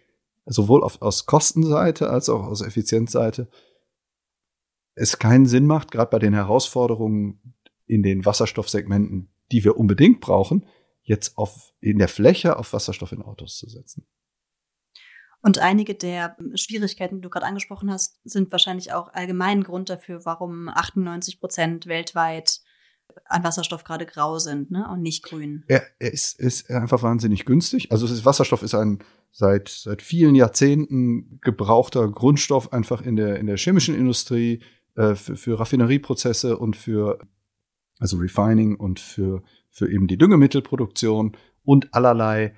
Speaker 2: sowohl auf, aus Kostenseite als auch aus Effizienzseite es keinen Sinn macht, gerade bei den Herausforderungen in den Wasserstoffsegmenten, die wir unbedingt brauchen, jetzt auf, in der Fläche auf Wasserstoff in Autos zu setzen.
Speaker 1: Und einige der Schwierigkeiten, die du gerade angesprochen hast, sind wahrscheinlich auch allgemein Grund dafür, warum 98 Prozent weltweit an Wasserstoff gerade grau sind ne? und nicht grün.
Speaker 2: Er, er ist, ist einfach wahnsinnig günstig. Also ist, Wasserstoff ist ein seit, seit vielen Jahrzehnten gebrauchter Grundstoff einfach in der, in der chemischen Industrie, äh, für, für Raffinerieprozesse und für also Refining und für, für eben die Düngemittelproduktion und allerlei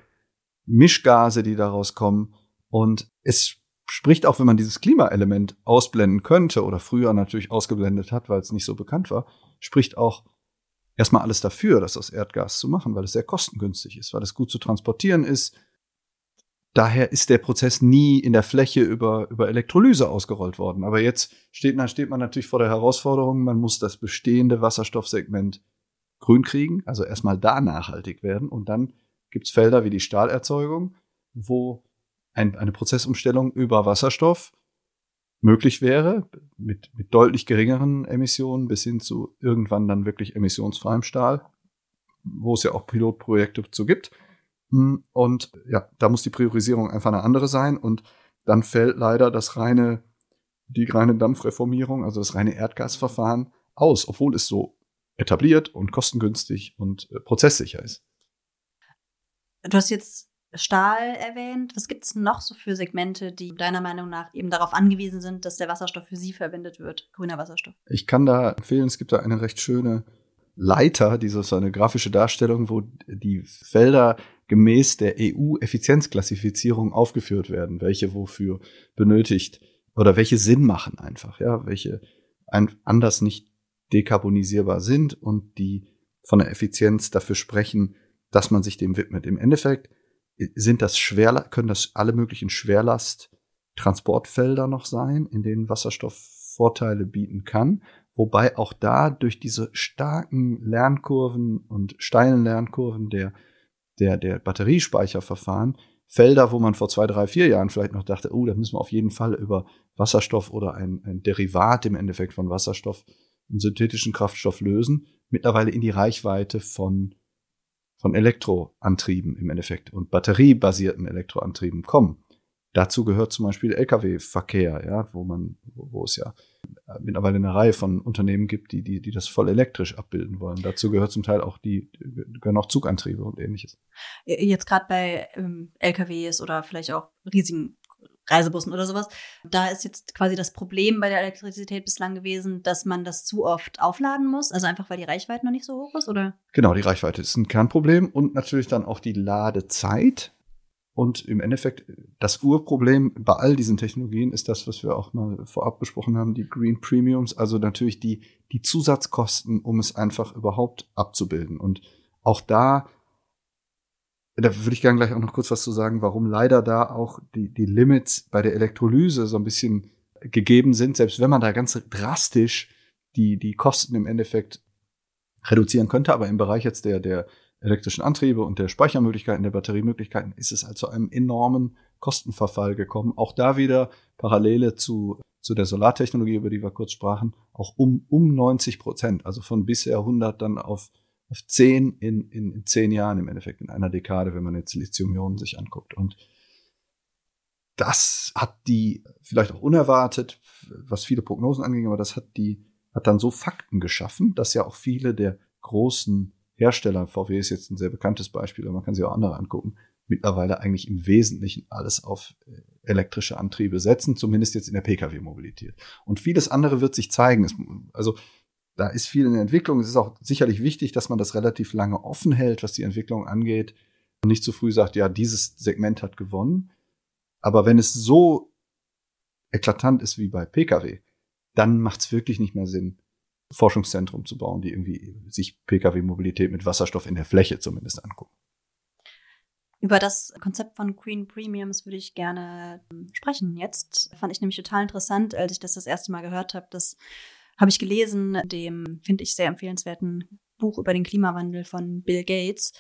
Speaker 2: Mischgase, die daraus kommen. Und es spricht auch, wenn man dieses Klimaelement ausblenden könnte oder früher natürlich ausgeblendet hat, weil es nicht so bekannt war, spricht auch erstmal alles dafür, das aus Erdgas zu machen, weil es sehr kostengünstig ist, weil es gut zu transportieren ist. Daher ist der Prozess nie in der Fläche über, über Elektrolyse ausgerollt worden. Aber jetzt steht, steht man natürlich vor der Herausforderung, man muss das bestehende Wasserstoffsegment grün kriegen, also erstmal da nachhaltig werden. Und dann gibt's Felder wie die Stahlerzeugung, wo ein, eine Prozessumstellung über Wasserstoff möglich wäre, mit, mit deutlich geringeren Emissionen bis hin zu irgendwann dann wirklich emissionsfreiem Stahl, wo es ja auch Pilotprojekte zu gibt. Hm, und ja, da muss die Priorisierung einfach eine andere sein. Und dann fällt leider das reine, die reine Dampfreformierung, also das reine Erdgasverfahren aus, obwohl es so etabliert und kostengünstig und äh, prozesssicher ist.
Speaker 1: Du hast jetzt Stahl erwähnt. Was gibt es noch so für Segmente, die deiner Meinung nach eben darauf angewiesen sind, dass der Wasserstoff für sie verwendet wird, grüner Wasserstoff?
Speaker 2: Ich kann da empfehlen, es gibt da eine recht schöne Leiter, diese so eine grafische Darstellung, wo die Felder gemäß der EU-Effizienzklassifizierung aufgeführt werden, welche wofür benötigt oder welche Sinn machen einfach, ja, welche ein, anders nicht dekarbonisierbar sind und die von der Effizienz dafür sprechen, dass man sich dem widmet. Im Endeffekt sind das schwer, können das alle möglichen Schwerlast-Transportfelder noch sein, in denen Wasserstoff Vorteile bieten kann. Wobei auch da durch diese starken Lernkurven und steilen Lernkurven der, der, der Batteriespeicherverfahren Felder, wo man vor zwei, drei, vier Jahren vielleicht noch dachte, oh, da müssen wir auf jeden Fall über Wasserstoff oder ein, ein Derivat im Endeffekt von Wasserstoff, einen synthetischen Kraftstoff lösen, mittlerweile in die Reichweite von, von Elektroantrieben im Endeffekt und batteriebasierten Elektroantrieben kommen. Dazu gehört zum Beispiel Lkw-Verkehr, ja, wo man, wo es ja mittlerweile eine Reihe von Unternehmen gibt, die, die, die das voll elektrisch abbilden wollen. Dazu gehört zum Teil auch die, gehören auch Zugantriebe und ähnliches.
Speaker 1: Jetzt gerade bei ähm, LKWs oder vielleicht auch riesigen Reisebussen oder sowas. Da ist jetzt quasi das Problem bei der Elektrizität bislang gewesen, dass man das zu oft aufladen muss, also einfach weil die Reichweite noch nicht so hoch ist, oder?
Speaker 2: Genau, die Reichweite ist ein Kernproblem und natürlich dann auch die Ladezeit. Und im Endeffekt, das Urproblem bei all diesen Technologien ist das, was wir auch mal vorab besprochen haben, die Green Premiums, also natürlich die, die Zusatzkosten, um es einfach überhaupt abzubilden. Und auch da, da würde ich gerne gleich auch noch kurz was zu sagen, warum leider da auch die, die Limits bei der Elektrolyse so ein bisschen gegeben sind, selbst wenn man da ganz drastisch die, die Kosten im Endeffekt reduzieren könnte, aber im Bereich jetzt der, der elektrischen Antriebe und der Speichermöglichkeiten, der Batteriemöglichkeiten ist es also einem enormen Kostenverfall gekommen. Auch da wieder Parallele zu, zu der Solartechnologie, über die wir kurz sprachen, auch um, um 90 Prozent, also von bisher 100 dann auf, auf 10 in, in, in 10 Jahren im Endeffekt, in einer Dekade, wenn man jetzt Lithium-Ionen sich anguckt. Und das hat die vielleicht auch unerwartet, was viele Prognosen anging, aber das hat die, hat dann so Fakten geschaffen, dass ja auch viele der großen Hersteller, VW ist jetzt ein sehr bekanntes Beispiel, aber man kann sich auch andere angucken, mittlerweile eigentlich im Wesentlichen alles auf äh, elektrische Antriebe setzen, zumindest jetzt in der Pkw-Mobilität. Und vieles andere wird sich zeigen. also da ist viel in der Entwicklung. Es ist auch sicherlich wichtig, dass man das relativ lange offen hält, was die Entwicklung angeht und nicht zu früh sagt, ja, dieses Segment hat gewonnen. Aber wenn es so eklatant ist wie bei Pkw, dann macht es wirklich nicht mehr Sinn, Forschungszentrum zu bauen, die irgendwie sich Pkw-Mobilität mit Wasserstoff in der Fläche zumindest angucken.
Speaker 1: Über das Konzept von Green Premiums würde ich gerne ähm, sprechen. Jetzt fand ich nämlich total interessant, als ich das das erste Mal gehört habe. Das habe ich gelesen, dem finde ich sehr empfehlenswerten Buch über den Klimawandel von Bill Gates.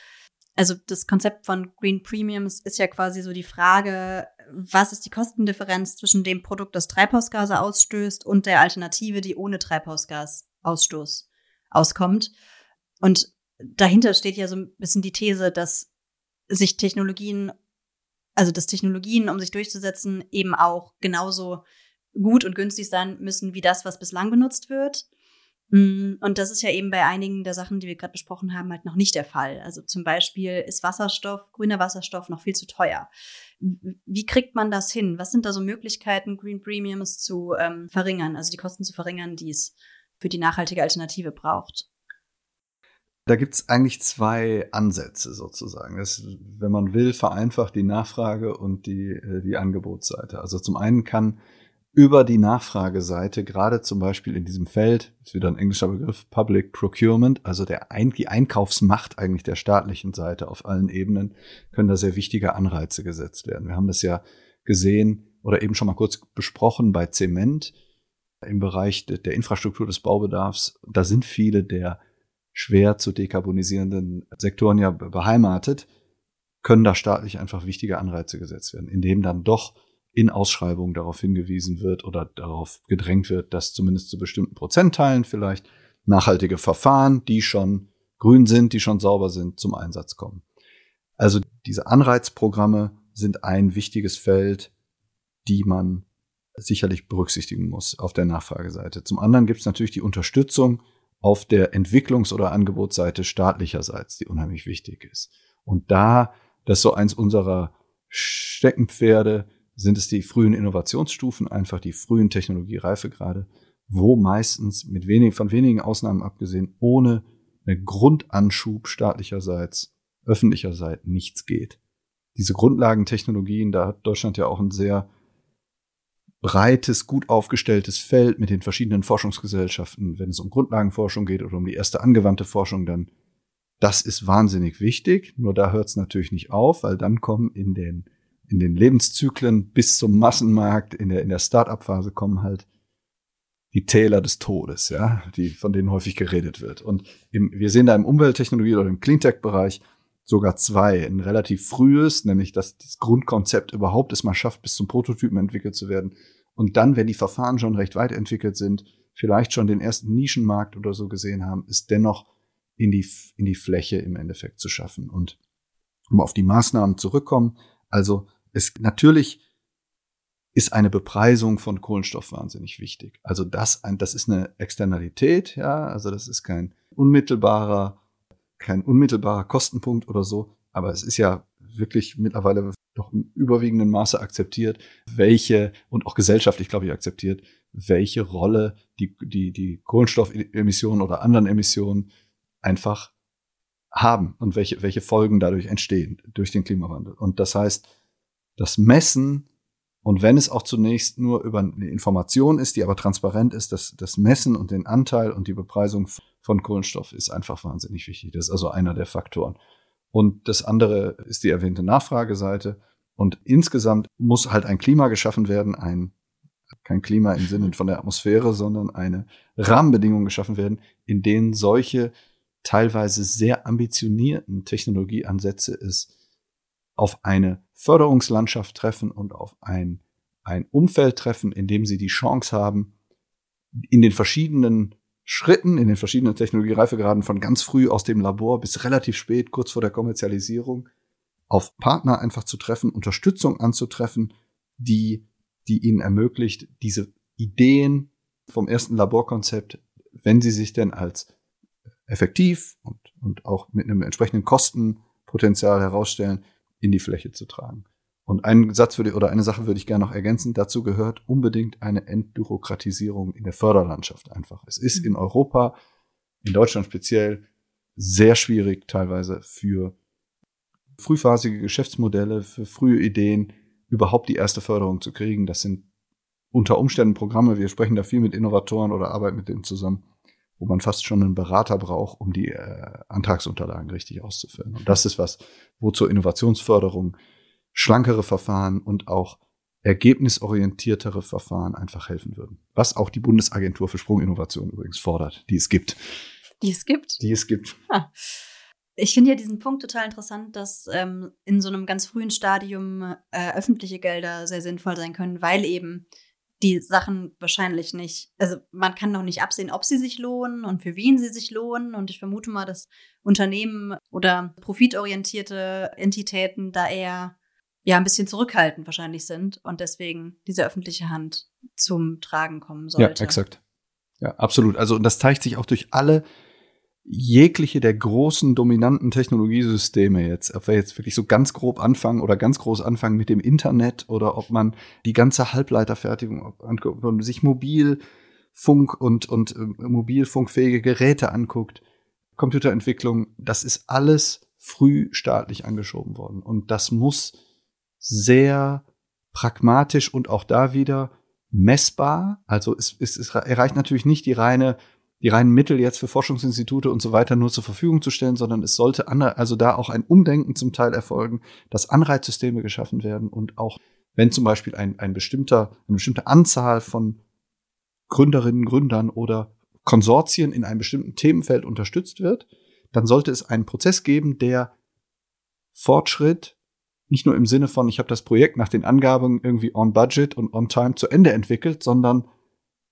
Speaker 1: Also das Konzept von Green Premiums ist ja quasi so die Frage, was ist die Kostendifferenz zwischen dem Produkt, das Treibhausgase ausstößt und der Alternative, die ohne Treibhausgas Ausstoß auskommt. Und dahinter steht ja so ein bisschen die These, dass sich Technologien, also dass Technologien, um sich durchzusetzen, eben auch genauso gut und günstig sein müssen wie das, was bislang benutzt wird. Mm, und das ist ja eben bei einigen der Sachen, die wir gerade besprochen haben, halt noch nicht der Fall. Also zum Beispiel ist Wasserstoff, grüner Wasserstoff noch viel zu teuer. Wie kriegt man das hin? Was sind da so Möglichkeiten, Green Premiums zu ähm, verringern, also die Kosten zu verringern, die es für die nachhaltige Alternative braucht?
Speaker 2: Da gibt es eigentlich zwei Ansätze sozusagen. Das, wenn man will, vereinfacht die Nachfrage und die, äh, die Angebotsseite. Also zum einen kann über die Nachfrageseite, gerade zum Beispiel in diesem Feld, ist wieder ein englischer Begriff, Public Procurement, also der die Einkaufsmacht eigentlich der staatlichen Seite auf allen Ebenen, können da sehr wichtige Anreize gesetzt werden. Wir haben das ja gesehen oder eben schon mal kurz besprochen bei Zement im Bereich der Infrastruktur des Baubedarfs, da sind viele der schwer zu dekarbonisierenden Sektoren ja beheimatet, können da staatlich einfach wichtige Anreize gesetzt werden, indem dann doch in Ausschreibungen darauf hingewiesen wird oder darauf gedrängt wird, dass zumindest zu bestimmten Prozentteilen vielleicht nachhaltige Verfahren, die schon grün sind, die schon sauber sind, zum Einsatz kommen. Also diese Anreizprogramme sind ein wichtiges Feld, die man sicherlich berücksichtigen muss auf der Nachfrageseite. Zum anderen gibt es natürlich die Unterstützung auf der Entwicklungs- oder Angebotsseite staatlicherseits, die unheimlich wichtig ist. Und da, das ist so eins unserer Steckenpferde, sind es die frühen Innovationsstufen, einfach die frühen Technologiereifegrade, wo meistens mit wenig, von wenigen Ausnahmen abgesehen, ohne einen Grundanschub staatlicherseits, öffentlicherseits nichts geht. Diese Grundlagentechnologien, da hat Deutschland ja auch ein sehr breites, gut aufgestelltes Feld mit den verschiedenen Forschungsgesellschaften. Wenn es um Grundlagenforschung geht oder um die erste angewandte Forschung, dann, Das ist wahnsinnig wichtig, nur da hört es natürlich nicht auf, weil dann kommen in den, in den Lebenszyklen bis zum Massenmarkt, in der, in der Start-up-Phase kommen halt die Täler des Todes, ja, die, von denen häufig geredet wird. Und im, wir sehen da im Umwelttechnologie oder im Cleantech-Bereich sogar zwei. Ein relativ frühes, nämlich dass das Grundkonzept überhaupt es mal schafft, bis zum Prototypen entwickelt zu werden. Und dann, wenn die Verfahren schon recht weit entwickelt sind, vielleicht schon den ersten Nischenmarkt oder so gesehen haben, ist dennoch in die, in die Fläche im Endeffekt zu schaffen. Und um auf die Maßnahmen zurückkommen, also es natürlich ist eine Bepreisung von Kohlenstoff wahnsinnig wichtig. Also das, ein, das ist eine Externalität, ja, also das ist kein unmittelbarer, kein unmittelbarer Kostenpunkt oder so, aber es ist ja wirklich mittlerweile doch im überwiegenden Maße akzeptiert, welche und auch gesellschaftlich, glaube ich, akzeptiert, welche Rolle die, die, die Kohlenstoffemissionen oder anderen Emissionen einfach haben und welche, welche Folgen dadurch entstehen durch den Klimawandel. Und das heißt, das Messen und wenn es auch zunächst nur über eine Information ist, die aber transparent ist, das, das Messen und den Anteil und die Bepreisung von Kohlenstoff ist einfach wahnsinnig wichtig. Das ist also einer der Faktoren. Und das andere ist die erwähnte Nachfrageseite. Und insgesamt muss halt ein Klima geschaffen werden, ein, kein Klima im Sinne von der Atmosphäre, sondern eine Rahmenbedingung geschaffen werden, in denen solche teilweise sehr ambitionierten Technologieansätze es auf eine Förderungslandschaft treffen und auf ein, ein Umfeld treffen, in dem sie die Chance haben, in den verschiedenen Schritten, in den verschiedenen Technologiereifegraden von ganz früh aus dem Labor bis relativ spät, kurz vor der Kommerzialisierung, auf Partner einfach zu treffen, Unterstützung anzutreffen, die, die ihnen ermöglicht, diese Ideen vom ersten Laborkonzept, wenn sie sich denn als effektiv und, und auch mit einem entsprechenden Kostenpotenzial herausstellen, in die Fläche zu tragen. Und einen Satz würde, oder eine Sache würde ich gerne noch ergänzen. Dazu gehört unbedingt eine Entbürokratisierung in der Förderlandschaft einfach. Es ist in Europa, in Deutschland speziell, sehr schwierig teilweise für frühphasige Geschäftsmodelle, für frühe Ideen überhaupt die erste Förderung zu kriegen. Das sind unter Umständen Programme. Wir sprechen da viel mit Innovatoren oder arbeiten mit denen zusammen wo man fast schon einen Berater braucht, um die äh, Antragsunterlagen richtig auszufüllen. Und das ist was, wo zur Innovationsförderung schlankere Verfahren und auch ergebnisorientiertere Verfahren einfach helfen würden. Was auch die Bundesagentur für Sprunginnovation übrigens fordert, die es gibt.
Speaker 1: Die es gibt?
Speaker 2: Die es gibt.
Speaker 1: Ha. Ich finde ja diesen Punkt total interessant, dass ähm, in so einem ganz frühen Stadium äh, öffentliche Gelder sehr sinnvoll sein können, weil eben die Sachen wahrscheinlich nicht, also man kann noch nicht absehen, ob sie sich lohnen und für wen sie sich lohnen. Und ich vermute mal, dass Unternehmen oder profitorientierte Entitäten da eher ja ein bisschen zurückhaltend wahrscheinlich sind und deswegen diese öffentliche Hand zum Tragen kommen sollte.
Speaker 2: Ja, exakt. Ja, absolut. Also und das zeigt sich auch durch alle jegliche der großen dominanten Technologiesysteme jetzt, ob wir jetzt wirklich so ganz grob anfangen oder ganz groß anfangen mit dem Internet oder ob man die ganze Halbleiterfertigung anguckt und sich Mobilfunk und, und äh, mobilfunkfähige Geräte anguckt, Computerentwicklung, das ist alles früh staatlich angeschoben worden. Und das muss sehr pragmatisch und auch da wieder messbar, also es, es, es erreicht natürlich nicht die reine die reinen Mittel jetzt für Forschungsinstitute und so weiter nur zur Verfügung zu stellen, sondern es sollte also da auch ein Umdenken zum Teil erfolgen, dass Anreizsysteme geschaffen werden und auch wenn zum Beispiel ein, ein bestimmter, eine bestimmte Anzahl von Gründerinnen, Gründern oder Konsortien in einem bestimmten Themenfeld unterstützt wird, dann sollte es einen Prozess geben, der Fortschritt nicht nur im Sinne von, ich habe das Projekt nach den Angaben irgendwie on budget und on time zu Ende entwickelt, sondern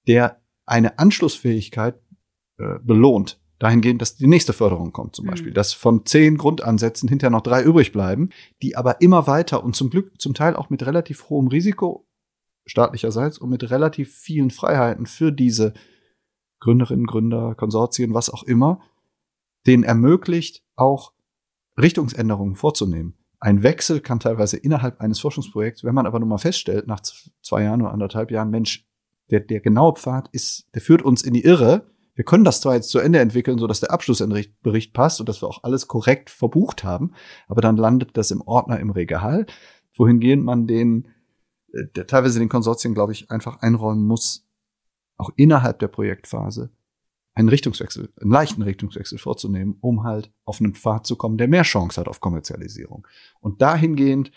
Speaker 2: der eine Anschlussfähigkeit äh, belohnt. Dahingehend, dass die nächste Förderung kommt zum mhm. Beispiel. Mhm. Dass von zehn Grundansätzen hinterher noch drei übrig bleiben, die aber immer weiter und zum Glück zum Teil auch mit relativ hohem Risiko staatlicherseits und mit relativ vielen Freiheiten für diese Gründerinnen, Gründer, Konsortien, was auch immer, denen ermöglicht, auch Richtungsänderungen vorzunehmen. Ein Wechsel kann teilweise innerhalb eines Forschungsprojekts, wenn man aber nur mal feststellt, nach zwei Jahren oder anderthalb Jahren, Mensch, der, der genaue Pfad ist, der führt uns in die Irre, wir können das zwar jetzt zu Ende entwickeln, so dass der Abschlussbericht passt und dass wir auch alles korrekt verbucht haben, aber dann landet das im Ordner im Regal, wohingehend man den, äh, der teilweise den Konsortien, glaube ich, einfach einräumen muss, auch innerhalb der Projektphase einen Richtungswechsel, einen leichten Richtungswechsel vorzunehmen, um halt auf einen Pfad zu kommen, der mehr Chance hat auf Kommerzialisierung. Und dahingehend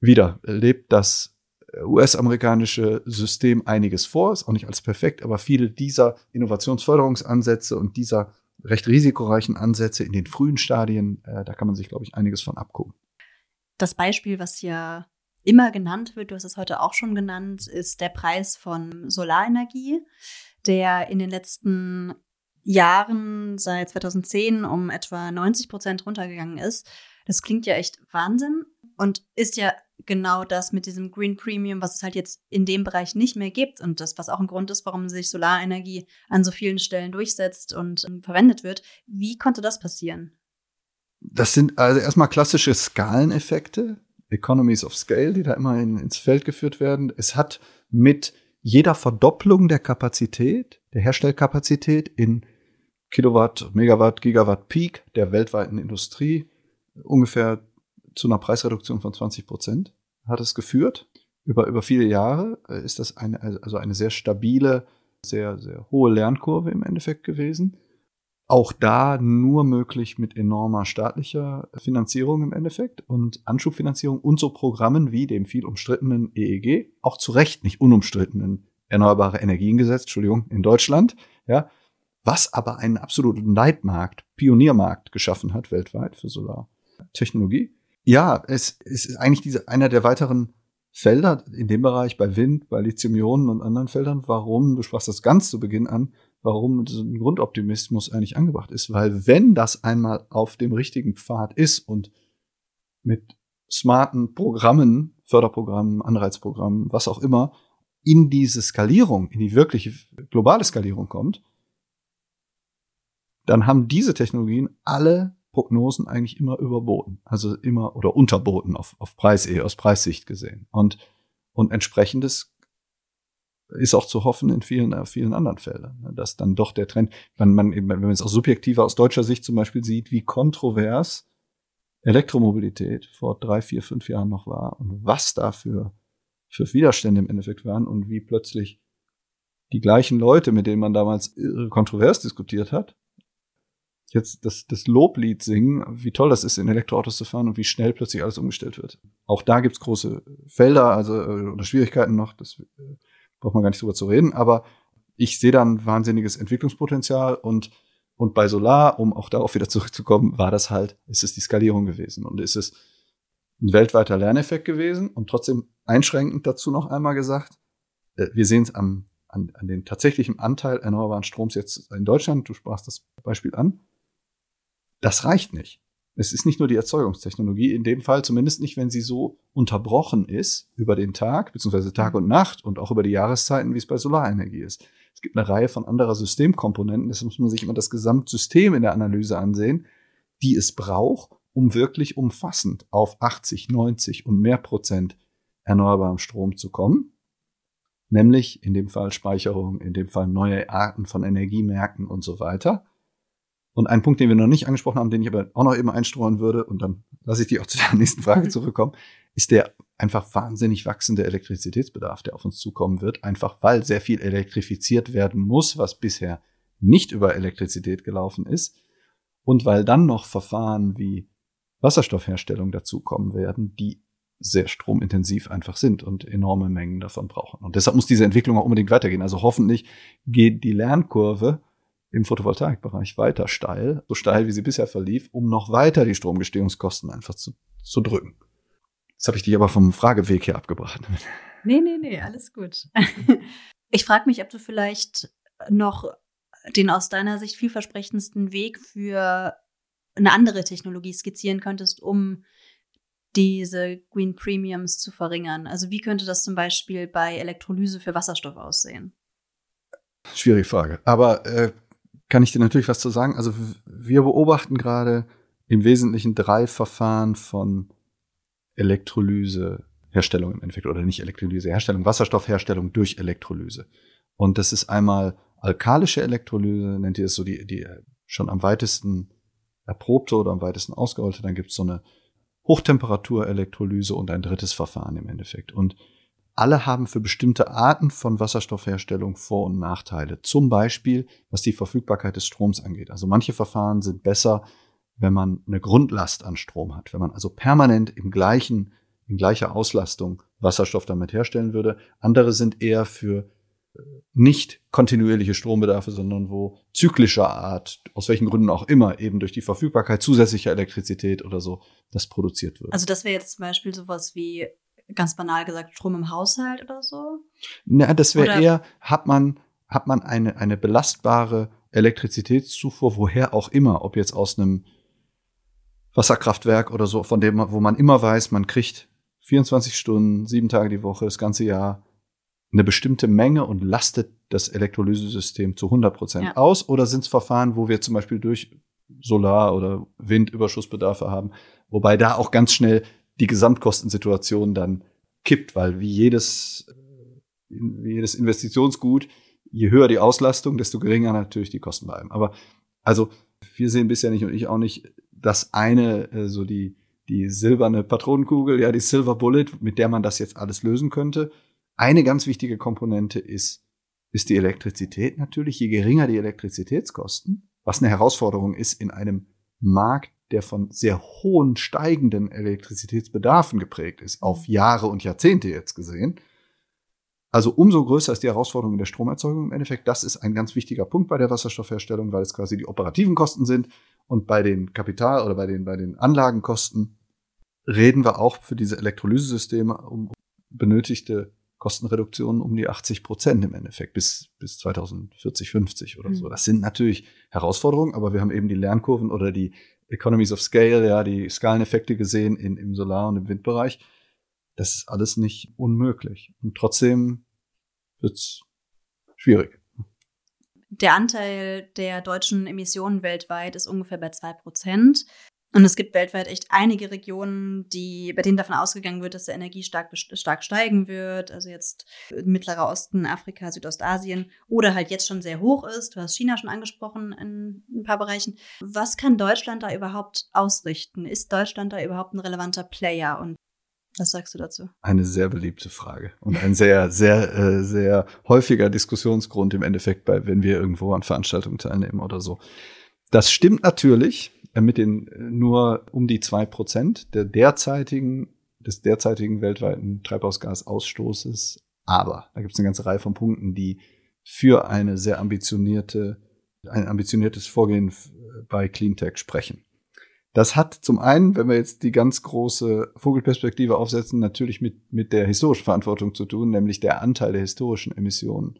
Speaker 2: wieder lebt das US-amerikanische System einiges vor, ist auch nicht alles perfekt, aber viele dieser Innovationsförderungsansätze und dieser recht risikoreichen Ansätze in den frühen Stadien, äh, da kann man sich, glaube ich, einiges von abgucken.
Speaker 1: Das Beispiel, was ja immer genannt wird, du hast es heute auch schon genannt, ist der Preis von Solarenergie, der in den letzten Jahren seit 2010 um etwa 90 Prozent runtergegangen ist. Das klingt ja echt Wahnsinn und ist ja genau das mit diesem Green Premium, was es halt jetzt in dem Bereich nicht mehr gibt und das, was auch ein Grund ist, warum sich Solarenergie an so vielen Stellen durchsetzt und ähm, verwendet wird. Wie konnte das passieren?
Speaker 2: Das sind also erstmal klassische Skaleneffekte, Economies of Scale, die da immer in, ins Feld geführt werden. Es hat mit jeder Verdopplung der Kapazität, der Herstellkapazität in Kilowatt, Megawatt, Gigawatt Peak der weltweiten Industrie ungefähr zu einer Preisreduktion von 20 Prozent hat es geführt. Über, über viele Jahre äh, ist das eine, also eine sehr stabile, sehr, sehr hohe Lernkurve im Endeffekt gewesen. Auch da nur möglich mit enormer staatlicher Finanzierung im Endeffekt und Anschubfinanzierung und so Programmen wie dem viel umstrittenen EEG, auch zu Recht nicht unumstrittenen Erneuerbare Energiengesetz, Entschuldigung, in Deutschland, ja, was aber einen absoluten Leitmarkt, Pioniermarkt geschaffen hat weltweit für Solartechnologie. Ja, es, es ist eigentlich diese, einer der weiteren Felder in dem Bereich bei Wind, bei Lithium-Ionen und anderen Feldern, warum, du sprachst das ganz zu Beginn an, warum so ein Grundoptimismus eigentlich angebracht ist. Weil wenn das einmal auf dem richtigen Pfad ist und mit smarten Programmen, Förderprogrammen, Anreizprogrammen, was auch immer, in diese Skalierung, in die wirkliche globale Skalierung kommt, dann haben diese Technologien alle Prognosen eigentlich immer überboten. Also immer oder unterboten auf, auf Preis, aus Preissicht gesehen. Und, und entsprechendes ist auch zu hoffen in vielen, äh, vielen anderen Feldern, ne, dass dann doch der Trend, wenn man, wenn man es auch subjektiver aus deutscher Sicht zum Beispiel sieht, wie kontrovers Elektromobilität vor drei, vier, fünf Jahren noch war und was da für, für Widerstände im Endeffekt waren und wie plötzlich die gleichen Leute, mit denen man damals kontrovers diskutiert hat, jetzt das, das Loblied singen, wie toll das ist, in Elektroautos zu fahren und wie schnell plötzlich alles umgestellt wird. Auch da gibt's große Felder, also äh, oder Schwierigkeiten noch, das äh, braucht man gar nicht drüber zu reden, aber ich sehe dann wahnsinniges Entwicklungspotenzial und und bei Solar, um auch darauf wieder zurückzukommen, war das halt, ist es die Skalierung gewesen und ist es ein weltweiter Lerneffekt gewesen und trotzdem einschränkend dazu noch einmal gesagt, äh, wir sehen es am an, an den tatsächlichen Anteil erneuerbaren Stroms jetzt in Deutschland, du sprachst das Beispiel an, das reicht nicht. Es ist nicht nur die Erzeugungstechnologie, in dem Fall zumindest nicht, wenn sie so unterbrochen ist über den Tag, beziehungsweise Tag mhm. und Nacht und auch über die Jahreszeiten, wie es bei Solarenergie ist. Es gibt eine Reihe von anderer Systemkomponenten, deshalb muss man sich immer das Gesamtsystem in der Analyse ansehen, die es braucht, um wirklich umfassend auf 80, 90 und mehr Prozent erneuerbarem Strom zu kommen. Nämlich in dem Fall Speicherung, in dem Fall neue Arten von Energiemärkten und so weiter. Und ein Punkt, den wir noch nicht angesprochen haben, den ich aber auch noch eben einstreuen würde, und dann lasse ich die auch zu der [LAUGHS] nächsten Frage zurückkommen, ist der einfach wahnsinnig wachsende Elektrizitätsbedarf, der auf uns zukommen wird, einfach weil sehr viel elektrifiziert werden muss, was bisher nicht über Elektrizität gelaufen ist, und weil dann noch Verfahren wie Wasserstoffherstellung dazukommen werden, die sehr stromintensiv einfach sind und enorme Mengen davon brauchen. Und deshalb muss diese Entwicklung auch unbedingt weitergehen. Also hoffentlich geht die Lernkurve im Photovoltaikbereich weiter steil, so steil wie sie bisher verlief, um noch weiter die Stromgestehungskosten einfach zu, zu drücken. Jetzt habe ich dich aber vom Frageweg hier abgebracht.
Speaker 1: Nee, nee, nee, alles gut. [LAUGHS] Ich frage mich, ob du vielleicht noch den aus deiner Sicht vielversprechendsten Weg für eine andere Technologie skizzieren könntest, um diese Green Premiums zu verringern. Also wie könnte das zum Beispiel bei Elektrolyse für Wasserstoff aussehen?
Speaker 2: Schwierige Frage. Aber äh, kann ich dir natürlich was zu sagen. Also wir beobachten gerade im Wesentlichen drei Verfahren von Elektrolyseherstellung im Endeffekt oder nicht Elektrolyseherstellung, Wasserstoffherstellung durch Elektrolyse. Und das ist einmal alkalische Elektrolyse, nennt ihr es so die, die schon am weitesten erprobte oder am weitesten ausgerollte. Dann gibt es so eine Hochtemperaturelektrolyse und ein drittes Verfahren im Endeffekt. Und alle haben für bestimmte Arten von Wasserstoffherstellung Vor- und Nachteile. Zum Beispiel, was die Verfügbarkeit des Stroms angeht. Also manche Verfahren sind besser, wenn man eine Grundlast an Strom hat, wenn man also permanent im gleichen, in gleicher Auslastung Wasserstoff damit herstellen würde. Andere sind eher für äh, nicht kontinuierliche Strombedarfe, sondern wo zyklischer Art, aus welchen Gründen auch immer, eben durch die Verfügbarkeit zusätzlicher Elektrizität oder so, das produziert wird.
Speaker 1: Also das wäre jetzt zum Beispiel sowas wie ganz banal gesagt Strom im Haushalt oder so?
Speaker 2: Na, das wäre eher, hat man, hat man eine, eine belastbare Elektrizitätszufuhr, woher auch immer, ob jetzt aus einem Wasserkraftwerk oder so, von dem, wo man immer weiß, man kriegt 24 Stunden, sieben Tage die Woche, das ganze Jahr eine bestimmte Menge und lastet das Elektrolysesystem zu 100 Prozent ja. aus? Oder sind es Verfahren, wo wir zum Beispiel durch Solar- oder Windüberschussbedarfe haben, wobei da auch ganz schnell die Gesamtkostensituation dann kippt, weil wie jedes, wie jedes Investitionsgut, je höher die Auslastung, desto geringer natürlich die Kosten bleiben. Aber also wir sehen bisher nicht und ich auch nicht das eine, äh, so die, die silberne Patronenkugel, ja, die Silver Bullet, mit der man das jetzt alles lösen könnte. Eine ganz wichtige Komponente ist, ist die Elektrizität natürlich. Je geringer die Elektrizitätskosten, was eine Herausforderung ist in einem Markt, der von sehr hohen steigenden Elektrizitätsbedarfen geprägt ist, auf mhm. Jahre und Jahrzehnte jetzt gesehen. Also umso größer ist die Herausforderung in der Stromerzeugung im Endeffekt. Das ist ein ganz wichtiger Punkt bei der Wasserstoffherstellung, weil es quasi die operativen Kosten sind. Und bei den Kapital- oder bei den, bei den Anlagenkosten reden wir auch für diese Elektrolysesysteme um benötigte Kostenreduktionen um die 80 Prozent im Endeffekt bis, bis 2040, 50 oder mhm. so. Das sind natürlich Herausforderungen, aber wir haben eben die Lernkurven oder die Economies of Scale, ja, die Skaleneffekte gesehen in, im Solar- und im Windbereich. Das ist alles nicht unmöglich. Und trotzdem wird's schwierig.
Speaker 1: Der Anteil der deutschen Emissionen weltweit ist ungefähr bei zwei Prozent. Und es gibt weltweit echt einige Regionen, die, bei denen davon ausgegangen wird, dass der Energie stark, stark steigen wird. Also jetzt Mittlerer Osten, Afrika, Südostasien oder halt jetzt schon sehr hoch ist. Du hast China schon angesprochen in ein paar Bereichen. Was kann Deutschland da überhaupt ausrichten? Ist Deutschland da überhaupt ein relevanter Player? Und was sagst du dazu?
Speaker 2: Eine sehr beliebte Frage und ein sehr, sehr, äh, sehr häufiger Diskussionsgrund im Endeffekt, bei, wenn wir irgendwo an Veranstaltungen teilnehmen oder so. Das stimmt natürlich. Äh, mit den äh, nur um die zwei Prozent der derzeitigen, des derzeitigen weltweiten Treibhausgasausstoßes. Aber da gibt es eine ganze Reihe von Punkten, die für eine sehr ambitionierte, ein ambitioniertes Vorgehen bei Cleantech sprechen. Das hat zum einen, wenn wir jetzt die ganz große Vogelperspektive aufsetzen, natürlich mit, mit der historischen Verantwortung zu tun, nämlich der Anteil der historischen Emissionen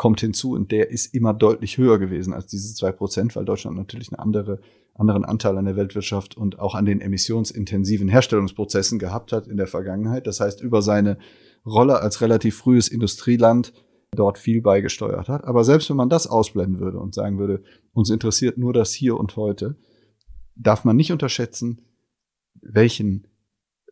Speaker 2: kommt hinzu und der ist immer deutlich höher gewesen als diese zwei Prozent, weil Deutschland natürlich eine andere anderen Anteil an der Weltwirtschaft und auch an den emissionsintensiven Herstellungsprozessen gehabt hat in der Vergangenheit. Das heißt, über seine Rolle als relativ frühes Industrieland dort viel beigesteuert hat. Aber selbst wenn man das ausblenden würde und sagen würde, uns interessiert nur das Hier und heute, darf man nicht unterschätzen, welchen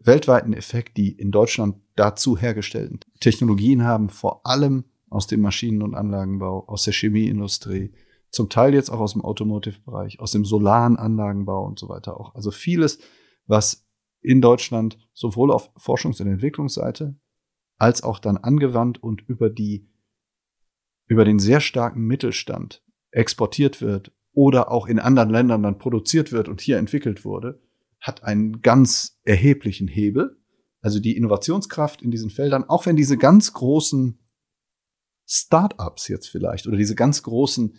Speaker 2: weltweiten Effekt die in Deutschland dazu hergestellten Technologien haben, vor allem aus dem Maschinen- und Anlagenbau, aus der Chemieindustrie, zum Teil jetzt auch aus dem Automotive-Bereich, aus dem solaren Anlagenbau und so weiter auch. Also vieles, was in Deutschland sowohl auf Forschungs- und Entwicklungsseite als auch dann angewandt und über die, über den sehr starken Mittelstand exportiert wird oder auch in anderen Ländern dann produziert wird und hier entwickelt wurde, hat einen ganz erheblichen Hebel. Also die Innovationskraft in diesen Feldern, auch wenn diese ganz großen Start-ups jetzt vielleicht oder diese ganz großen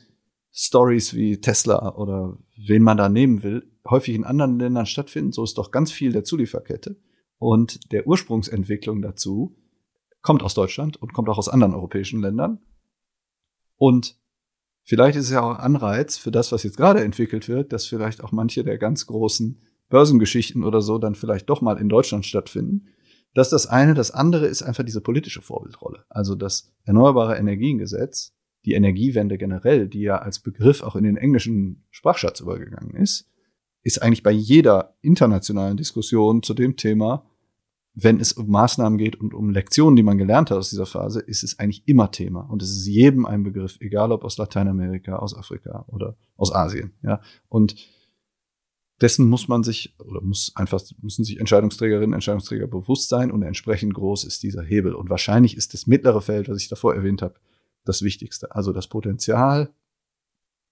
Speaker 2: Stories wie Tesla oder wen man da nehmen will, häufig in anderen Ländern stattfinden. So ist doch ganz viel der Zulieferkette. Und der Ursprungsentwicklung dazu kommt aus Deutschland und kommt auch aus anderen europäischen Ländern. Und vielleicht ist es ja auch Anreiz für das, was jetzt gerade entwickelt wird, dass vielleicht auch manche der ganz großen Börsengeschichten oder so dann vielleicht doch mal in Deutschland stattfinden. Das ist das eine. Das andere ist einfach diese politische Vorbildrolle. Also das Erneuerbare Energiengesetz die Energiewende generell, die ja als Begriff auch in den englischen Sprachschatz übergegangen ist, ist eigentlich bei jeder internationalen Diskussion zu dem Thema, wenn es um Maßnahmen geht und um Lektionen, die man gelernt hat aus dieser Phase, ist es eigentlich immer Thema. Und es ist jedem ein Begriff, egal ob aus Lateinamerika, aus Afrika oder aus Asien. Ja. Und dessen muss man sich oder muss einfach müssen sich Entscheidungsträgerinnen, Entscheidungsträger bewusst sein und entsprechend groß ist dieser Hebel. Und wahrscheinlich ist das mittlere Feld, was ich davor erwähnt habe, das Wichtigste. Also das Potenzial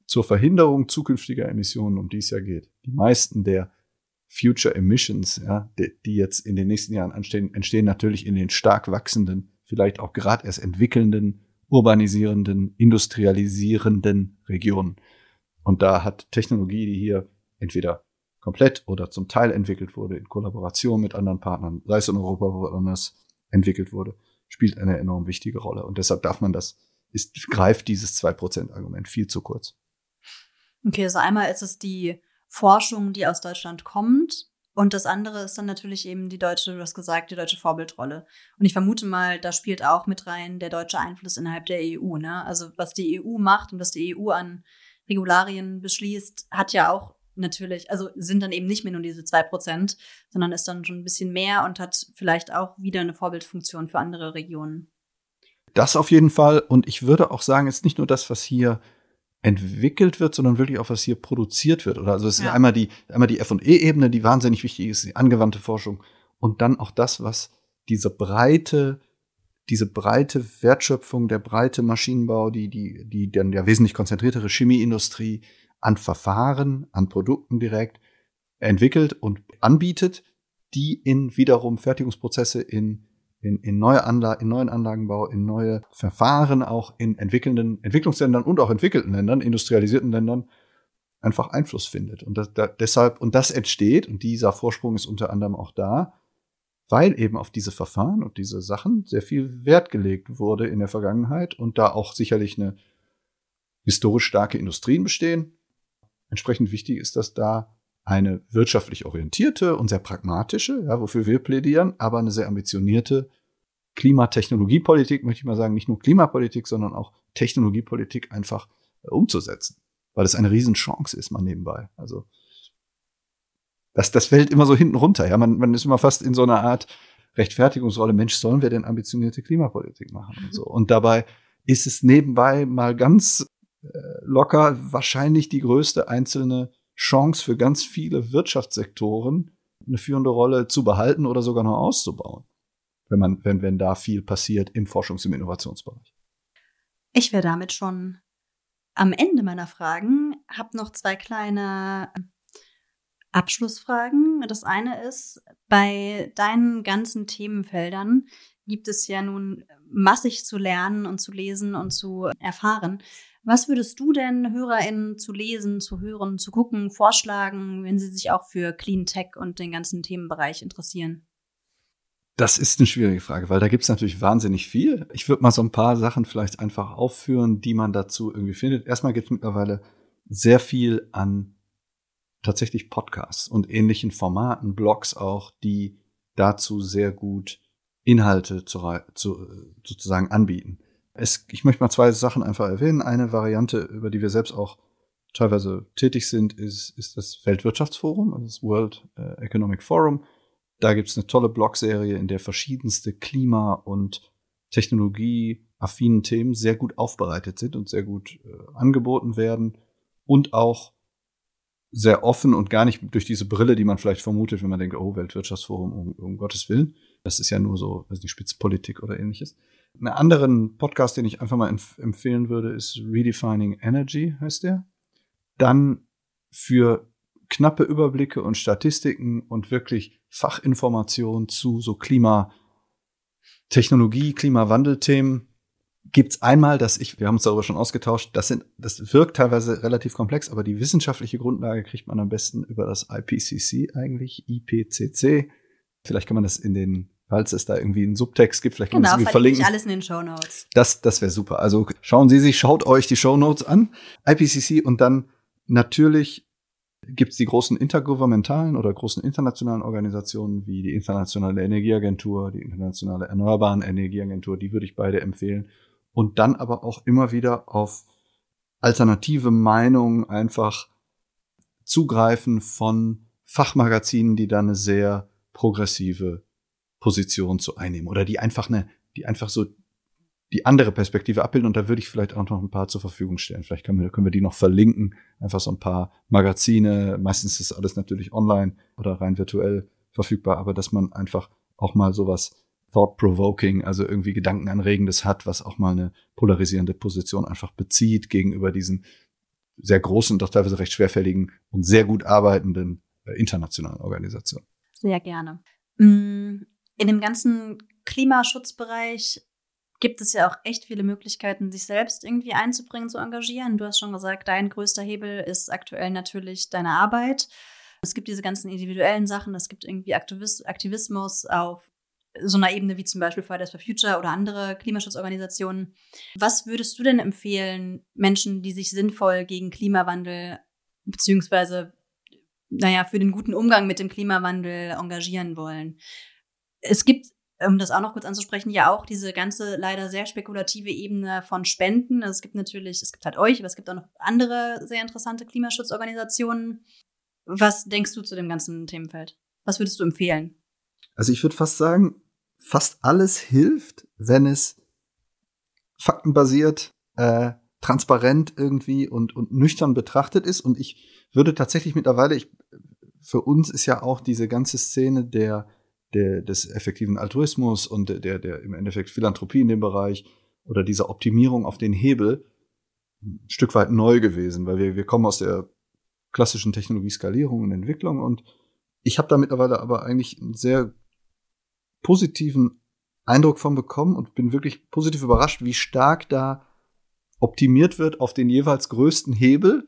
Speaker 2: zur Verhinderung zukünftiger Emissionen, um die es ja geht. Die meisten der Future Emissions, ja, die, die jetzt in den nächsten Jahren anstehen, entstehen natürlich in den stark wachsenden, vielleicht auch gerade erst entwickelnden, urbanisierenden, industrialisierenden Regionen. Und da hat Technologie, die hier entweder komplett oder zum Teil entwickelt wurde, in Kollaboration mit anderen Partnern, sei es in Europa, wo anders entwickelt wurde, spielt eine enorm wichtige Rolle. Und deshalb darf man das, ist, greift dieses 2%-Argument viel zu kurz.
Speaker 1: Okay, also einmal ist es die Forschung, die aus Deutschland kommt. Und das andere ist dann natürlich eben die deutsche, du hast gesagt, die deutsche Vorbildrolle. Und ich vermute mal, da spielt auch mit rein der deutsche Einfluss innerhalb der EU. Ne? Also was die EU macht und was die EU an Regularien beschließt, hat ja auch natürlich, also sind dann eben nicht mehr nur diese zwei Prozent, sondern ist dann schon ein bisschen mehr und hat vielleicht auch wieder eine Vorbildfunktion für andere Regionen.
Speaker 2: Das auf jeden Fall. Und ich würde auch sagen, es ist nicht nur das, was hier entwickelt wird, sondern wirklich auch was hier produziert wird. Oder also es ja. ist einmal die einmal die F&E-Ebene, die wahnsinnig wichtig ist, die angewandte Forschung und dann auch das, was diese breite diese breite Wertschöpfung, der breite Maschinenbau, die die die dann ja wesentlich konzentriertere Chemieindustrie, an Verfahren, an Produkten direkt entwickelt und anbietet, die in wiederum Fertigungsprozesse in in, in neue Anla in neuen Anlagenbau, in neue Verfahren auch in entwickelnden Entwicklungsländern und auch entwickelten Ländern, industrialisierten Ländern einfach Einfluss findet. Und das, da, deshalb, und das entsteht, und dieser Vorsprung ist unter anderem auch da, weil eben auf diese Verfahren und diese Sachen sehr viel Wert gelegt wurde in der Vergangenheit und da auch sicherlich eine historisch starke Industrien bestehen, Entsprechend wichtig ist, dass da eine wirtschaftlich orientierte und sehr pragmatische, ja, wofür wir plädieren, aber eine sehr ambitionierte Klimatechnologiepolitik, möchte ich mal sagen, nicht nur Klimapolitik, sondern auch Technologiepolitik einfach äh, umzusetzen. Weil es eine Riesenchance ist, mal nebenbei. Also, das, das fällt immer so hinten runter. Ja, man, man ist immer fast in so einer Art Rechtfertigungsrolle. Mensch, sollen wir denn ambitionierte Klimapolitik machen und so? Und dabei ist es nebenbei mal ganz locker wahrscheinlich die größte einzelne Chance für ganz viele Wirtschaftssektoren, eine führende Rolle zu behalten oder sogar noch auszubauen, wenn man, wenn, wenn da viel passiert im Forschungs- und Innovationsbereich.
Speaker 1: Ich wäre damit schon am Ende meiner Fragen, habe noch zwei kleine Abschlussfragen. Das eine ist, bei deinen ganzen Themenfeldern gibt es ja nun massig zu lernen und zu lesen und zu erfahren. Was würdest du denn HörerInnen zu lesen, zu hören, zu gucken, vorschlagen, wenn sie sich auch für Clean Tech und den ganzen Themenbereich interessieren?
Speaker 2: Das ist eine schwierige Frage, weil da gibt es natürlich wahnsinnig viel. Ich würde mal so ein paar Sachen vielleicht einfach aufführen, die man dazu irgendwie findet. Erstmal gibt es mittlerweile sehr viel an tatsächlich Podcasts und ähnlichen Formaten, Blogs auch, die dazu sehr gut Inhalte zu, zu, sozusagen anbieten. Es, ich möchte mal zwei Sachen einfach erwähnen. Eine Variante, über die wir selbst auch teilweise tätig sind, ist, ist das Weltwirtschaftsforum, also das World äh, Economic Forum. Da gibt es eine tolle Blogserie, in der verschiedenste Klima- und technologieaffinen Themen sehr gut aufbereitet sind und sehr gut äh, angeboten werden und auch sehr offen und gar nicht durch diese Brille, die man vielleicht vermutet, wenn man denkt, oh, Weltwirtschaftsforum, um, um Gottes Willen. Das ist ja nur so, also die Spitzpolitik oder ähnliches. Einen anderen Podcast, den ich einfach mal empf empfehlen würde, ist Redefining Energy, heißt der. Dann für knappe Überblicke und Statistiken und wirklich Fachinformationen zu so Klima, Technologie, Klimawandelthemen gibt's einmal, dass ich, wir haben uns darüber schon ausgetauscht, das sind, das wirkt teilweise relativ komplex, aber die wissenschaftliche Grundlage kriegt man am besten über das IPCC eigentlich, IPCC. Vielleicht kann man das in den falls es da irgendwie einen Subtext gibt, vielleicht
Speaker 1: genau,
Speaker 2: können wir verlinken.
Speaker 1: alles in den Show Notes.
Speaker 2: Das, das wäre super. Also schauen Sie sich, schaut euch die Show Notes an, IPCC und dann natürlich gibt es die großen intergouvernementalen oder großen internationalen Organisationen wie die Internationale Energieagentur, die Internationale Erneuerbaren Energieagentur, die würde ich beide empfehlen. Und dann aber auch immer wieder auf alternative Meinungen einfach zugreifen von Fachmagazinen, die dann eine sehr progressive Position zu einnehmen oder die einfach eine, die einfach so die andere Perspektive abbilden. Und da würde ich vielleicht auch noch ein paar zur Verfügung stellen. Vielleicht können wir, können wir die noch verlinken. Einfach so ein paar Magazine. Meistens ist alles natürlich online oder rein virtuell verfügbar, aber dass man einfach auch mal sowas thought-provoking, also irgendwie Gedankenanregendes hat, was auch mal eine polarisierende Position einfach bezieht gegenüber diesen sehr großen, doch teilweise recht schwerfälligen und sehr gut arbeitenden äh, internationalen Organisationen.
Speaker 1: Sehr gerne. Mm, in dem ganzen Klimaschutzbereich gibt es ja auch echt viele Möglichkeiten, sich selbst irgendwie einzubringen, zu engagieren. Du hast schon gesagt, dein größter Hebel ist aktuell natürlich deine Arbeit. Es gibt diese ganzen individuellen Sachen, es gibt irgendwie Aktivismus auf so einer Ebene wie zum Beispiel Fridays for Future oder andere Klimaschutzorganisationen. Was würdest du denn empfehlen, Menschen, die sich sinnvoll gegen Klimawandel beziehungsweise naja, für den guten Umgang mit dem Klimawandel engagieren wollen? Es gibt um das auch noch kurz anzusprechen, ja auch diese ganze leider sehr spekulative Ebene von Spenden. Also es gibt natürlich, es gibt halt euch, aber es gibt auch noch andere sehr interessante Klimaschutzorganisationen. Was denkst du zu dem ganzen Themenfeld? Was würdest du empfehlen?
Speaker 2: Also ich würde fast sagen, fast alles hilft, wenn es faktenbasiert, äh, transparent irgendwie und, und nüchtern betrachtet ist. Und ich würde tatsächlich mittlerweile, ich, für uns ist ja auch diese ganze Szene der der, des effektiven Altruismus und der, der, im Endeffekt Philanthropie in dem Bereich oder dieser Optimierung auf den Hebel ein Stück weit neu gewesen, weil wir, wir kommen aus der klassischen Technologie Skalierung und Entwicklung und ich habe da mittlerweile aber eigentlich einen sehr positiven Eindruck von bekommen und bin wirklich positiv überrascht, wie stark da optimiert wird auf den jeweils größten Hebel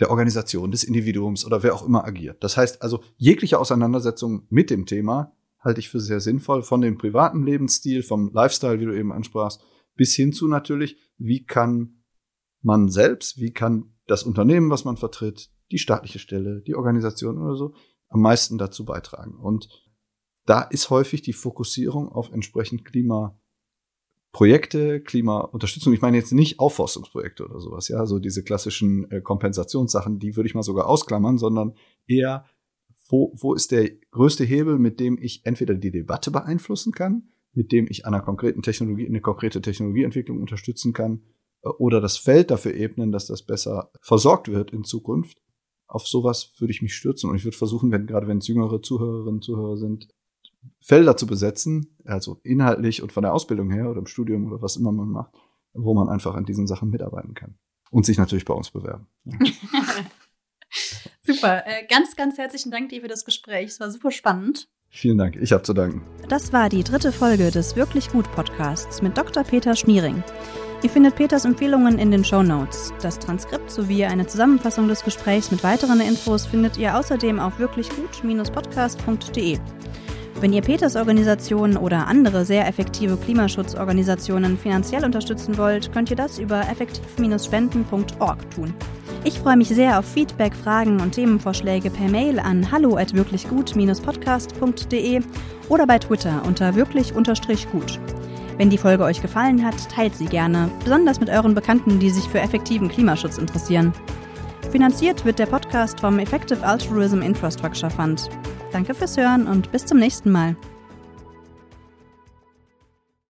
Speaker 2: der Organisation, des Individuums oder wer auch immer agiert. Das heißt also, jegliche Auseinandersetzung mit dem Thema halte ich für sehr sinnvoll, von dem privaten Lebensstil, vom Lifestyle, wie du eben ansprachst, bis hin zu natürlich, wie kann man selbst, wie kann das Unternehmen, was man vertritt, die staatliche Stelle, die Organisation oder so, am meisten dazu beitragen. Und da ist häufig die Fokussierung auf entsprechend Klimaprojekte, Klimaunterstützung. Ich meine jetzt nicht Aufforstungsprojekte oder sowas, ja, so diese klassischen äh, Kompensationssachen, die würde ich mal sogar ausklammern, sondern eher wo, wo ist der größte Hebel, mit dem ich entweder die Debatte beeinflussen kann, mit dem ich einer konkreten Technologie, eine konkrete Technologieentwicklung unterstützen kann, äh, oder das Feld dafür ebnen, dass das besser versorgt wird in Zukunft. Auf sowas würde ich mich stürzen und ich würde versuchen, wenn, gerade wenn es jüngere Zuhörerinnen und Zuhörer sind, Felder zu besetzen, also inhaltlich und von der Ausbildung her oder im Studium oder was immer man macht, wo man einfach an diesen Sachen mitarbeiten kann. Und sich natürlich bei uns bewerben. Ja. [LAUGHS] [LAUGHS]
Speaker 1: Super. Äh, ganz, ganz herzlichen Dank dir für das Gespräch. Es war super spannend.
Speaker 2: Vielen Dank. Ich habe zu danken.
Speaker 1: Das war die dritte Folge des Wirklich Gut Podcasts mit Dr. Peter Schmiering. Ihr findet Peters Empfehlungen in den Show Notes. Das Transkript sowie eine Zusammenfassung des Gesprächs mit weiteren Infos findet ihr außerdem auf wirklichgut-podcast.de. Wenn ihr Peters Organisation oder andere sehr effektive Klimaschutzorganisationen finanziell unterstützen wollt, könnt ihr das über effektiv-spenden.org tun. Ich freue mich sehr auf Feedback, Fragen und Themenvorschläge per Mail an hallo@wirklichgut-podcast.de oder bei Twitter unter wirklich-gut. Wenn die Folge euch gefallen hat, teilt sie gerne, besonders mit euren Bekannten, die sich für effektiven Klimaschutz interessieren. Finanziert wird der Podcast vom Effective Altruism Infrastructure Fund. Danke fürs Hören und bis zum nächsten Mal.